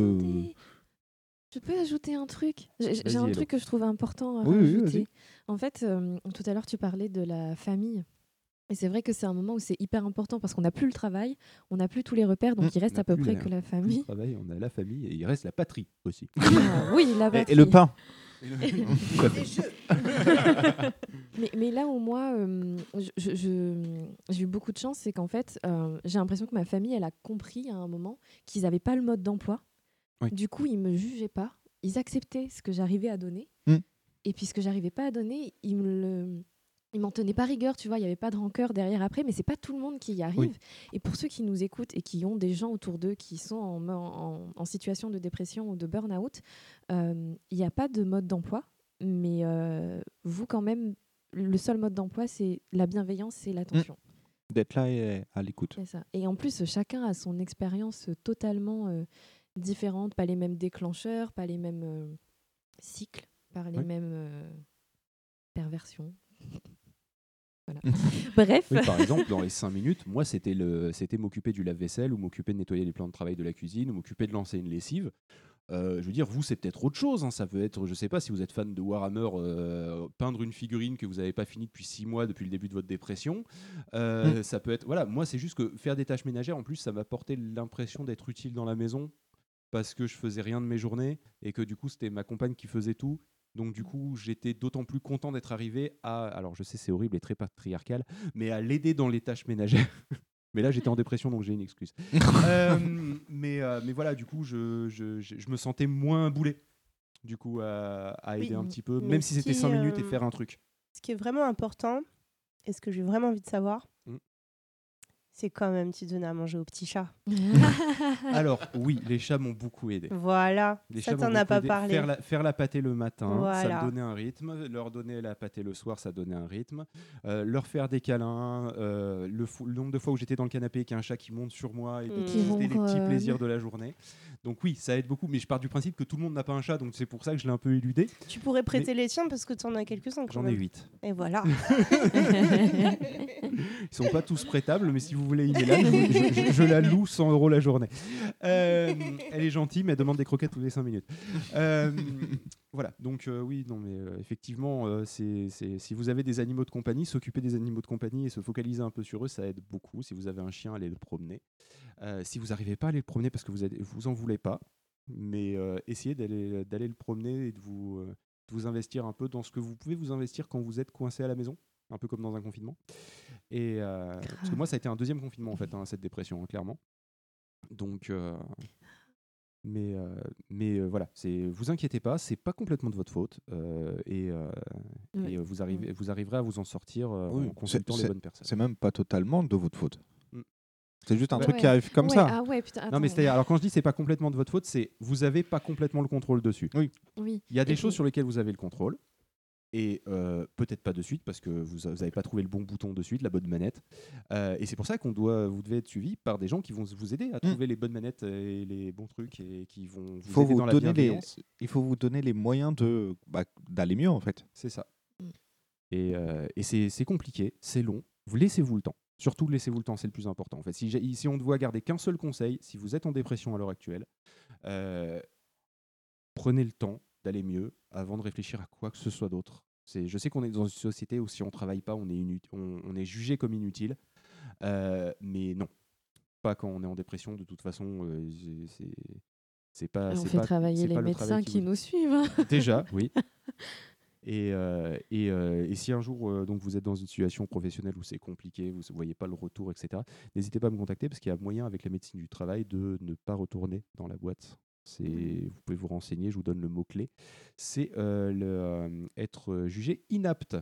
Je peux ajouter un truc? J'ai un truc que je trouve important à Oui, oui, rajouter. vas-y. en fait, euh, tout à l'heure, tu parlais de la famille. Et c'est vrai que c'est un moment où c'est hyper important parce qu'on n'a plus le travail, on n'a plus tous les repères, donc Mm. il reste à peu plus près la- que la Plus famille. de travail, on a la famille et il reste la patrie aussi. Ah, oui, la Et, et le patrie. pain. Mais, mais là où moi, euh, j'ai eu beaucoup de chance, c'est qu'en fait, euh, j'ai l'impression que ma famille, elle a compris à un moment qu'ils n'avaient pas le mode d'emploi. Oui. Du coup, ils me jugeaient pas. Ils acceptaient ce que j'arrivais à donner. Mm. Et puis ce que j'arrivais pas à donner, il me le il m'en tenait pas rigueur, tu vois, il n'y avait pas de rancœur derrière après, mais c'est pas tout le monde qui y arrive. Oui. Et pour ceux qui nous écoutent et qui ont des gens autour d'eux qui sont en, en- en situation de dépression ou de burn-out, euh, il n'y a pas de mode d'emploi, mais euh, vous quand même, le seul mode d'emploi, c'est la bienveillance et l'attention. D'être là et à l'écoute. Et en plus, chacun a son expérience totalement euh, différente, pas les mêmes déclencheurs, pas les mêmes euh, cycles, pas les Oui. mêmes euh, perversions. Voilà. Bref. Oui, par exemple, dans les 5 minutes, moi, c'était le, c'était m'occuper du lave-vaisselle ou m'occuper de nettoyer les plans de travail de la cuisine ou m'occuper de lancer une lessive. Euh, je veux dire, vous, c'est peut-être autre chose. hein. Ça peut être, je sais pas, si vous êtes fan de Warhammer, euh, peindre une figurine que vous n'avez pas finie depuis 6 mois, depuis le début de votre dépression. Euh, Ça peut être, voilà, moi, c'est juste que faire des tâches ménagères, en plus, ça m'a apporté l'impression d'être utile dans la maison parce que je faisais rien de mes journées et que du coup, c'était ma compagne qui faisait tout. Donc du coup, j'étais d'autant plus content d'être arrivé à, alors je sais c'est horrible et très patriarcal, mais à l'aider dans les tâches ménagères. mais là, j'étais en dépression, donc j'ai une excuse. Euh, mais, euh, mais voilà, du coup, je, je, je- je me sentais moins boulet, du coup, à, à aider Oui, un petit peu, même si c'était qui, 5 minutes et euh, faire un truc. Ce qui est vraiment important, et ce que j'ai vraiment envie de savoir. C'est quand même tu donnais à manger aux petits chats. Alors oui, les chats m'ont beaucoup aidé. Voilà, Les ça t'en as pas aidé. parlé. Faire la, faire la pâtée le matin, ça me donnait un rythme. Leur donner la pâtée le soir, ça donnait un rythme. Euh, leur faire des câlins, euh, le, nombre de fois où j'étais dans le canapé et qu'il y a un chat qui monte sur moi et Mmh. Qui profiter les petits plaisirs de la journée. Donc oui, ça aide beaucoup, mais je pars du principe que tout le monde n'a pas un chat, donc c'est pour ça que je l'ai un peu éludé. Tu pourrais prêter les tiens parce que tu en as quelques-uns. J'en ai. 8. Et voilà. Ils sont pas tous prêtables, mais si vous voulez une Hélène, je, je- la loue 100 euros la journée. Euh, elle est gentille, mais elle demande des croquettes tous les 5 minutes. Euh, voilà, donc euh, oui, non, mais effectivement, si vous avez des animaux de compagnie, s'occuper des animaux de compagnie et se focaliser un peu sur eux, ça aide beaucoup. Si vous avez un chien, allez le promener. Si vous n'arrivez pas à aller le promener parce que vous, êtes- vous en voulez pas, mais essayez d'aller, le promener et de vous investir un peu dans ce que vous pouvez vous investir quand vous êtes coincé à la maison, un peu comme dans un confinement. Et euh, parce que moi, ça a été un deuxième confinement en fait, hein, cette dépression, hein, clairement. Donc, euh, mais euh, mais euh, voilà, c'est vous inquiétez pas, c'est pas complètement de votre faute euh, et, euh, euh, vous arrivez vous arriverez à vous en sortir euh, Oui, en consultant les bonnes personnes. C'est même pas totalement de votre faute. Mm. C'est juste un Ouais. truc qui arrive comme Ouais, ça. Ah ouais, putain, Non mais c'est alors quand je dis c'est pas complètement de votre faute, c'est vous avez pas complètement le contrôle dessus. Oui. Oui. Il y a des Et choses sur lesquelles vous avez le contrôle. Et euh, peut-être pas de suite parce que vous n'avez pas trouvé le bon bouton de suite, la bonne manette. Euh, et c'est pour ça qu'on doit, vous devez être suivi par des gens qui vont vous aider à trouver les bonnes manettes et les bons trucs et qui vont vous Il faut aider vous dans la donner les, bienveillance. il faut vous donner les moyens de bah, d'aller mieux en fait. C'est ça. Mm. Et, euh, et c'est c'est compliqué, c'est long. Vous laissez-vous le temps. Surtout laissez-vous le temps, c'est le plus important. En fait, si, si on doit garder qu'un seul conseil, si vous êtes en dépression à l'heure actuelle, euh, prenez le temps d'aller mieux avant de réfléchir à quoi que ce soit d'autre. C'est- Je sais qu'on est dans une société où si on travaille pas, on est, inut- on, on est jugé comme inutile. Euh, mais non, pas quand on est en dépression. De toute façon, euh, c'est- pas. On fait pas- travailler les le médecins qui nous suivent. hein. Déjà, oui. Et, euh, et, euh, et si un jour euh, donc vous êtes dans une situation professionnelle où c'est compliqué, vous ne voyez pas le retour, etc., n'hésitez pas à me contacter parce qu'il y a moyen avec la médecine du travail de ne pas retourner dans la boîte. Vous pouvez vous renseigner, je vous donne le mot-clé. C'est euh, euh, être euh, jugé inapte.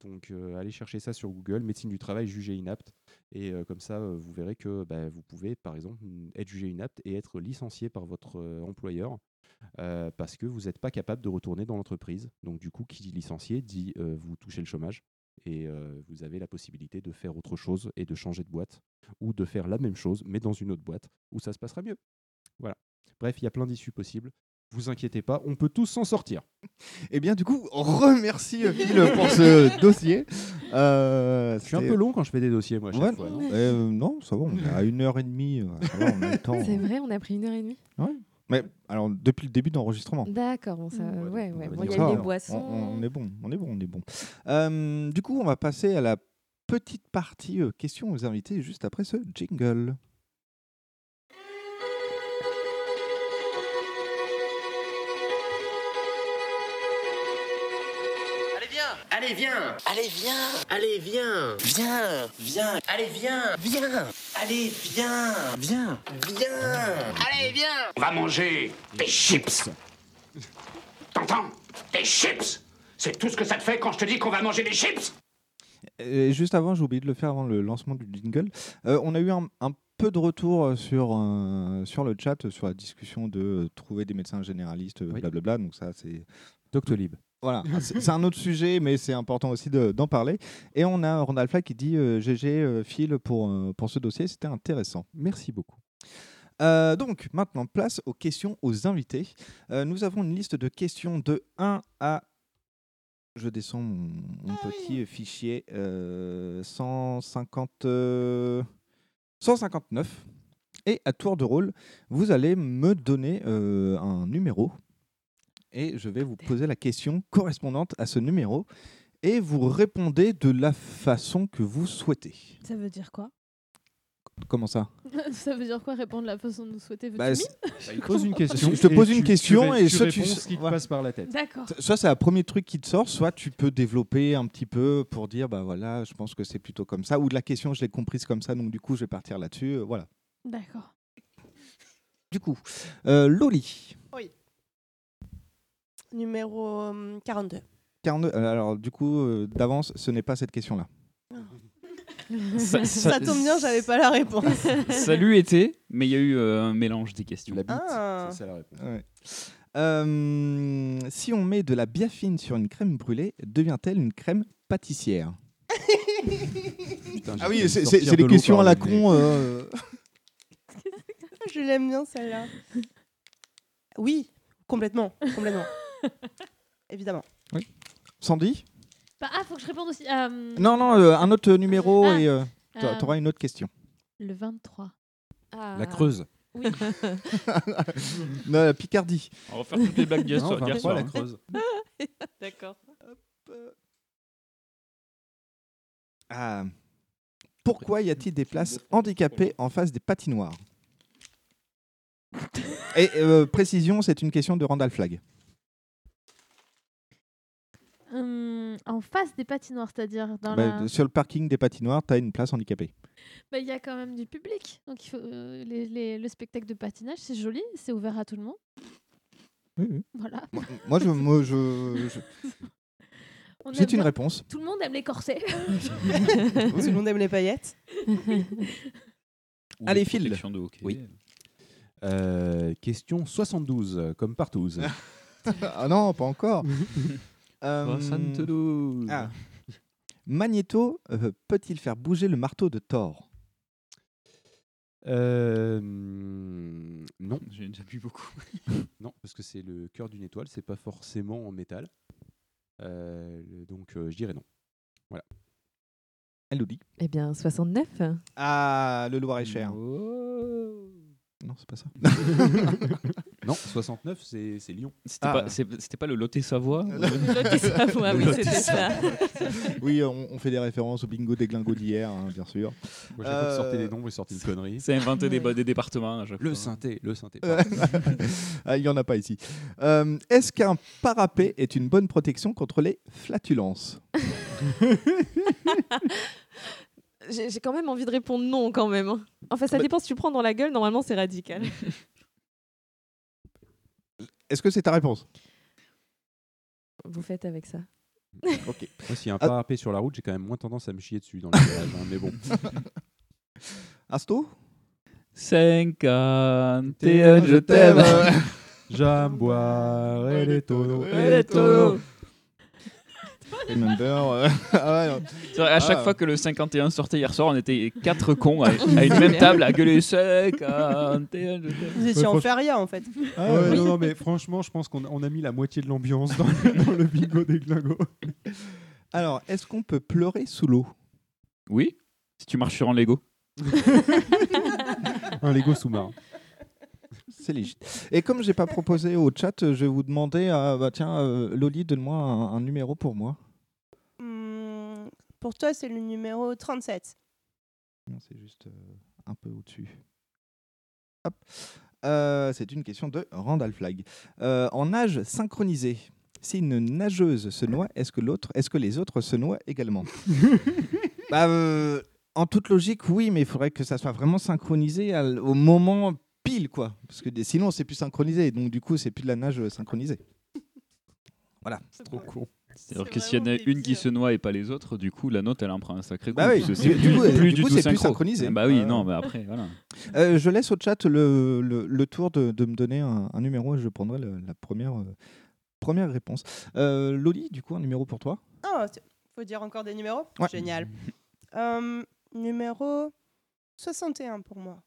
Donc allez chercher ça sur Google, médecine du travail jugé inapte. Et comme ça, vous verrez que bah, vous pouvez, par exemple, être jugé inapte et être licencié par votre employeur parce que vous n'êtes pas capable de retourner dans l'entreprise. Donc du coup, qui dit licencié dit vous touchez le chômage et vous avez la possibilité de faire autre chose et de changer de boîte ou de faire la même chose mais dans une autre boîte où ça se passera mieux. Voilà. Bref, il y a plein d'issues possibles. Vous inquiétez pas, on peut tous s'en sortir. Eh bien, du coup, remercie euh, Phil pour ce dossier. Euh, Je suis un peu long quand je fais des dossiers, moi, à chaque Ouais, fois, non, non euh, non, ça va, on est à une heure et demie. euh, ça va, on a le temps. C'est vrai, on a pris une heure et demie. Ouais. Mais alors, depuis le début d'enregistrement. D'accord, bon, ça, Mmh. ouais, ouais. va Bon, dire il y a eu des boissons. On, on est bon, on est bon, on est bon. Euh, du coup, on va passer à la petite partie euh, questions aux invités juste après ce jingle. Allez, viens. Allez, viens. Allez, viens. Viens. Viens. Allez, viens. Viens. Allez, viens. Viens. Viens. Allez, viens. On va manger des chips. T'entends? Des chips. C'est tout ce que ça te fait quand je te dis qu'on va manger des chips. Et juste avant, j'ai oublié de le faire avant le lancement du jingle. Euh, on a eu un, un peu de retour sur, euh, sur le chat, sur la discussion de euh, trouver des médecins généralistes, euh, blablabla. Donc ça, c'est Doctolib. Voilà, c'est c'est un autre sujet, mais c'est important aussi de- d'en parler. Et on a Ronald Flack qui dit euh, GG euh, file pour, euh, pour ce dossier, c'était intéressant. Merci beaucoup. Euh, donc, maintenant, place aux questions aux invités. Euh, nous avons une liste de questions de 1 à. Je descends mon, mon petit fichier. euh, 150, euh, 159. Et à tour de rôle, vous allez me donner euh, un numéro. Et je vais vous poser la question correspondante à ce numéro. Et vous répondez de la façon que vous souhaitez. Ça veut dire quoi? Comment ça? Ça veut dire quoi répondre de la façon dont vous souhaitez? Bah, Bah, il pose une question Je te pose tu- une tu question et tu soit tu ce qui te passe par la tête. D'accord. Soit c'est un premier truc qui te sort, soit tu peux développer un petit peu pour dire bah voilà, je pense que c'est plutôt comme ça ou de la question je l'ai comprise comme ça donc du coup je vais partir là-dessus, euh, voilà. D'accord. Du coup, euh, Loli. Numéro euh, 42. 42 euh, alors du coup euh, d'avance, ce n'est pas cette question-là. Ça- Ça, ça- tombe bien, j'avais pas la réponse. Salut été, mais il y a eu euh, un mélange des questions. La bite, Ah. c'est ça la réponse. Ouais. Euh, si on met de la biafine sur une crème brûlée, devient-elle une crème pâtissière? Putain, j'ai Ah oui, c'est sortir c'est- c'est de des l'eau questions à la con. euh, Je l'aime bien celle-là. Oui, complètement, complètement. Évidemment. Sandy Bah, ah, faut que je réponde aussi. euh, Non, non, euh, un autre numéro Ah, et euh, euh, tu auras une autre question. Le 23. La Creuse. Oui. non, la Picardie. On va faire toutes les blagues d'hier Non, soir. d'hier 23, soir, la hein. Creuse. D'accord. Ah. Pourquoi y a-t-il des places handicapées en face des patinoires? Et euh, précision, c'est une question de Randall Flag. Hum, en face des patinoires, c'est-à-dire dans Bah, la. Sur le parking des patinoires, tu as une place handicapée. Bah, Il y a quand même du public. Donc, il faut, euh, les- les- le spectacle de patinage, c'est joli, c'est ouvert à tout le monde. Oui, oui. Voilà. Moi, moi, je, moi, je- C'est une réponse. Tout le monde aime les corsets. Tout le monde aime les paillettes. Ou Allez, file. Oui. Euh, question 72, euh, comme partouze. ah non, pas encore. Euh, 72. ah. Magneto euh, peut-il faire bouger le marteau de Thor? Euh, non. J'ai déjà bu beaucoup. non, parce que c'est le cœur d'une étoile, c'est pas forcément en métal. Euh, donc euh, je dirais non. Voilà. Elle nous dit. Eh bien, 69. Ah, le Loir-et-Cher. Oh. Non, c'est pas ça. non, 69, c'est c'est Lyon. C'était Ah. pas, c'était pas le Loté-Savoie Loté-Savoie, oui, c'était ça. oui, on, on fait des références au bingo des glingos d'hier, hein, bien sûr. Moi, fois que sortez Euh, les noms, vous sortez une connerie. C'est inventé des, des départements chaque Le synthé, le synthé. Ah, Il n'y en a pas ici. Euh, Est-ce qu'un parapet est une bonne protection contre les flatulences J'ai j'ai quand même envie de répondre non, quand même. hein. Enfin, ça Bah- dépend si tu prends dans la gueule. Normalement, c'est radical. Est-ce que c'est ta réponse? Vous faites avec ça. Ok. Moi, s'il y a un Ah. parapet sur la route, j'ai quand même moins tendance à me chier dessus dans les virages, hein, mais bon. Asto? 51, je t'aime. J'aime boire et les tonneaux. Et les tonneaux. Remember. euh, ah ouais, vrai, à chaque Ah. fois que le 51 sortait hier soir, on était quatre cons à, à une même table à gueuler 51, je t'aime. Vous étiez en feria en fait. Ah ouais, non, non, mais franchement, je pense qu'on a- on a mis la moitié de l'ambiance dans, dans le bingo des glingos. Alors, est-ce qu'on peut pleurer sous l'eau? Oui, si tu marches sur un Lego. Un Lego sous-marin. C'est légitime. Et comme j'ai pas proposé au chat, je vais vous demander, ah, bah tiens, euh, Loli, donne-moi un, un numéro pour moi. Hmm, pour toi, c'est le numéro 37. Non, c'est juste euh, un peu au-dessus. Hop. Euh, c'est une question de Randall Flag. Euh, en nage synchronisé, si une nageuse se noie, est-ce que l'autre, est-ce que les autres se noient également? Bah, euh, En toute logique, oui, mais il faudrait que ça soit vraiment synchronisé à au moment pile, quoi. Parce que sinon, c'est plus synchronisé. Donc, du coup, c'est plus de la nage synchronisée. Voilà. C'est trop con. C'est-à-dire que s'il y en a une qui se noie et pas les autres, du coup, la note, elle en prend un sacré coup. Bah oui, c'est coup, plus du coup, c'est plus synchro. synchronisé. Bah oui, non, mais après, voilà. Euh, je laisse au chat le, le- le tour de, de me donner un, un numéro et je prendrai le- la première, euh, première réponse. Euh, Loli, du coup, un numéro pour toi? Ah, faut dire encore des numéros? Ouais. Génial. Euh, numéro 61 pour moi.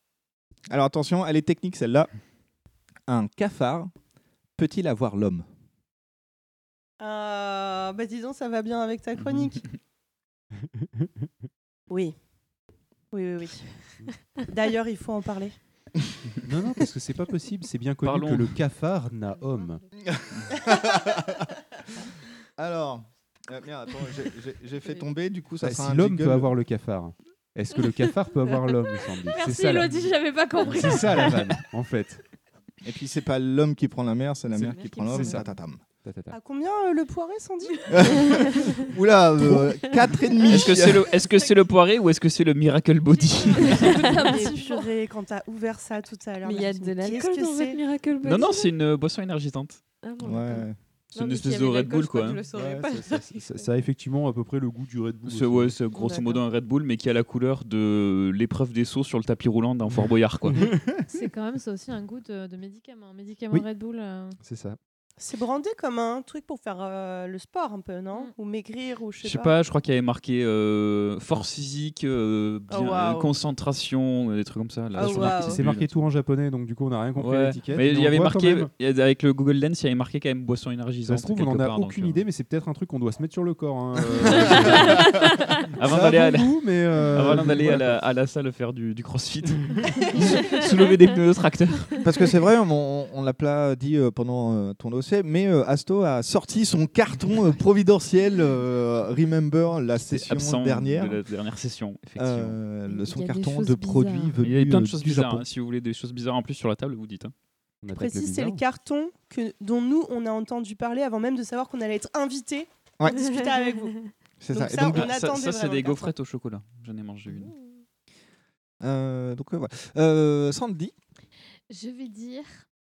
Alors attention, elle est technique celle-là. Un cafard peut-il avoir l'homme? Euh, bah dis donc, ça va bien avec ta chronique. oui. Oui, oui, oui. D'ailleurs, il faut en parler. Non, non, parce que c'est pas possible. C'est bien connu Parlons. que le cafard n'a homme. Alors, euh, merde, attends, j'ai- j'ai- j'ai fait tomber, du coup ça Bah, sera si un l'homme jingle. peut avoir le cafard, est-ce que le cafard peut avoir l'homme, Sandy Merci, C'est ça, Elodie, j'avais pas compris. C'est ça la vanne, en fait. Et puis c'est pas l'homme qui prend la mer, c'est la C'est mer qui qui prend l'homme. tatatam. Ta-ta-ta. À combien euh, le poiré, Sandy Oula, euh, quatre et demi. Est-ce que c'est le, c'est le poiré ou est-ce que c'est le Miracle Body Mais purée, quand t'as ouvert ça tout à l'heure. Mais il y a de l'alcool qu'est-ce que dans votre c'est Miracle Body Non, non, c'est une boisson énergisante. Ah bon, Ouais. C'est une espèce de Red Bull, quoi. hein. Ouais, pas. ça, ça- ça- ça a effectivement à peu près le goût du Red Bull. C'est ouais, grosso modo un Red Bull, mais qui a la couleur de l'épreuve des sauts sur le tapis roulant d'un Fort Boyard, quoi. C'est quand même ça aussi un goût de, de médicament. Médicament Oui. Red Bull. euh, C'est ça. C'est brandé comme un truc pour faire euh, le sport un peu, non Mm. Ou maigrir, ou je sais Je sais pas, je crois qu'il y avait marqué euh, force physique, euh, bien- Oh, waouh. concentration, des trucs comme ça. Là, Oh, sur la C'est marqué tout en japonais, donc du coup on n'a rien compris à Ouais. l'étiquette. Mais il on y avait voit quand marqué, même. il y a- avec le Google Lens, il y avait marqué quand même boisson énergisante. Ça se trouve, on quelque n'en a part, donc, aucune euh, idée, mais c'est peut-être un truc qu'on doit se mettre sur le corps. hein. Avant Ça a d'aller à la- goût, mais, euh, Avant d'aller à, voilà, la, à la salle faire du, du crossfit, soulever des pneus de tracteur. Parce que c'est vrai, on, on l'a pas dit euh, pendant euh, ton mais euh, Asto a sorti son carton euh, providentiel euh, Remember la session dernière. de la dernière session, effectivement. Euh, le, Il son carton de produits venus Il y a plein de choses du bizarres. Japon. hein. Si vous voulez des choses bizarres en plus sur la table, vous dites. hein. on attaque le Précise, c'est le bizarre. carton que, dont nous, on a entendu parler avant même de savoir qu'on allait être invité Ouais. pour discuter avec vous. C'est Donc ça. Et ça, donc, on Ah, ça, attendait ça, c'est vraiment des le carton. gaufrettes au chocolat. J'en ai mangé une. euh, donc, euh, voilà. Euh, Sandy, Je vais dire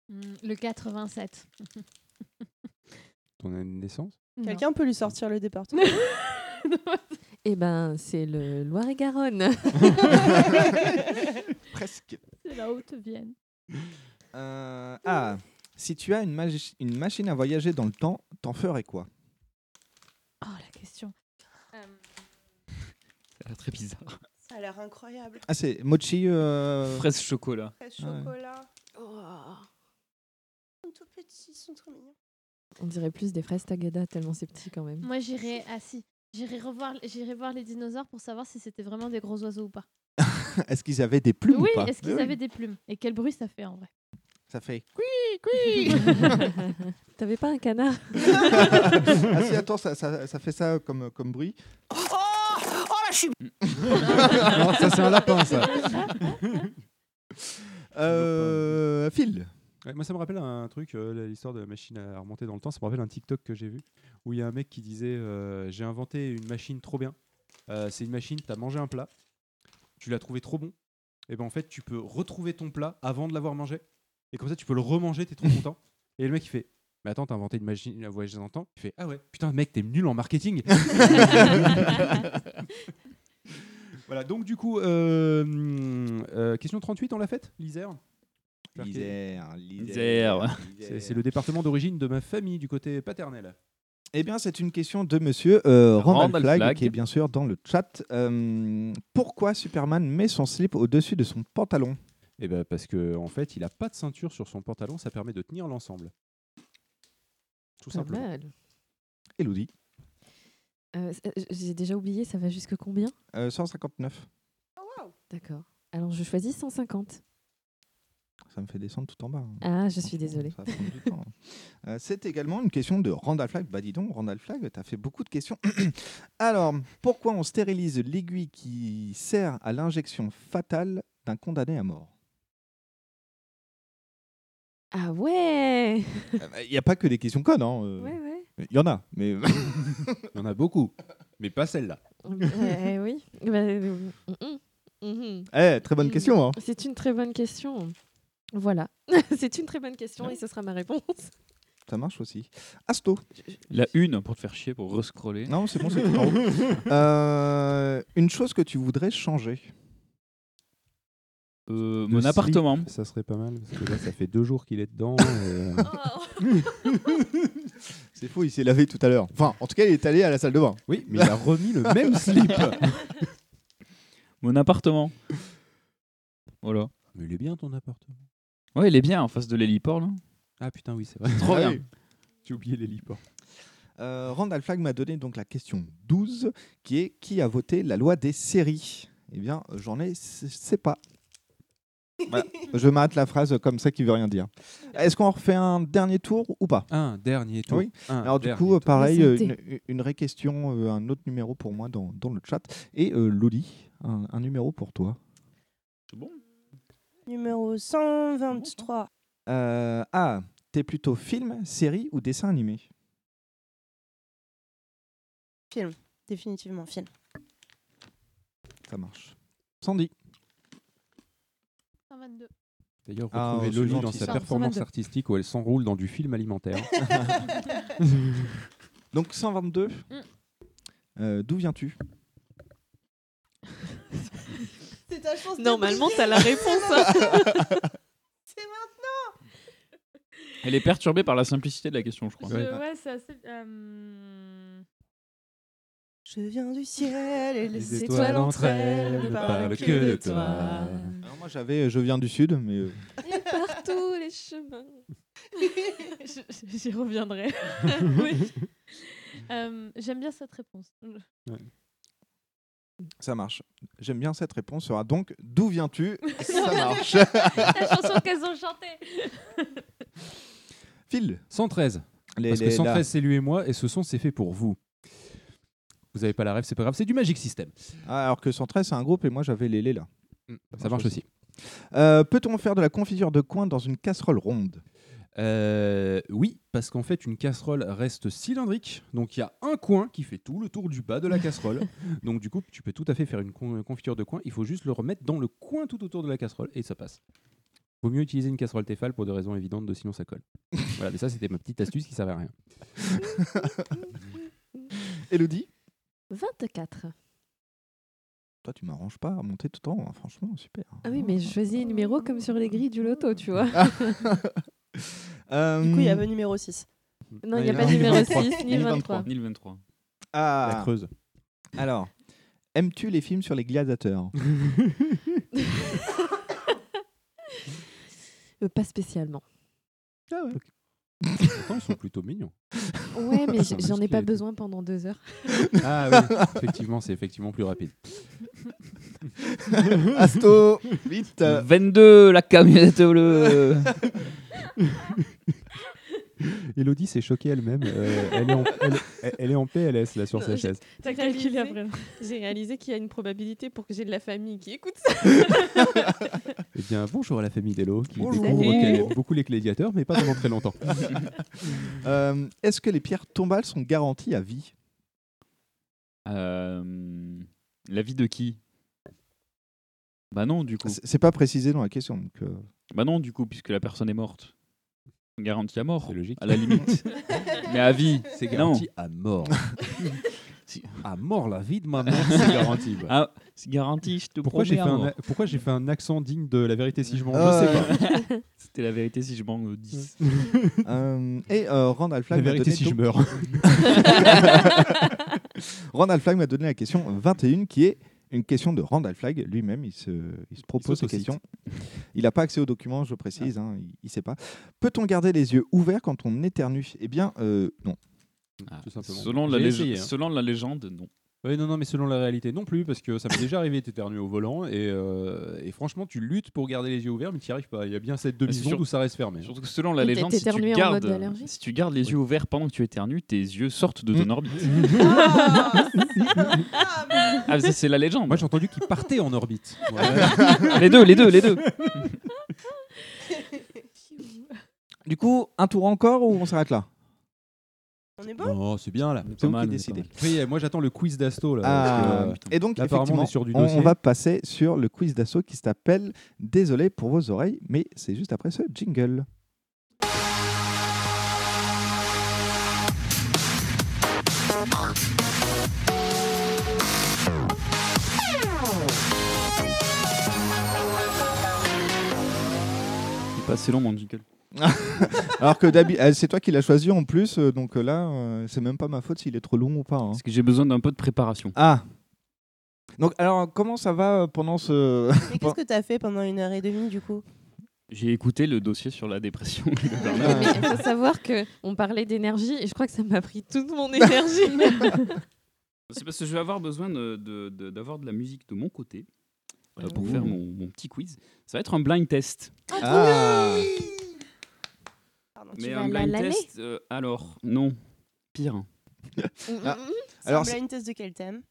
hmm, le 87. Ton année de naissance. Quelqu'un peut lui sortir le département Eh ben, c'est le Loire-et-Garonne. presque. C'est la Haute-Vienne. Euh, ah, si tu as une, magi- une machine à voyager dans le temps, t'en ferais quoi? Oh, la question. Euh, Ça a l'air très bizarre. Ça a l'air incroyable. Ah, c'est mochi. euh, Fraise chocolat. Fraise Ouais. chocolat. Oh. Ils sont tout petits, ils sont trop mignons. On dirait plus des fraises tagada tellement c'est petit quand même. moi, j'irai. Ah si. J'irai revoir, j'irai voir les dinosaures pour savoir si c'était vraiment des gros oiseaux ou pas. Est-ce qu'ils avaient des plumes oui, ou est-ce qu'ils Oui, oui. avaient des plumes? Et quel bruit ça fait en vrai? Ça fait. T'avais pas un canard? Ah si, attends, ça, ça, ça fait ça comme, comme bruit. Non, ça c'est un lapin, ça. Euh, Phil. Ouais, moi, ça me rappelle un truc, euh, l'histoire de la machine à remonter dans le temps. Ça me rappelle un TikTok que j'ai vu où il y a un mec qui disait euh, J'ai inventé une machine trop bien. Euh, c'est une machine, tu as mangé un plat, tu l'as trouvé trop bon. Et ben en fait, tu peux retrouver ton plat avant de l'avoir mangé. Et comme ça, tu peux le remanger, t'es trop content. Et le mec, il fait Mais attends, t'as inventé une machine à voyager dans le temps Il fait Ah ouais, putain, mec, t'es nul en marketing. voilà, donc du coup, euh, question 38, on l'a faite L'Isère L'Isère, Isère. C'est c'est le département d'origine de ma famille du côté paternel. Eh bien, c'est une question de monsieur euh, Randall, Flagg. qui est bien sûr dans le chat. Euh, pourquoi Superman met son slip au-dessus de son pantalon? Eh ben parce que en fait, il a pas de ceinture sur son pantalon, ça permet de tenir l'ensemble. Tout Pas simplement. mal. Elodie, Euh, euh, J'ai déjà oublié, ça va jusque combien? Euh, 159. D'accord. Alors je choisis 150. Ça me fait descendre tout en bas. hein. Ah, je suis désolée. Ça va prendre du temps, hein. Euh, c'est également une question de Randall Flagg. Bah dis donc, Randall Flagg, tu as fait beaucoup de questions. Alors, pourquoi on stérilise l'aiguille qui sert à l'injection fatale d'un condamné à mort? Ah ouais Il n'y a pas que des questions connes. hein, euh. Ouais, ouais. Il y en a, mais Il y en a beaucoup, mais pas celle-là. Ouais, oui. Bah, euh, mm, mm, mhm. Eh, très bonne question. hein. C'est une très bonne question. Voilà. C'est une très bonne question et ce sera ma réponse. Ça marche aussi. Asto. La une pour te faire chier, pour rescroller. Non, c'est bon, c'est tout en haut. Euh, une chose que tu voudrais changer. Euh, mon slip, appartement. Ça serait pas mal, parce que là, ça fait deux jours qu'il est dedans. et, euh, C'est faux, il s'est lavé tout à l'heure. Enfin, en tout cas, il est allé à la salle de bain. Oui, mais il a remis le même slip. Mon appartement. Voilà. Mais il est bien ton appartement. Ouais, il est bien en face de l'héliport là. Ah putain, oui, c'est vrai. Trop Ah bien. oui. J'ai oublié l'héliport. Euh, Randall Flagg m'a donné donc la question 12, qui est qui a voté la loi des séries? Eh bien, j'en ai, c- c'est pas. Voilà. Je m'arrête la phrase comme ça qui veut rien dire. Est-ce qu'on refait un dernier tour ou pas? Un dernier tour. Oui. Un Alors du dernier coup, tour. pareil, une, une ré-question, euh, un autre numéro pour moi dans, dans le chat. Et euh, Loli, un, un numéro pour toi. C'est bon? Numéro 123. Euh, ah, t'es plutôt film, série ou dessin animé? Film. Définitivement film. Ça marche. Sandy. 122. D'ailleurs, Ah, retrouvez c'est Loli gentil, dans sa performance 122. artistique où elle s'enroule dans du film alimentaire. Donc 122. Mm. Euh, D'où viens-tu? C'est ta chance. Normalement, t'as la réponse. hein. C'est maintenant. Elle est perturbée par la simplicité de la question, je crois. Je- ouais, c'est assez. euh, Je viens du ciel et les, Les étoiles entre elles ne parlent que de toi. Alors moi j'avais Je viens du sud, mais euh, Et partout les chemins. je- J'y reviendrai. Oui. Euh, J'aime bien cette réponse. Ça marche. J'aime bien cette réponse sera donc D'où viens-tu? Ça marche. la chanson qu'elles ont chantée. Phil. 113. Les- Parce que les- 113, là. c'est lui et moi, et ce son, c'est fait pour vous. Vous avez pas la rêve, c'est pas grave, c'est du Magic System. Ah, alors que 113 c'est un groupe et moi j'avais les là. Ça marche aussi. Euh, Peut-on faire de la confiture de coin dans une casserole ronde? Euh, oui, parce qu'en fait, une casserole reste cylindrique. Donc, il y a un coin qui fait tout le tour du bas de la casserole. donc, du coup, tu peux tout à fait faire une con- confiture de coin. Il faut juste le remettre dans le coin tout autour de la casserole et ça passe. Vaut mieux utiliser une casserole Tefal pour des raisons évidentes, de sinon ça colle. voilà, mais ça, c'était ma petite astuce qui servait à rien. Elodie? 24. Toi tu m'arranges pas à monter tout le temps, hein, franchement, super. Ah oui, mais je choisis les numéros comme sur les grilles du loto, tu vois. Euh, Du coup, il y avait numéro 6. Non, il n'y a non, pas de numéro 23, 6 ni ni 23. Ni le 23. Ah, La creuse. Alors, aimes-tu les films sur les gladiateurs? Euh, pas spécialement. Ah ouais. Pourtant, ils sont plutôt mignons. Ouais, mais j- j'en ai pas besoin pendant deux heures. Ah oui, effectivement, c'est effectivement plus rapide. Asto, vite. 22, la camionnette bleue. Elodie s'est choquée elle-même. euh, elle, est en, elle- elle est en PLS là sur sa Non, chaise. T'as J'ai calculé réalisé- après. J'ai réalisé qu'il y a une probabilité pour que j'ai de la famille qui écoute ça. Eh bien, bonjour à la famille d'Elo qui Bonjour. découvre qu'elle aime beaucoup les gladiateurs, mais pas pendant très longtemps. Euh, Est-ce que les pierres tombales sont garanties à vie? Euh, la vie de qui? Bah non, du coup. C'est c'est pas précisé dans la question. Donc, euh, Bah non, du coup, puisque la personne est morte. Garantie à mort. C'est logique. À la limite. Mais à vie. C'est garanti à mort. Si- à mort, la vie de ma mère, c'est garanti. bah. Ah, c'est garanti, je te Pourquoi j'ai fait, promets à un, mort. pourquoi j'ai fait un accent digne de la vérité si je mens Euh, Je sais pas. C'était la vérité si je manque 10. euh, et euh, Randall La Flagg m'a vérité donné si je donc- meurs. Randall Flagg m'a donné la question 21 qui est une question de Randall Flagg lui-même. Il se, il se propose cette question. Il n'a pas accès aux documents, je précise. hein, il ne sait pas. Peut-on garder les yeux ouverts quand on éternue? Eh bien, euh, non. Ah, Tout selon, la hein. selon la légende, non. Oui, non, non, mais selon la réalité non plus, parce que ça m'est déjà arrivé d'éternuer au volant, et, euh, et franchement, tu luttes pour garder les yeux ouverts, mais tu n'y arrives pas. Il y a bien cette demi-seconde sûr- où ça reste fermé. Surtout que selon la légende, si tu, gardes, si tu gardes les yeux ouverts pendant que tu éternues, tes yeux sortent de ton orbite. Ah, ah, ça, c'est la légende. Moi, j'ai entendu qu'il partait en orbite. Les deux, les deux, les deux. Du coup, un tour encore ou on s'arrête là? On est bon Non, c'est bien là. C'est vous qui décidez. Oui, moi j'attends le quiz d'Asto là. Ah, euh, et donc effectivement, on, est sur du on, va passer sur le quiz d'Asto qui s'appelle Désolé pour vos oreilles, mais c'est juste après ce jingle. C'est pas assez long mon jingle. Alors que d'habi- euh, c'est toi qui l'as choisi en plus, euh, donc euh, là, euh, c'est même pas ma faute s'il est trop long ou pas. hein. Parce que j'ai besoin d'un peu de préparation. Ah. Donc alors comment ça va pendant ce Mais qu'est-ce que t'as fait pendant une heure et demie du coup? J'ai écouté le dossier sur la dépression. Mais il faut savoir qu'on parlait d'énergie et je crois que ça m'a pris toute mon énergie. C'est parce que je vais avoir besoin de- de- de- d'avoir de, la musique de mon côté euh, pour Oh. faire mon, mon petit quiz. Ça va être un blind test. Ah. Pardon, Mais tu un blind test, euh, alors, non. Pire. Ah. C'est Alors, un blind test de quel thème?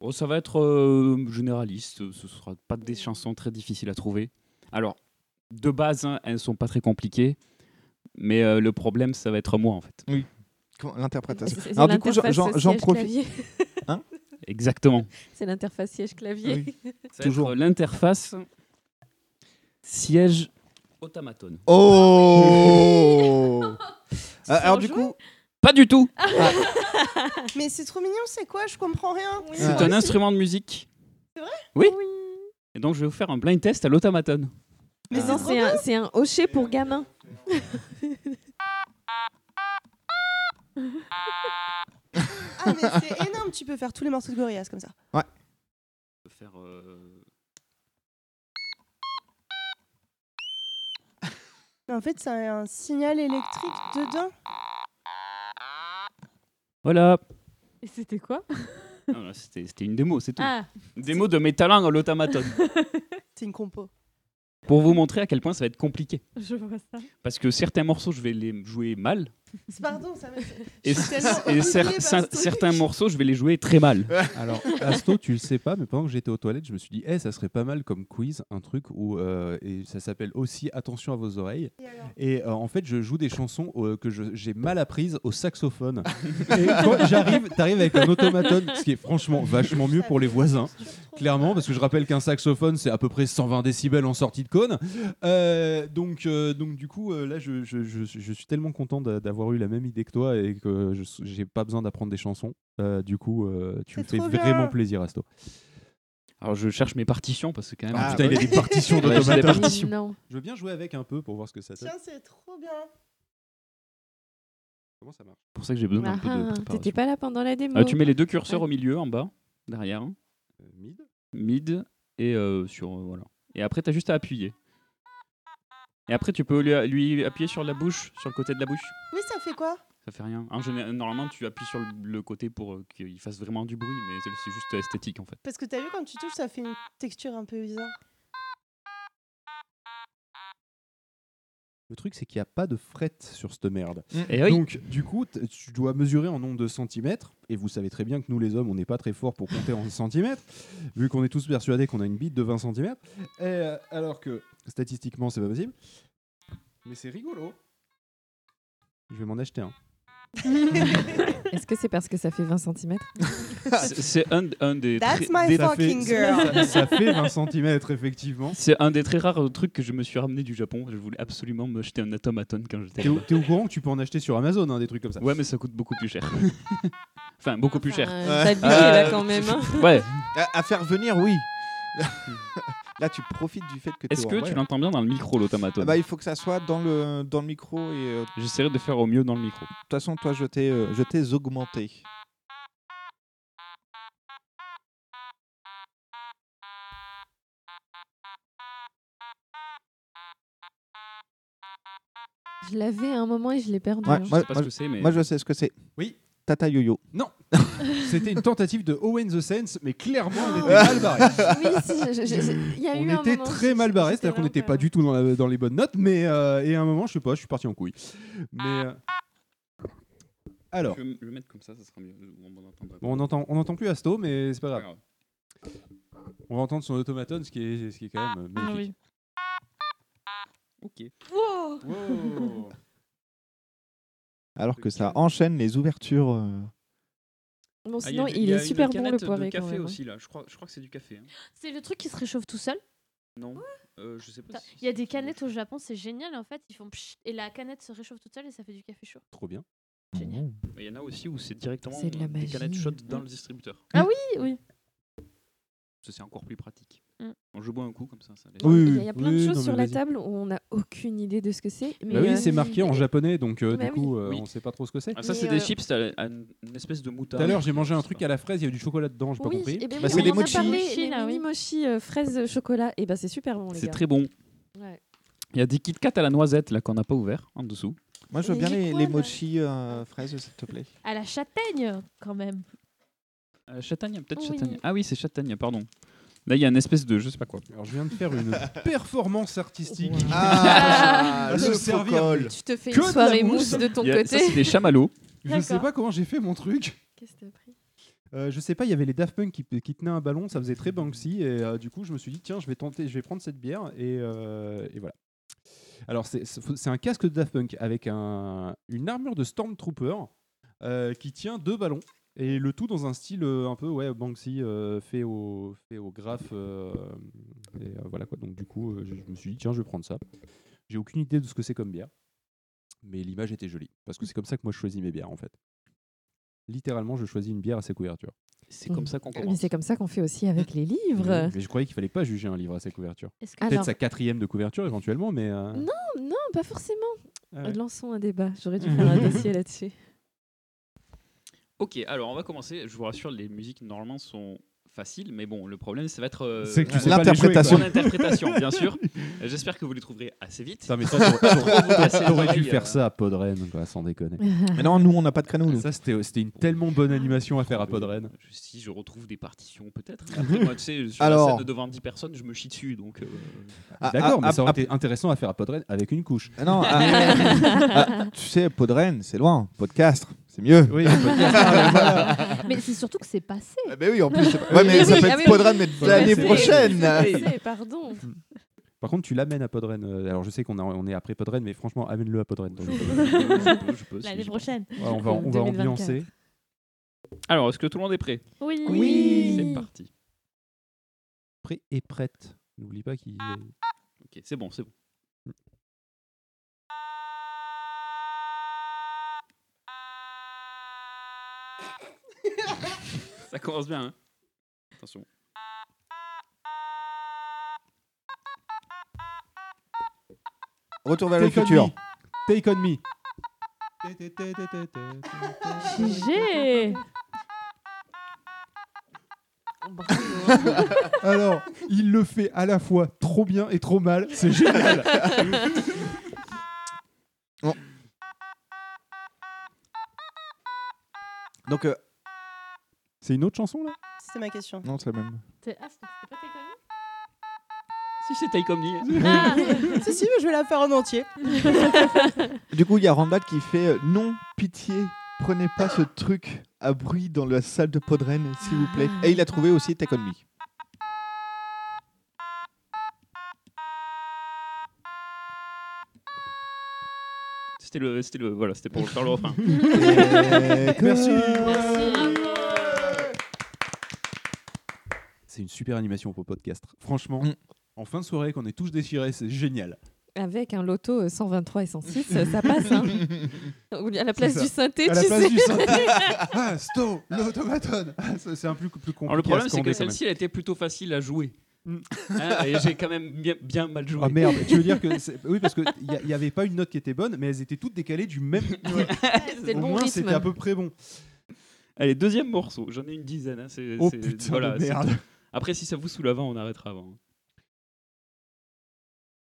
Oh, ça va être euh, généraliste. Ce sera pas des chansons très difficiles à trouver. Alors, de base, hein, elles sont pas très compliquées. Mais euh, le problème, ça va être moi, en fait. Oui. Comment- L'interprétation. C'est- c'est Alors du coup, j'en- l'interface j'en j'en siège-clavier. profite. Hein? Exactement. C'est l'interface siège-clavier. Ça va être l'interface siège automaton. Oh Ah, Alors du coup, Pas du tout. Mais c'est trop mignon, c'est quoi? Je comprends rien. C'est un instrument de musique. C'est vrai? Oui. Et donc, je vais vous faire un blind test à l'automaton. Mais non, c'est un, c'est un hocher pour gamin. Ah mais c'est énorme, tu peux faire tous les morceaux de Gorillaz comme ça. Ouais. Je vais faire, euh, Mais en fait, c'est un signal électrique dedans. Voilà. Et c'était quoi? Non, C'était c'était une démo, c'est tout. Ah. Une démo de Métalang à l'automaton. C'est une compo. pour vous montrer à quel point ça va être compliqué. Je vois ça. Parce que certains morceaux, je vais les jouer mal. Pardon, ça. Et, et cer- cer- certains morceaux, je vais les jouer très mal. Alors, Asto, tu le sais pas, mais pendant que j'étais aux toilettes, je me suis dit, eh, ça serait pas mal comme quiz, un truc où euh, et ça s'appelle aussi Attention à vos oreilles. Et, euh, en fait, je joue des chansons euh, que j'ai mal apprises au saxophone. et quand j'arrive, t'arrives avec un automaton, ce qui est franchement vachement mieux pour les voisins, clairement, parce que je rappelle qu'un saxophone c'est à peu près 120 décibels en sortie de cône. Euh, donc, euh, donc du coup, euh, là, je, je- je- je suis tellement content d'a- d'avoir eu la même idée que toi et que j'ai pas besoin d'apprendre des chansons. Euh, du coup, euh, tu me fais vraiment plaisir, Asto. Alors je cherche mes partitions parce que quand même. Ah, putain, il y a des partitions Ouais, des d'automaton. partitions. Non. Je veux bien jouer avec un peu pour voir ce que ça donne. Tiens, c'est trop bien. Comment ça marche? C'est pour ça que j'ai besoin d'un peu de Ah, préparation. T'étais pas là pendant la démo. Euh, tu mets les deux curseurs Ouais. au milieu, en bas, derrière. mid. Mid et euh, sur euh, voilà. Et après, tu as juste à appuyer. Et après, tu peux lui, lui appuyer sur la bouche, sur le côté de la bouche. Oui, ça fait quoi? Ça fait rien. En général, normalement, tu appuies sur le, le côté pour euh, qu'il fasse vraiment du bruit, mais c'est c'est juste esthétique en fait. Parce que t'as vu quand tu touches, ça fait une texture un peu bizarre. Le truc, c'est qu'il n'y a pas de fret sur cette merde. Mm. Eh oui. Donc, du coup, tu dois mesurer en nombre de centimètres. Et vous savez très bien que nous, les hommes, on n'est pas très forts pour compter en centimètres, vu qu'on est tous persuadés qu'on a une bite de 20 centimètres. Et, euh, alors que statistiquement, c'est pas possible. Mais c'est rigolo. Je vais m'en acheter un. Est-ce que c'est parce que ça fait 20 cm C'est un, un des. That's très- my des- fucking girl. Ça, ça fait 20 centimètres, effectivement. C'est un des très rares trucs que je me suis ramené du Japon. Je voulais absolument me jeter un automaton quand j'étais T'es au, au courant que tu peux en acheter sur Amazon, hein, des trucs comme ça. Ouais, mais ça coûte beaucoup plus cher. enfin, beaucoup plus cher. Enfin, t'as billet, là, quand même, hein. Ouais. À, à faire venir, oui. Là, tu profites du fait que t'es Est-ce que tu l'entends bien dans le micro, l'automaton Ah bah, il faut que ça soit dans le, dans le micro et. euh, J'essaierai de faire au mieux dans le micro. De toute façon, toi, je t'ai euh, je t'ai augmenté. Je l'avais à un moment et je l'ai perdu. Ouais, hein. moi, sais pas moi, ce que c'est, mais- moi, je sais ce que c'est. Oui. Tata Yo-Yo. Non C'était une tentative de Owen the Sense, mais clairement, on était Ah. mal barré. Oui, si, je- je- je- il y a eu on un était moment, très mal barré, j'étais c'est-à-dire qu'on n'était pas du tout dans, la- dans les bonnes notes, mais euh, et à un moment, je sais pas, je suis parti en couille. Mais euh, alors, Je vais le mettre comme ça, ça sera mieux. On entendra bon, on entend, on entend plus Asto, mais c'est pas grave. On va entendre son automaton, ce qui est, ce qui est quand même euh, Ah magnifique. Ok. Wow. Wow. Alors que ça enchaîne les ouvertures. euh. Bon, Ah, sinon, y a- il y a est super bon le canette de poiré quand café même. hein. aussi là. Je crois, je crois que c'est du café. hein. C'est le truc qui se réchauffe tout seul? Non. Euh, je sais pas. Si Il y a des canettes au Japon, c'est génial en fait. Ils font pchit, et la canette se réchauffe toute seule et ça fait du café chaud. Trop bien. Génial. Il y en a aussi où c'est directement de la des canettes chaudes dans le distributeur. Ah oui, oui. Ça, c'est encore plus pratique. Je bois un coup comme ça. ça laisse- Il y a- il y a plein de oui, choses non, sur la table où on n'a aucune idée de ce que c'est. Bah oui, euh, c'est marqué en japonais, donc euh, Bah du oui. coup, euh, Oui. on sait pas trop ce que c'est. Ah, ça, c'est euh, des chips, t'as une espèce de moutarde. Tout à l'heure, j'ai mangé un truc à la fraise, il y avait du chocolat dedans, j'ai pas Oui, compris. ben Bah, oui, c'est des a mochi. parlé, Mochi, oui. fraises chocolat. Et ben c'est super bon les C'est très bon. Il y a des Kit Kat à la noisette là qu'on n'a pas ouvert en dessous. Moi, je veux bien les, quoi, les mochi euh, fraises, s'il te plaît. À la châtaigne, quand même. Euh, châtaigne, peut-être Oui. châtaigne. Ah oui, c'est châtaigne, pardon. Là, il y a une espèce de je sais pas quoi. Alors, je viens de faire une performance artistique. Ah, Va se servir. Tu te fais Que une soirée mousse. mousse de ton a- côté. ça, c'est des chamallows. Je sais pas comment j'ai fait mon truc. Qu'est-ce que t'as pris? Euh, je sais pas, il y avait les Daft Punk qui, qui tenaient un ballon, ça faisait très Banksy, et euh, du coup je me suis dit tiens je vais tenter, je vais prendre cette bière et, euh, et voilà. Alors c'est- un casque de Daft Punk avec un, une armure de Stormtrooper euh, qui tient deux ballons et le tout dans un style euh, un peu ouais Banksy euh, fait au fait au graphe euh, et euh, voilà quoi. Donc du coup euh, je, je me suis dit tiens je vais prendre ça. J'ai aucune idée de ce que c'est comme bière, mais l'image était jolie parce que c'est comme ça que moi je choisis mes bières en fait. Littéralement, je choisis une bière à ses couvertures. C'est comme ça qu'on Mais c'est comme ça qu'on fait aussi avec les livres. Mais je croyais qu'il fallait pas juger un livre à ses couvertures. Peut-être Alors- sa quatrième de couverture éventuellement, mais. euh, Non, non, pas forcément. ah ouais. Lançons un débat. J'aurais dû faire un dossier là-dessus. Ok, alors on va commencer. Je vous rassure, les musiques normalement sont faciles, mais bon, le problème, ça va être euh, C'est que tu sais pas les jouer, l'interprétation. interprétation, bien sûr. Euh, J'espère que vous les trouverez assez vite. Putain, mais toi, Trop t'aurais- vous casser les t'aurais dû oreilles, faire euh. ça à Podren, quoi, sans déconner. Mais non, nous, on n'a pas de créneau. nous. Ça, c'était c'était une tellement bonne animation à faire à Podren. Je- Si je retrouve des partitions, peut-être. Après, moi, tu sais, sur Alors- la scène devant 10 personnes, je me chie dessus. Donc, euh, Ah, D'accord, ah, mais ça aurait ah, été intéressant à faire à Podren avec une couche. ah, non, ah, ah, tu sais, Podren, c'est loin. Podcast, c'est mieux. Oui, voilà. Mais c'est surtout que c'est passé. Ah bah oui, en plus. c'est pas- Ouais, mais ça oui, peut ah être Podren, mais l'année prochaine. Pardon. Par contre, tu l'amènes à Podren. euh, Alors, je sais qu'on on est après Podren, mais franchement, amène-le à Podren. donc. je peux, je peux, si L'année je- prochaine. Ouais, on va, on va 2024. ambiancer. Alors, est-ce que tout le monde est prêt? Oui. Oui. C'est parti. Prêt et prête. N'oublie pas qu'il. Ok, c'est bon, c'est bon. Ça commence bien, hein Attention. Retour vers le Take on futur. me. Take on me. GG. Alors, il le fait à la fois trop bien et trop mal. C'est génial. Donc, euh, C'est une autre chanson là C'était ma question. non, c'est la même. C'est- Ah, c'était pas tes conneries Si c'est Take On Me. Ah. si, si, mais je vais la faire en entier. Du coup, il y a Randall qui fait euh, Non, pitié, prenez pas ce truc à bruit dans la salle de Podren, s'il vous plaît. Et il a trouvé aussi Take On Me. C'était le, c'était le, voilà, c'était pour faire le refrain. Merci. Merci. C'est une super animation pour podcast. Franchement, Mm. en fin de soirée, quand on est tous déchirés, c'est génial. Avec un loto euh, 123 et 106, euh, ça passe. Hein. Ou à la place du synthé, À la tu place sais. du synthé. ah, Sto, l'automaton. Ah, c'est un plus, plus compliqué. Alors, le problème, c'est que celle-ci, elle était plutôt facile à jouer. Mm. Hein, et j'ai quand même bien, bien mal joué. Ah merde, tu veux dire que. Oui, parce qu'il n'y avait pas une note qui était bonne, mais elles étaient toutes décalées du même. Au bon moins, c'était à peu près bon. Allez, deuxième morceau. J'en ai une dizaine. hein, c'est- Oh putain voilà, merde. Après, si ça vous saoule avant, on arrêtera avant.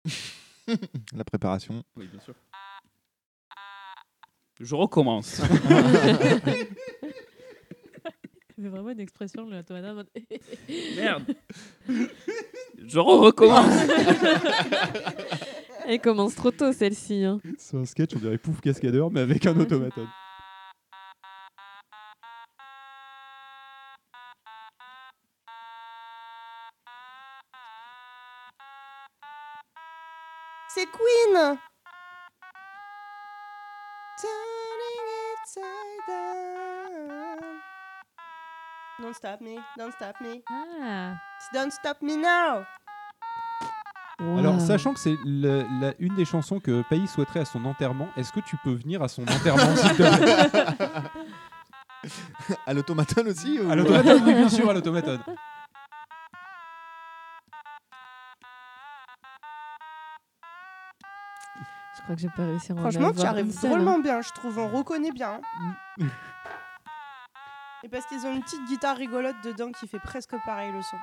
La préparation. Oui, bien sûr. Je recommence. Mais vraiment une expression, le tomate en mode. Merde. Je recommence. Elle commence trop tôt celle-ci. hein. C'est un sketch, on dirait Pouf Cascadeur, mais avec un automaton. C'est Queen. Don't stop me, don't stop me. Ah. Don't stop me now. Alors, sachant que c'est le- la- une des chansons que Païs souhaiterait à son enterrement, est-ce que tu peux venir à son enterrement, s'il te plaît? À l'automaton aussi ou- À l'automaton, oui, bien sûr, à l'automaton. Crois que j'ai pas réussi à en Franchement, tu arrives drôlement hein. bien, je trouve. On reconnaît bien. hein. Et parce qu'ils ont une petite guitare rigolote dedans qui fait presque pareil le son.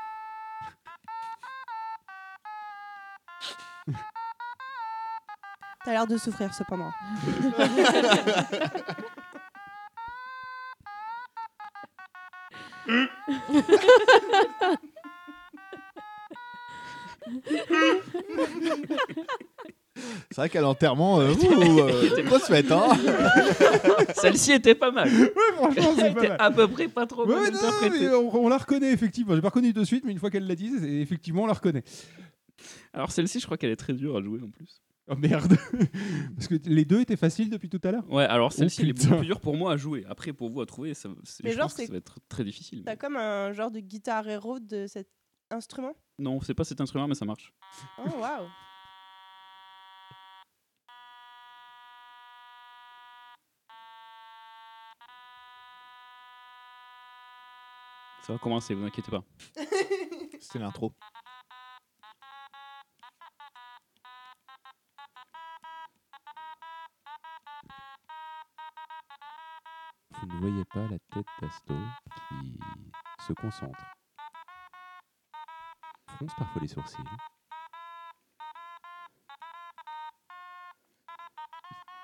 T'as l'air de souffrir cependant. C'est vrai qu'à l'enterrement, euh, ouh, euh, grosse fête, hein Celle-ci était pas mal. Ouais, franchement, c'est pas mal. à peu près pas trop Ouais, mal ouais, non, interprétée. mais on, on la reconnaît effectivement. J'ai pas reconnu de suite, mais une fois qu'elle l'a dit, c'est- effectivement, on la reconnaît. Alors celle-ci, je crois qu'elle est très dure à jouer en plus. Oh merde Parce que les deux étaient faciles depuis tout à l'heure Ouais, alors Oh, celle-ci, elle est putain. beaucoup plus dure pour moi à jouer. Après, pour vous à trouver, ça, c'est- Mais je genre, pense que c'est- ça va être très difficile. T'as comme un genre de guitare héros de cet instrument? Non, c'est pas cet instrument, mais ça marche. Oh waouh Ça va commencer, vous inquiétez pas. C'était l'intro. Vous ne voyez pas la tête d'Asto qui se concentre. Fronce parfois les sourcils.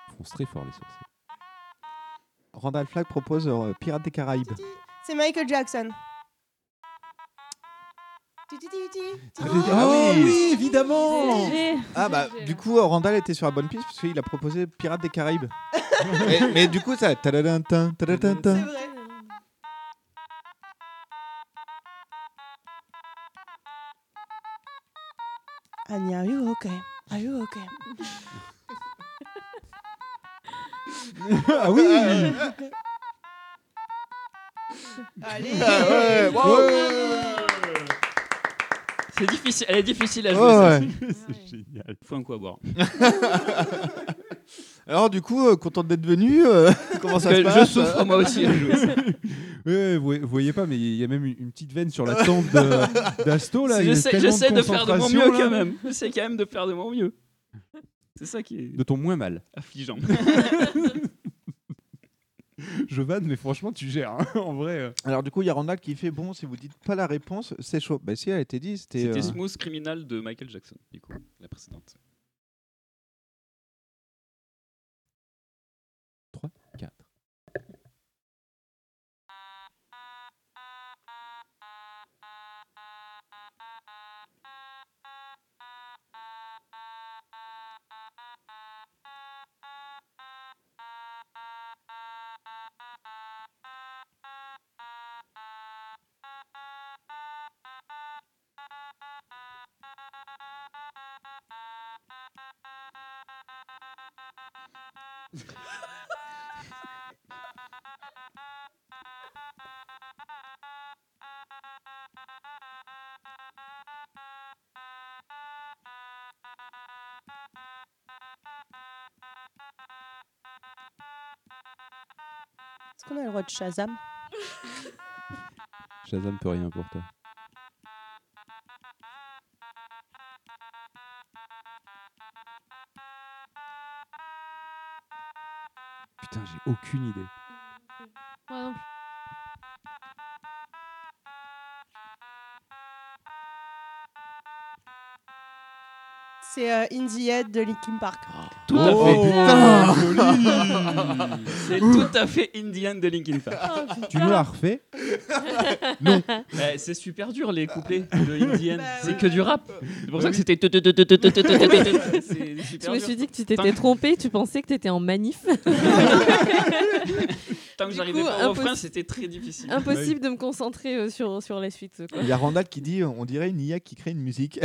Fronce très fort les sourcils. Randall Flagg propose euh, Pirates des Caraïbes. C'est Michael Jackson. Ah oui, évidemment Ah bah du coup Randall était sur la bonne piste parce qu'il a proposé Pirates des Caraïbes. mais, mais du coup ça. C'est vrai. Annie, are you okay? Are you okay? Ah oui Allez Ah ouais, wow. C'est difficile, elle est difficile à jouer. Ouais. C'est génial. Faut un coup à boire. Alors du coup euh, content d'être venu. euh, comment ça se passe je souffre moi aussi à jouer. Ouais, vous, vous voyez pas, mais il y a même une, une petite veine sur la tempe de- d'Asto là. il y a J'essaie tellement j'essaie de faire de mon concentration, mieux là. quand même. J'essaie quand même de faire de mon mieux. C'est ça qui est De ton moins mal. affligeant. Je vanne, mais franchement, tu gères. hein, en vrai. euh. Alors du coup il y a Randall qui fait bon si vous dites pas la réponse c'est chaud. Bah si elle a été dit c'était. C'était euh, Smooth Criminal de Michael Jackson, du coup, la précédente. Qu'on a le droit de Shazam Shazam peut rien pour toi. Putain, j'ai aucune idée. Moi non plus. C'est euh, In the Head de Linkin Park. Tout à Oh, fait. putain. C'est tout à fait Indian de Linkin Park. Oh, Tu nous l'as refait Non. Eh, c'est super dur les couplets de Indian. Bah c'est que du rap. C'est pour ça que c'était. C'est super Je me dur. suis dit que tu t'étais trompé, tu pensais que tu étais en manif. Tant que Du j'arrivais coup, pas au refrain, c'était très difficile. Impossible de me concentrer euh, sur, sur la suite. quoi. Il y a Randall qui dit on dirait une IA qui crée une musique.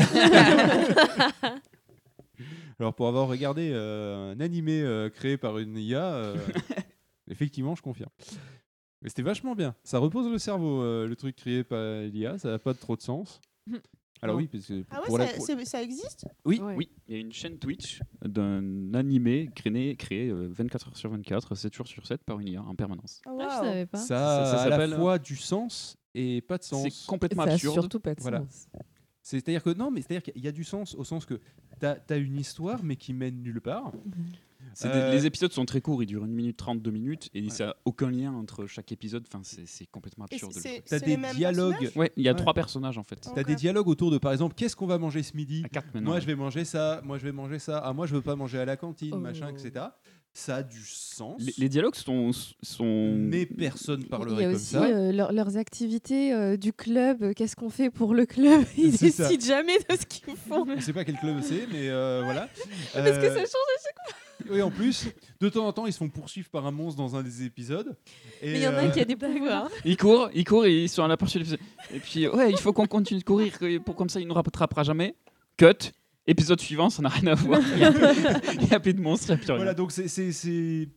Alors, pour avoir regardé euh, un animé euh, créé par une IA, euh, effectivement, je confirme. Mais c'était vachement bien. Ça repose le cerveau, euh, le truc créé par l'IA. Ça n'a pas trop de sens. Alors, oui, parce que Ah pour ouais, la- ça, pour- c'est- ça existe? Oui, Ouais. oui, il y a une chaîne Twitch d'un animé créé, créé euh, 24 heures sur 24, 7 jours sur 7 par une IA en permanence. Oh, Ah, je savais pas. ça, Ça- ça a à la s'appelle- fois du sens et pas de sens. C'est complètement Ça a absurde. surtout pas de Voilà. sens. C'est-à-dire que non, mais c'est-à-dire qu'il y a du sens au sens que tu as, une histoire mais qui mène nulle part. Des- Euh, les épisodes sont très courts, ils durent 1 minute 30, 2 minutes, et ça n'a aucun lien entre chaque épisode. Enfin, c'est c'est complètement absurde. T'as des dialogues. Ouais, il y a trois personnages en fait. T'as des dialogues autour de, par exemple, qu'est-ce qu'on va manger ce midi? Moi, ouais. je vais manger ça. Moi, je vais manger ça. Ah, moi, je veux pas manger à la cantine, Oh. machin, etc. Ça a du sens. Les, les dialogues sont, sont. Mais personne Il y parlerait a comme aussi ça. euh, leur- leurs activités euh, du club. euh, Qu'est-ce qu'on fait pour le club Ils C'est ça. décident jamais de ce qu'ils font. On sait pas quel club c'est, mais euh, voilà. Parce que ça change à chaque fois. Oui, en plus, de temps en temps, ils se font poursuivre par un monstre dans un des épisodes. Et, Mais il y en a un euh, qui a des pouvoirs. Ils courent, ils courent et ils sont à la poursuite. Et puis, ouais, il faut qu'on continue de courir, pour comme ça, il ne nous rattrapera jamais. Cut. Épisode suivant, ça n'a rien à voir. Il y a, plus de monstres, il n'y a plus rien. Voilà, donc c'est- c'est- c'est.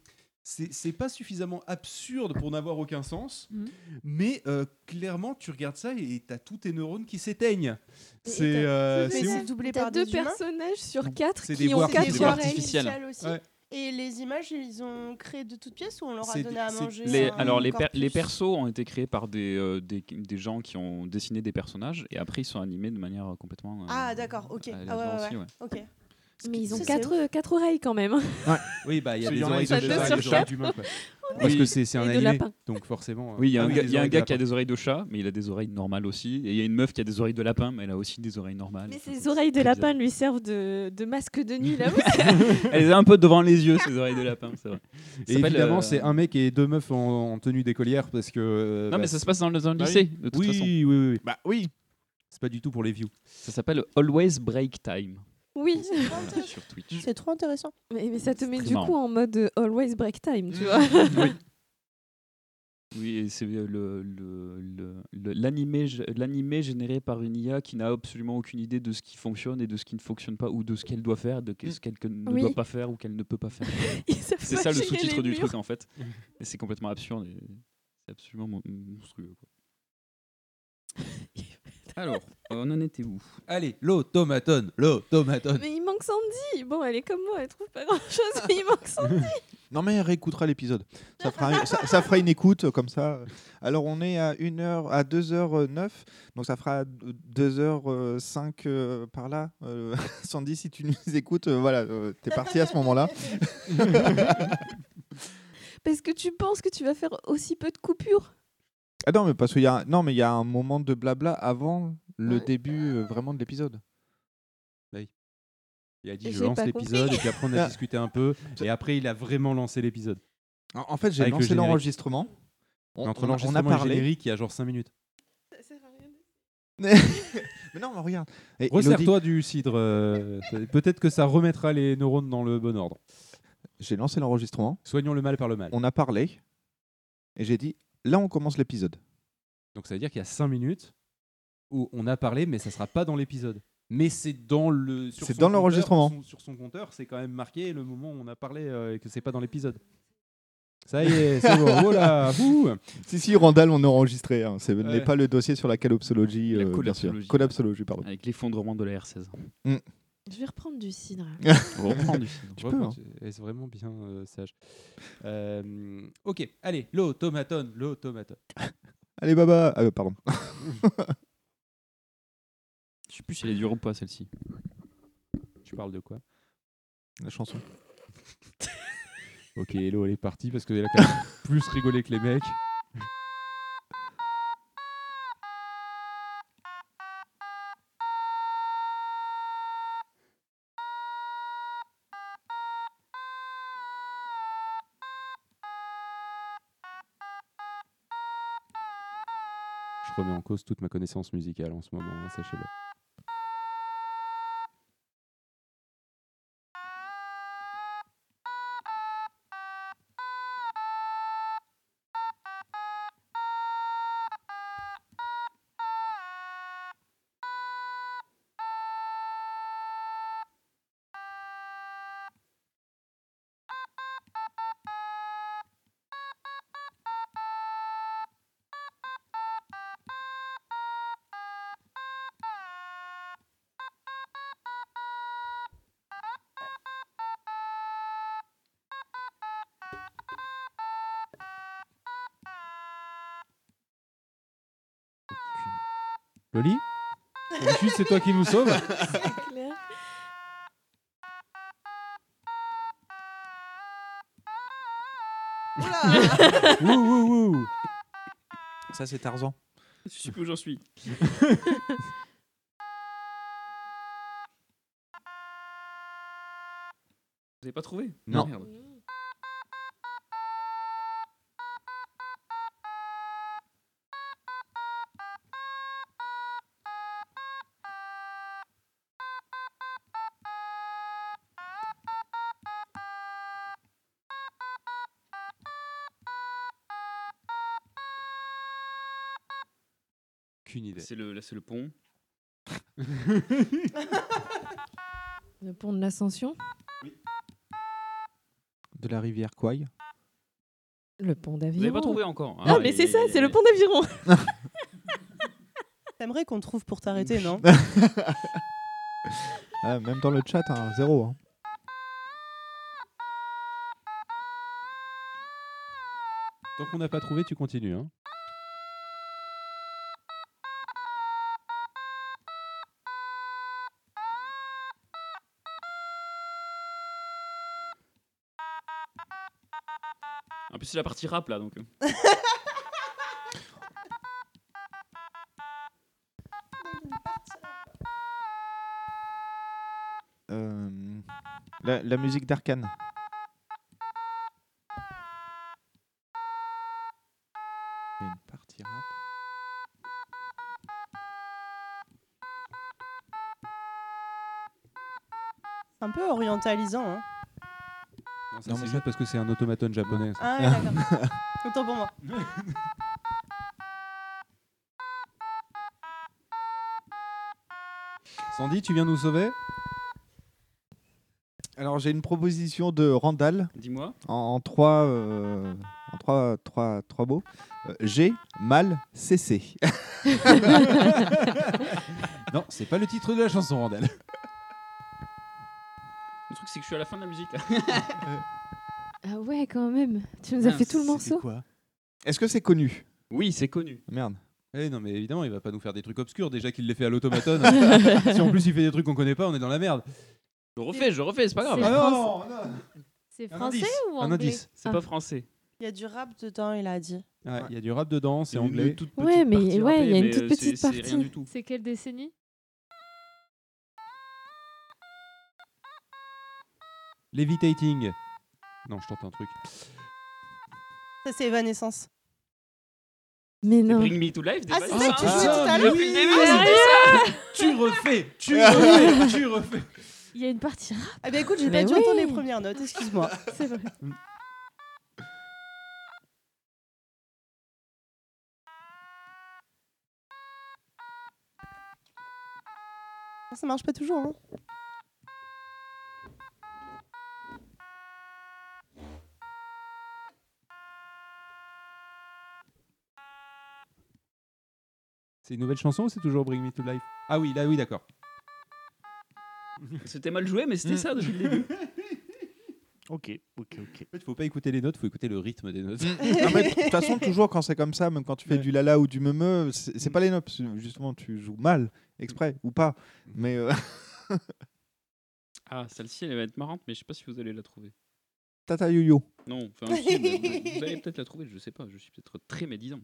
C'est c'est pas suffisamment absurde pour n'avoir aucun sens, Mhm. mais euh, clairement, tu regardes ça et t'as tous tes neurones qui s'éteignent. C'est euh, doublé par deux humains. personnages sur quatre c'est qui des ont quatre des voix oreilles. artificielles. aussi. Ouais. Et les images, ils ont créé de toutes pièces ou on leur a donné à manger Les- alors les, per- corpus les persos ont été créés par des, euh, des, des gens qui ont dessiné des personnages et après ils sont animés de manière euh, complètement. euh, Ah d'accord, ok. Ah ouais, aléatoire ouais, aussi, ouais. ouais. ok. Mais ils ont quatre, quatre oreilles quand même. Oui, bah il y a des oreilles ils ont de chat, Parce que c'est un animé, donc forcément. Oui, il y a Ah un, gars, des il y a un oreilles de gars qui a des oreilles de chat, mais il a des oreilles normales aussi. Et il y a une meuf qui a des oreilles de lapin, mais elle a aussi des oreilles normales. Mais c'est oreilles de lapin bizarre. lui servent de, de masque de nuit là. Elle les a un peu devant les yeux, ces oreilles de lapin, c'est vrai. Ça Et s'appelle, évidemment, euh, c'est un mec et deux meufs en, en tenue d'écolière parce que. euh, Non, bah, mais ça se passe dans le, dans le Bah oui. lycée, de toute oui, façon. Oui, oui, oui. Bah oui. C'est pas du tout pour les views. Ça s'appelle Always Break Time Oui. sur Twitch. C'est trop intéressant. Mais, mais ça te met du marrant. coup en mode euh, always break time, tu vois. oui. Oui, et c'est euh, le, le, le- le- l'animé, l'animé généré par une IA qui n'a absolument aucune idée de ce qui fonctionne et de ce qui ne fonctionne pas, ou de ce qu'elle doit faire, de ce qu'elle que ne Oui. doit pas faire ou qu'elle ne peut pas faire. C'est ça le sous-titre du murs. truc en fait. Et c'est complètement absurde et c'est absolument mon- monstrueux. quoi. Alors, on en était où? Allez, l'automaton, l'automaton. Mais il manque Sandy. Bon, elle est comme moi, elle trouve pas grand chose, mais il manque Sandy. Non, mais elle réécoutera l'épisode. Ça fera, ça, ça fera une écoute euh, comme ça. Alors, on est à 1 heure, à 2h09. Donc, ça fera 2h05 euh, par là. Euh, Sandy, si tu nous écoutes, euh, voilà, euh, t'es parti à ce moment-là. Parce que tu penses que tu vas faire aussi peu de coupures. Ah non, mais parce qu'il y a, non, mais il y a un moment de blabla avant le Ouais. début euh, vraiment de l'épisode. Il a dit je J'ai lance pas l'épisode et puis après on a discuté un peu et après il a vraiment lancé l'épisode. En, en fait, j'ai Avec le lancé générique. l'enregistrement. On- Entre on a- on a l'enregistrement et le parlé. générique, il y a genre 5 minutes. mais non, mais regarde. Et Elodie- Resserre-toi du cidre. euh, Peut-être que ça remettra les neurones dans le bon ordre. J'ai lancé l'enregistrement. Soignons le mal par le mal. On a parlé. Et j'ai dit, là, on commence l'épisode. Donc ça veut dire qu'il y a 5 minutes où on a parlé, mais ça sera pas dans l'épisode. Mais c'est dans le. sur C'est son dans compteur, l'enregistrement. son- Sur son compteur, c'est quand même marqué le moment où on a parlé euh, et que c'est pas dans l'épisode. Ça y est, c'est bon. Oh là, ouh. Si, si, Randall, on a enregistré. Hein. Ce n'est Ouais. pas le dossier sur la collapsologie. La euh, bien sûr. collapsologie. Collapsologie, pardon. Avec l'effondrement de la R16. Je vais reprendre du cidre. On reprend du cidre. Tu peux, hein. Est-ce vraiment bien euh, sage Euh, Ok, allez, l'automaton, l'automaton. Allez, baba. Ah, pardon. Je sais plus si elle est dure ou pas celle-ci. Tu parles de quoi? La chanson. Ok, Hello, elle est partie parce qu'elle a quand même plus rigolé que les mecs. Je remets en cause toute ma connaissance musicale en ce moment, hein, sachez-le. C'est toi qui nous sauves. C'est clair. Ouh, ouh, ouh. Ça, c'est Tarzan. Je sais plus où j'en suis. Vous avez pas trouvé? Non. Merde. C'est le, là, c'est le pont. Le pont de l'Ascension. De la rivière Kouai. Le pont Vous avez d'Aviron. pas trouvé encore Ah, Ah, mais et- c'est ça, c'est le pont d'Aviron. T'aimerais qu'on trouve pour t'arrêter, non? Ah, même dans le chat, hein, zéro. hein. Tant qu'on n'a pas trouvé, tu continues. Hein. C'est la partie rap là donc. euh. Euh, la, la musique d'Arkane. Une partie rap. C'est un peu orientalisant. Hein. Non, ça, c'est juste parce que c'est un automaton japonais. ça. Ah, ouais, d'accord. Autant pour moi. Sandy, tu viens nous sauver? Alors j'ai une proposition de Randall. Dis-moi. En, en trois, euh, en trois, trois, trois mots. Euh, J'ai mal cessé. non, c'est pas le titre de la chanson, Randall. Le truc, c'est que je suis à la fin de la musique là. Ah ouais, quand même. Tu nous as fait tout le morceau. Est-ce que c'est connu Oui, c'est connu. Merde. Eh non, mais évidemment, il va pas nous faire des trucs obscurs déjà qu'il les fait à l'automaton. si en plus il fait des trucs qu'on connaît pas, on est dans la merde. Je refais, je refais, c'est pas grave. C'est Ah non, C'est Un français indice, ou un anglais indice. C'est Ah. pas français. Il y a du rap dedans, il a dit. Ouais, Il y a du rap dedans, c'est Une anglais. Ouais, petite mais partie ouais, il y a rappée, une mais, toute euh, petite c'est- C'est rien partie. du tout. C'est quelle décennie Levitating. Non, je tente un truc. Ça, c'est Evanescence. Mais non. Bring Me to Life Ah, c'est Vanessa. ça que tu jouais tout à Ah, l'heure Tu refais, tu refais, tu refais. Il y a une partie rap. Ah, bah écoute, j'ai Mais pas dû oui. entendre les premières notes, excuse-moi. C'est vrai. Ça marche pas toujours. Hein. C'est une nouvelle chanson ou c'est toujours Bring Me to Life? Ah oui, là oui, d'accord. C'était mal joué, mais c'était ça depuis le début. Ok, ok, ok. En fait, faut pas écouter les notes, faut écouter le rythme des notes. Non, mais De toute façon, toujours quand c'est comme ça, même quand tu fais Ouais. du lala ou du meumeu, c'est c'est pas les notes. Justement, tu joues mal, exprès ou pas. Mais euh, Ah, celle-ci, elle va être marrante, mais je sais pas si vous allez la trouver. Tata Yo-Yo. Non, enfin, si, mais vous, vous allez peut-être la trouver, je sais pas, je suis peut-être très médisant.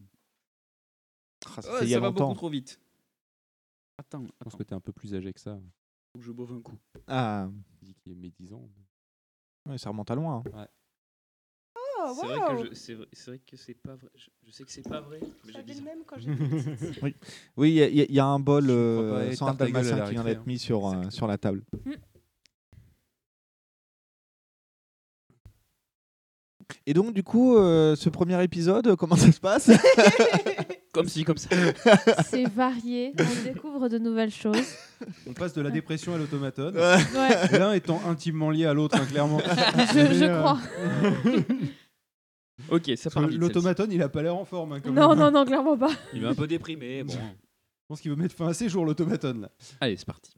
Ah, ça Oh, fait il y a ça va longtemps. beaucoup trop vite. Attends, Je pense attends, que t'es un peu plus âgé que ça. faut que je boive un coup. Ah, Il dit qu'il est médisant. ouais, ça remonte à loin. hein. Oh, c'est vrai waouh que je- c'est vrai, c'est vrai que c'est pas vrai. Je, je sais que c'est pas vrai, mais j'ai J'avais dit le ça. même quand j'étais petite. Oui, oui, il y, a- il y a- il y a un bol Je crois euh, pas, et sans tarte à gueule à dalmatien la qui vient récré, d'être mis sur, euh, Exactement. sur la table. Mm. Et donc, du coup, euh, ce premier épisode, comment ça se passe? Comme si, comme ça. C'est varié, on découvre de nouvelles choses. On passe de la dépression à l'automaton. Ouais, L'un étant intimement lié à l'autre, hein, clairement. je, euh, crois. Ok, ça part vite. celle-ci. L'automaton, il a pas l'air en forme. hein, quand Non, même. non, non, clairement pas. Il est un peu déprimé, bon. Je pense qu'il veut mettre fin à ses jours, l'automaton. là. Allez, c'est parti.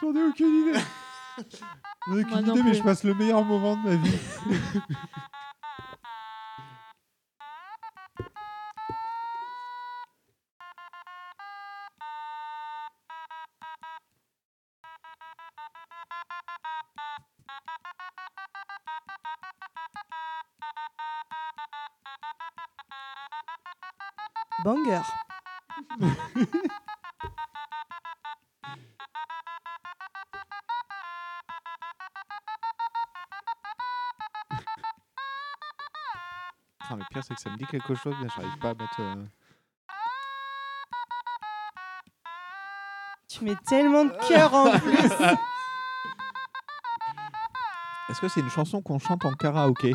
J'en ai aucune idée. J'en ai Moi aucune non idée, mais plus. je passe le meilleur moment de ma vie. ça me dit quelque chose, mais j'arrive pas à mettre. euh, Tu mets tellement de cœur en plus. Est-ce que c'est une chanson qu'on chante en karaoké?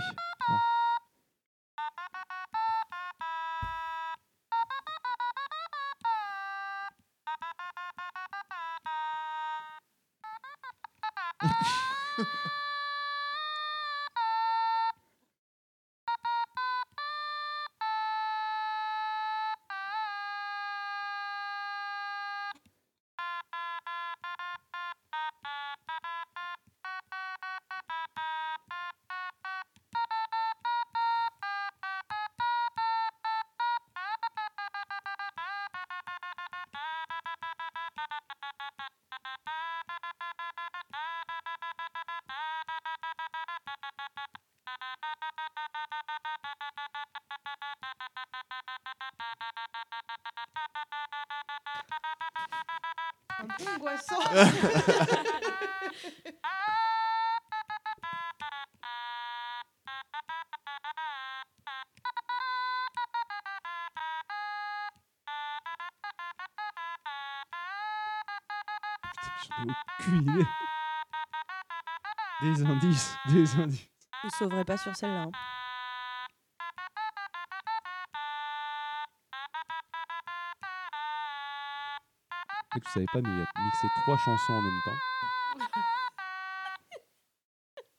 Vous sauverez pas sur celle-là. hein. Et que vous savez pas, mais il a mixé trois chansons en même temps.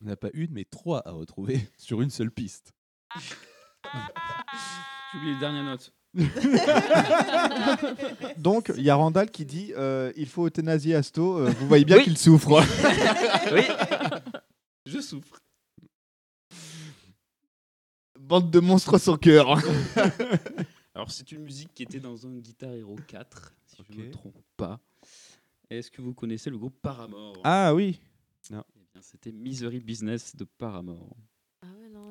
On n'a pas une, mais trois à retrouver sur une seule piste. J'ai oublié les dernières notes. Donc, il y a Randall qui dit euh, il faut euthanasier Asto. euh, vous voyez bien Oui. qu'il souffre. oui. Je souffre. Bande de monstres sans cœur. Alors, c'est une musique qui était dans un Guitar Hero 4, si je ne me trompe pas. Est-ce que vous connaissez le groupe Paramore? Ah oui. Non. Eh bien, c'était Misery Business de Paramore.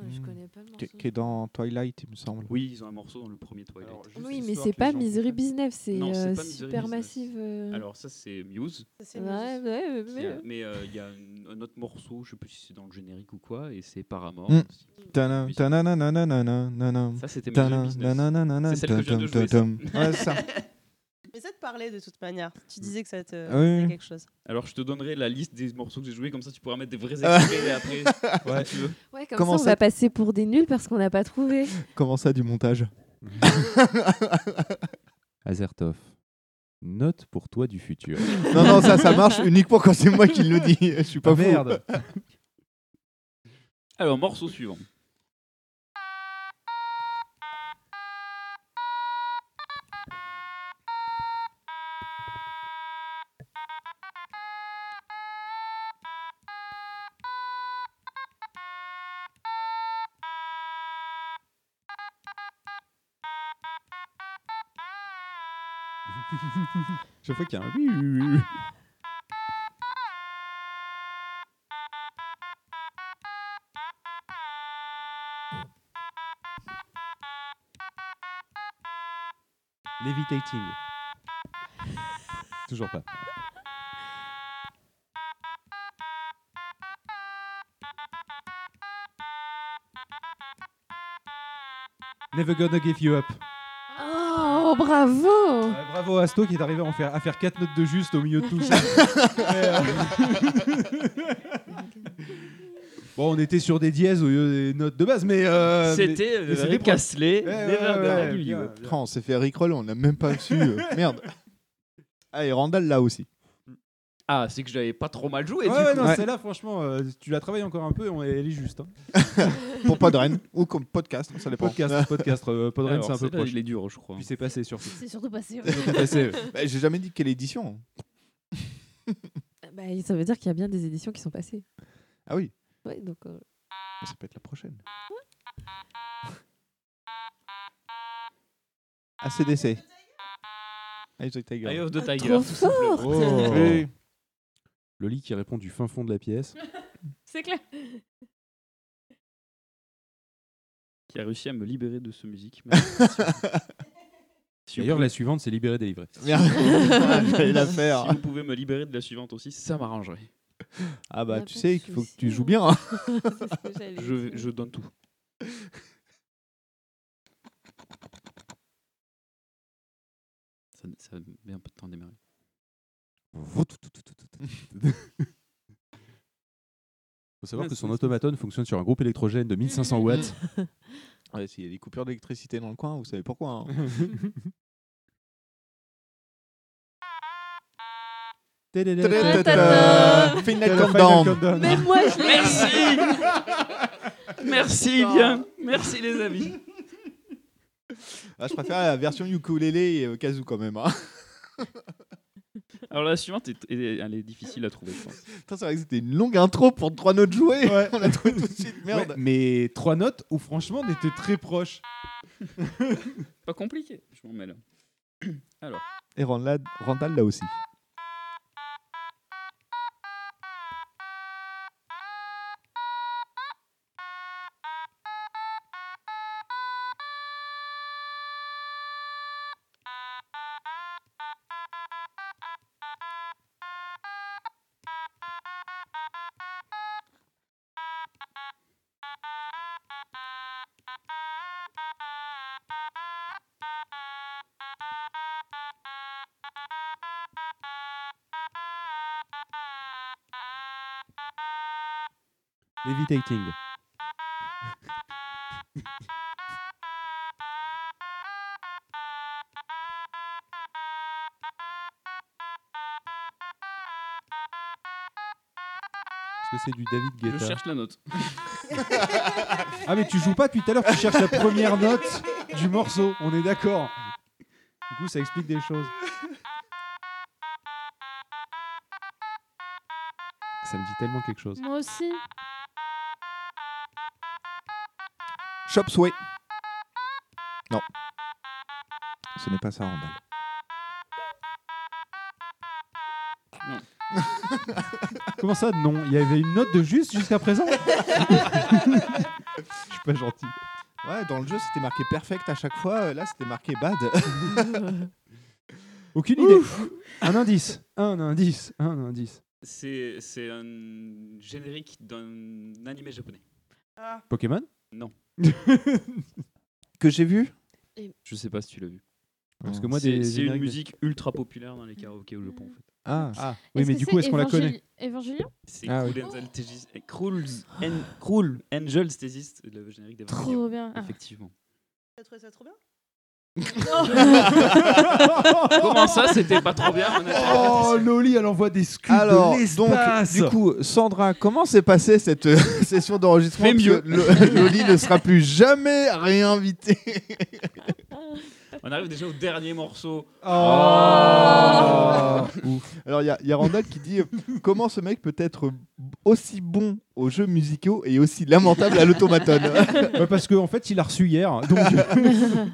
Ouais, non, je connais pas le morceau. Qui, qui est dans Twilight, il me semble. Oui, ils ont un morceau dans le premier Twilight. Oui, mais c'est pas Misery Business, c'est euh, super massive. euh. Alors, ça, c'est Muse. c'est Ouais, ouais, Qui mais- a- Mais euh, il y a un, un autre morceau, je sais plus si c'est dans le générique ou quoi, et c'est Paramore. Mm. Ça, c'était Misery Business. C'est celle que je viens de jouer, ça. Ouais, ça. Parlait de toute manière. Tu disais que ça te Ah oui. disait quelque chose. Alors, je te donnerai la liste des morceaux que j'ai joués, comme ça tu pourras mettre des vrais Ah. extraits après. Ouais. si tu veux. Ouais, comme Comment ça, on ça va passer pour des nuls parce qu'on n'a pas trouvé. Comment ça, du montage? Azertov. Note pour toi du futur. Non, non, ça, ça marche uniquement quand c'est moi qui le dis. Je suis pas Ah, fou. merde. Alors, morceau suivant. Chaque fois qu'il y a un. Levitating. Toujours pas. Never gonna give you up. Oh, bravo bravo Asto qui est arrivé à, en faire, à faire 4 notes de juste au milieu de tout ça. Euh, bon, on était sur des dièses au lieu des notes de base, mais. euh, C'était, euh, Rick. Oh, on s'est fait rickroll, on n'a même pas su. euh, Merde. Ah, et Randall là aussi. Ah, c'est que j'avais pas trop mal joué. Ouais, du ouais, coup. non, celle-là, franchement, euh, tu la travailles encore un peu, on- elle est juste. hein. Pour Podren ou comme podcast, ça dépend. Podcast, podcast, euh, Podren, Alors, c'est un peu celle-là, proche. il est dur, je crois. Puis c'est passé surtout. C'est surtout passé. ouais. C'est. Bah, J'ai jamais dit quelle édition. Bah, ça veut dire qu'il y a bien des éditions qui sont passées. Ah oui. Ouais, donc. euh, Ça peut être la prochaine. ACDC. Eye of the Tiger. Eye of the Ah, Tiger, trop tout. Oh. Oui. Loli qui répond du fin fond de la pièce. C'est clair. Qui a réussi à me libérer de ce musique. Si D'ailleurs, pouvez- la suivante, c'est libéré, délivré. J'allais la faire. Si vous pouvez me libérer de la suivante aussi, ça m'arrangerait. Ah bah tu sais qu'il faut que tu joues bien. hein. c'est ce que j'allais Je, je donne tout. Ça, ça met un peu de temps à démarrer. faut savoir que son automaton fonctionne sur un groupe électrogène de 1500 watts. Ouais, S'il y a des coupures d'électricité dans le coin, vous savez pourquoi. hein. Final Final countdown. countdown. Mais moi, je l'ai Merci Merci bien Merci les amis Ah, je préfère la version ukulélé et euh, kazoo quand même. hein. Alors la suivante, est, est- elle est difficile à trouver, je pense. Putain, c'est vrai que c'était une longue intro pour trois notes jouées. Ouais. On a trouvé tout de suite. Merde. Ouais, mais trois notes où franchement on était très proches. Pas compliqué, je m'en mêle. Alors, Et Randall, Randall là aussi. Levitating. Est-ce que c'est du David je Guetta cherche la note. Ah mais tu joues pas depuis tout à l'heure, tu cherches la première note du morceau, on est d'accord. Du coup ça explique des choses. Ça me dit tellement quelque chose. Moi aussi. Chop Sway. Non. Ce n'est pas ça, Randall. Non. Comment ça non? Il y avait une note de juste jusqu'à présent? Je suis pas gentil. Ouais, dans le jeu, c'était marqué perfect à chaque fois. Là, c'était marqué bad. Aucune idée. Un indice, un indice, un indice. C'est c'est un générique d'un animé japonais. Pokémon? Non. que j'ai vu? Je sais pas si tu l'as vu. Parce que moi, C'est des c'est une génériques musique ultra populaire dans les karaokés au Japon, en fait. Ah. Ah, oui, mais du coup, est-ce qu'on la connaît? Évangélion C'est Ah Cruel Angel Thesis- eh, Cruel An- Cruel Angel Thesis, le générique d'Evangelion. Trop bien. Ah. Effectivement. T'as trouvé ça trop bien? Comment ça, c'était pas trop bien Oh, Loli, elle envoie des scuds Alors, de donc, du coup, Sandra, comment s'est passée cette euh, session d'enregistrement? Fais Parce mieux. que Lo- Loli ne sera plus jamais réinvité. On arrive déjà au dernier morceau. Oh. Ouf. Alors, il y, a- il y a Randall qui dit euh, Comment ce mec peut être aussi bon aux jeux musicaux et aussi lamentable à l'automaton parce qu'en fait, il a reçu hier. Donc,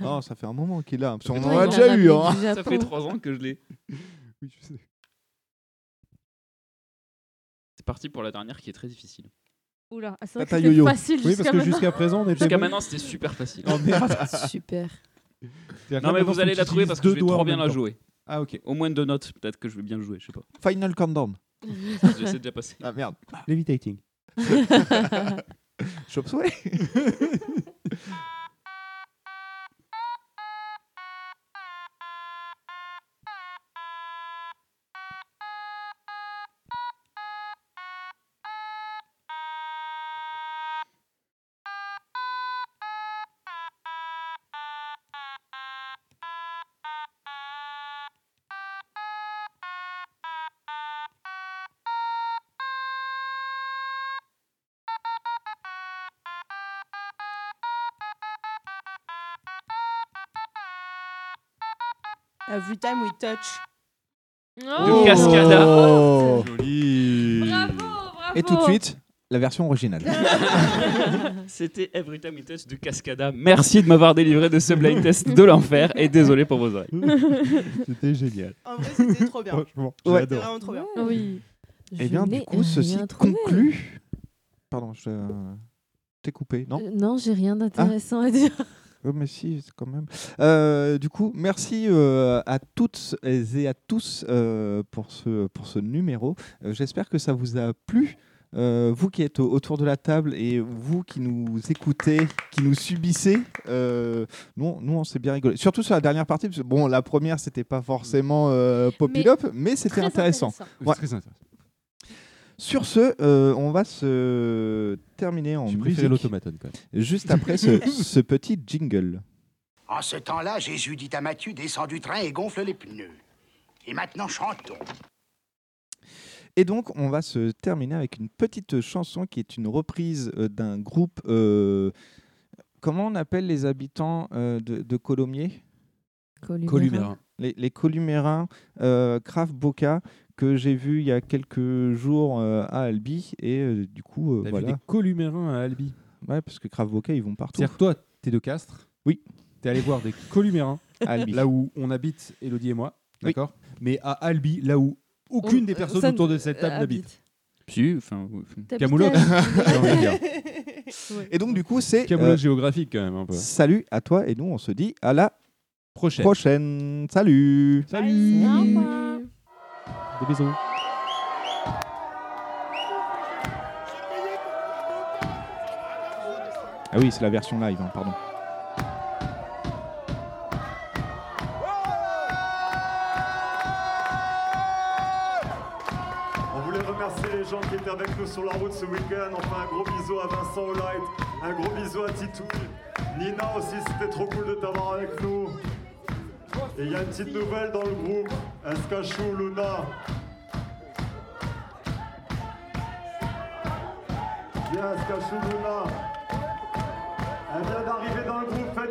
Non, ça fait un moment qu'il. Parce qu'on Ouais, en a déjà eu. hein. Ça fait trois ans que je l'ai. oui, je sais. C'est parti pour la dernière qui est très difficile. Oula, ah, c'est facile Oui, parce jusqu'à que maintenant. jusqu'à présent, on était. Jusqu'à maintenant, c'était super facile. Oh merde. Super. Non, mais vous allez la trouver parce que je vais trop en bien la jouer. Ah, ok. Au moins deux notes, peut-être que je vais bien le jouer, je sais pas. Final Countdown. Je sais déjà passé. Ah merde. Levitating. Chop Sway. Every time we touch. De Cascada. Oh. Joli. Et tout de suite, la version originale. C'était Every Time We Touch de Cascada. Merci de m'avoir délivré de ce blind test de l'enfer et désolé pour vos oreilles. C'était génial. En vrai, c'était trop bien. Franchement, Ouais. C'était j'adore. vraiment trop bien. Oui. Eh bien, du coup, ceci conclut. Pardon, je t'ai coupé, non Euh, non, j'ai rien d'intéressant à dire. Oh, mais si, c'est quand même. Euh, du coup, merci euh, à toutes et à tous euh, pour, ce, pour ce numéro. Euh, J'espère que ça vous a plu. Euh, vous qui êtes au- autour de la table et vous qui nous écoutez, qui nous subissez, euh, nous, nous on s'est bien rigolé. Surtout sur la dernière partie, parce que bon, la première c'était pas forcément euh, pop-up, mais, c'était intéressant. intéressant. Ouais. Très intéressant. Sur ce, euh, on va se terminer en musique l'automaton, quand juste après ce, ce petit jingle. En ce temps-là, Jésus dit à Matthieu, descends du train et gonfle les pneus. Et maintenant, chantons. Et donc, on va se terminer avec une petite chanson qui est une reprise euh, d'un groupe. euh, comment on appelle les habitants euh, de, de Colomiers? Columérin. Les, les Columérins, euh, Kraft Boca, que j'ai vu il y a quelques jours euh, à Albi. Et euh, du coup, euh, T'as voilà. vu des columérins à Albi Ouais, parce que Kraft Boca, ils vont partout. C'est-à-dire que toi, t'es de Castres Oui. T'es allé voir des columérins À Albi. là où on habite, Elodie et moi, Oui. d'accord? Mais à Albi, là où aucune des personnes autour de cette table n'habite. Si, enfin, oui, enfin, Camoulox, j'ai envie de dire. Et donc, du coup, c'est. Camoulox euh, géographique, quand même, un peu. Salut à toi et nous, on se dit à la Prochaine. prochaine. Salut. Salut. Au revoir. Des bisous. Ah oui, c'est la version live, hein, pardon. On voulait remercier les gens qui étaient avec nous sur la route ce week-end. On fait un gros bisou à Vincent Olight, un gros bisou à Titouille. Nina aussi, c'était trop cool de t'avoir avec nous. Et il y a une petite nouvelle dans le groupe, Escachou Luna. Bien, Escachou Luna. Elle vient d'arriver dans le groupe, faites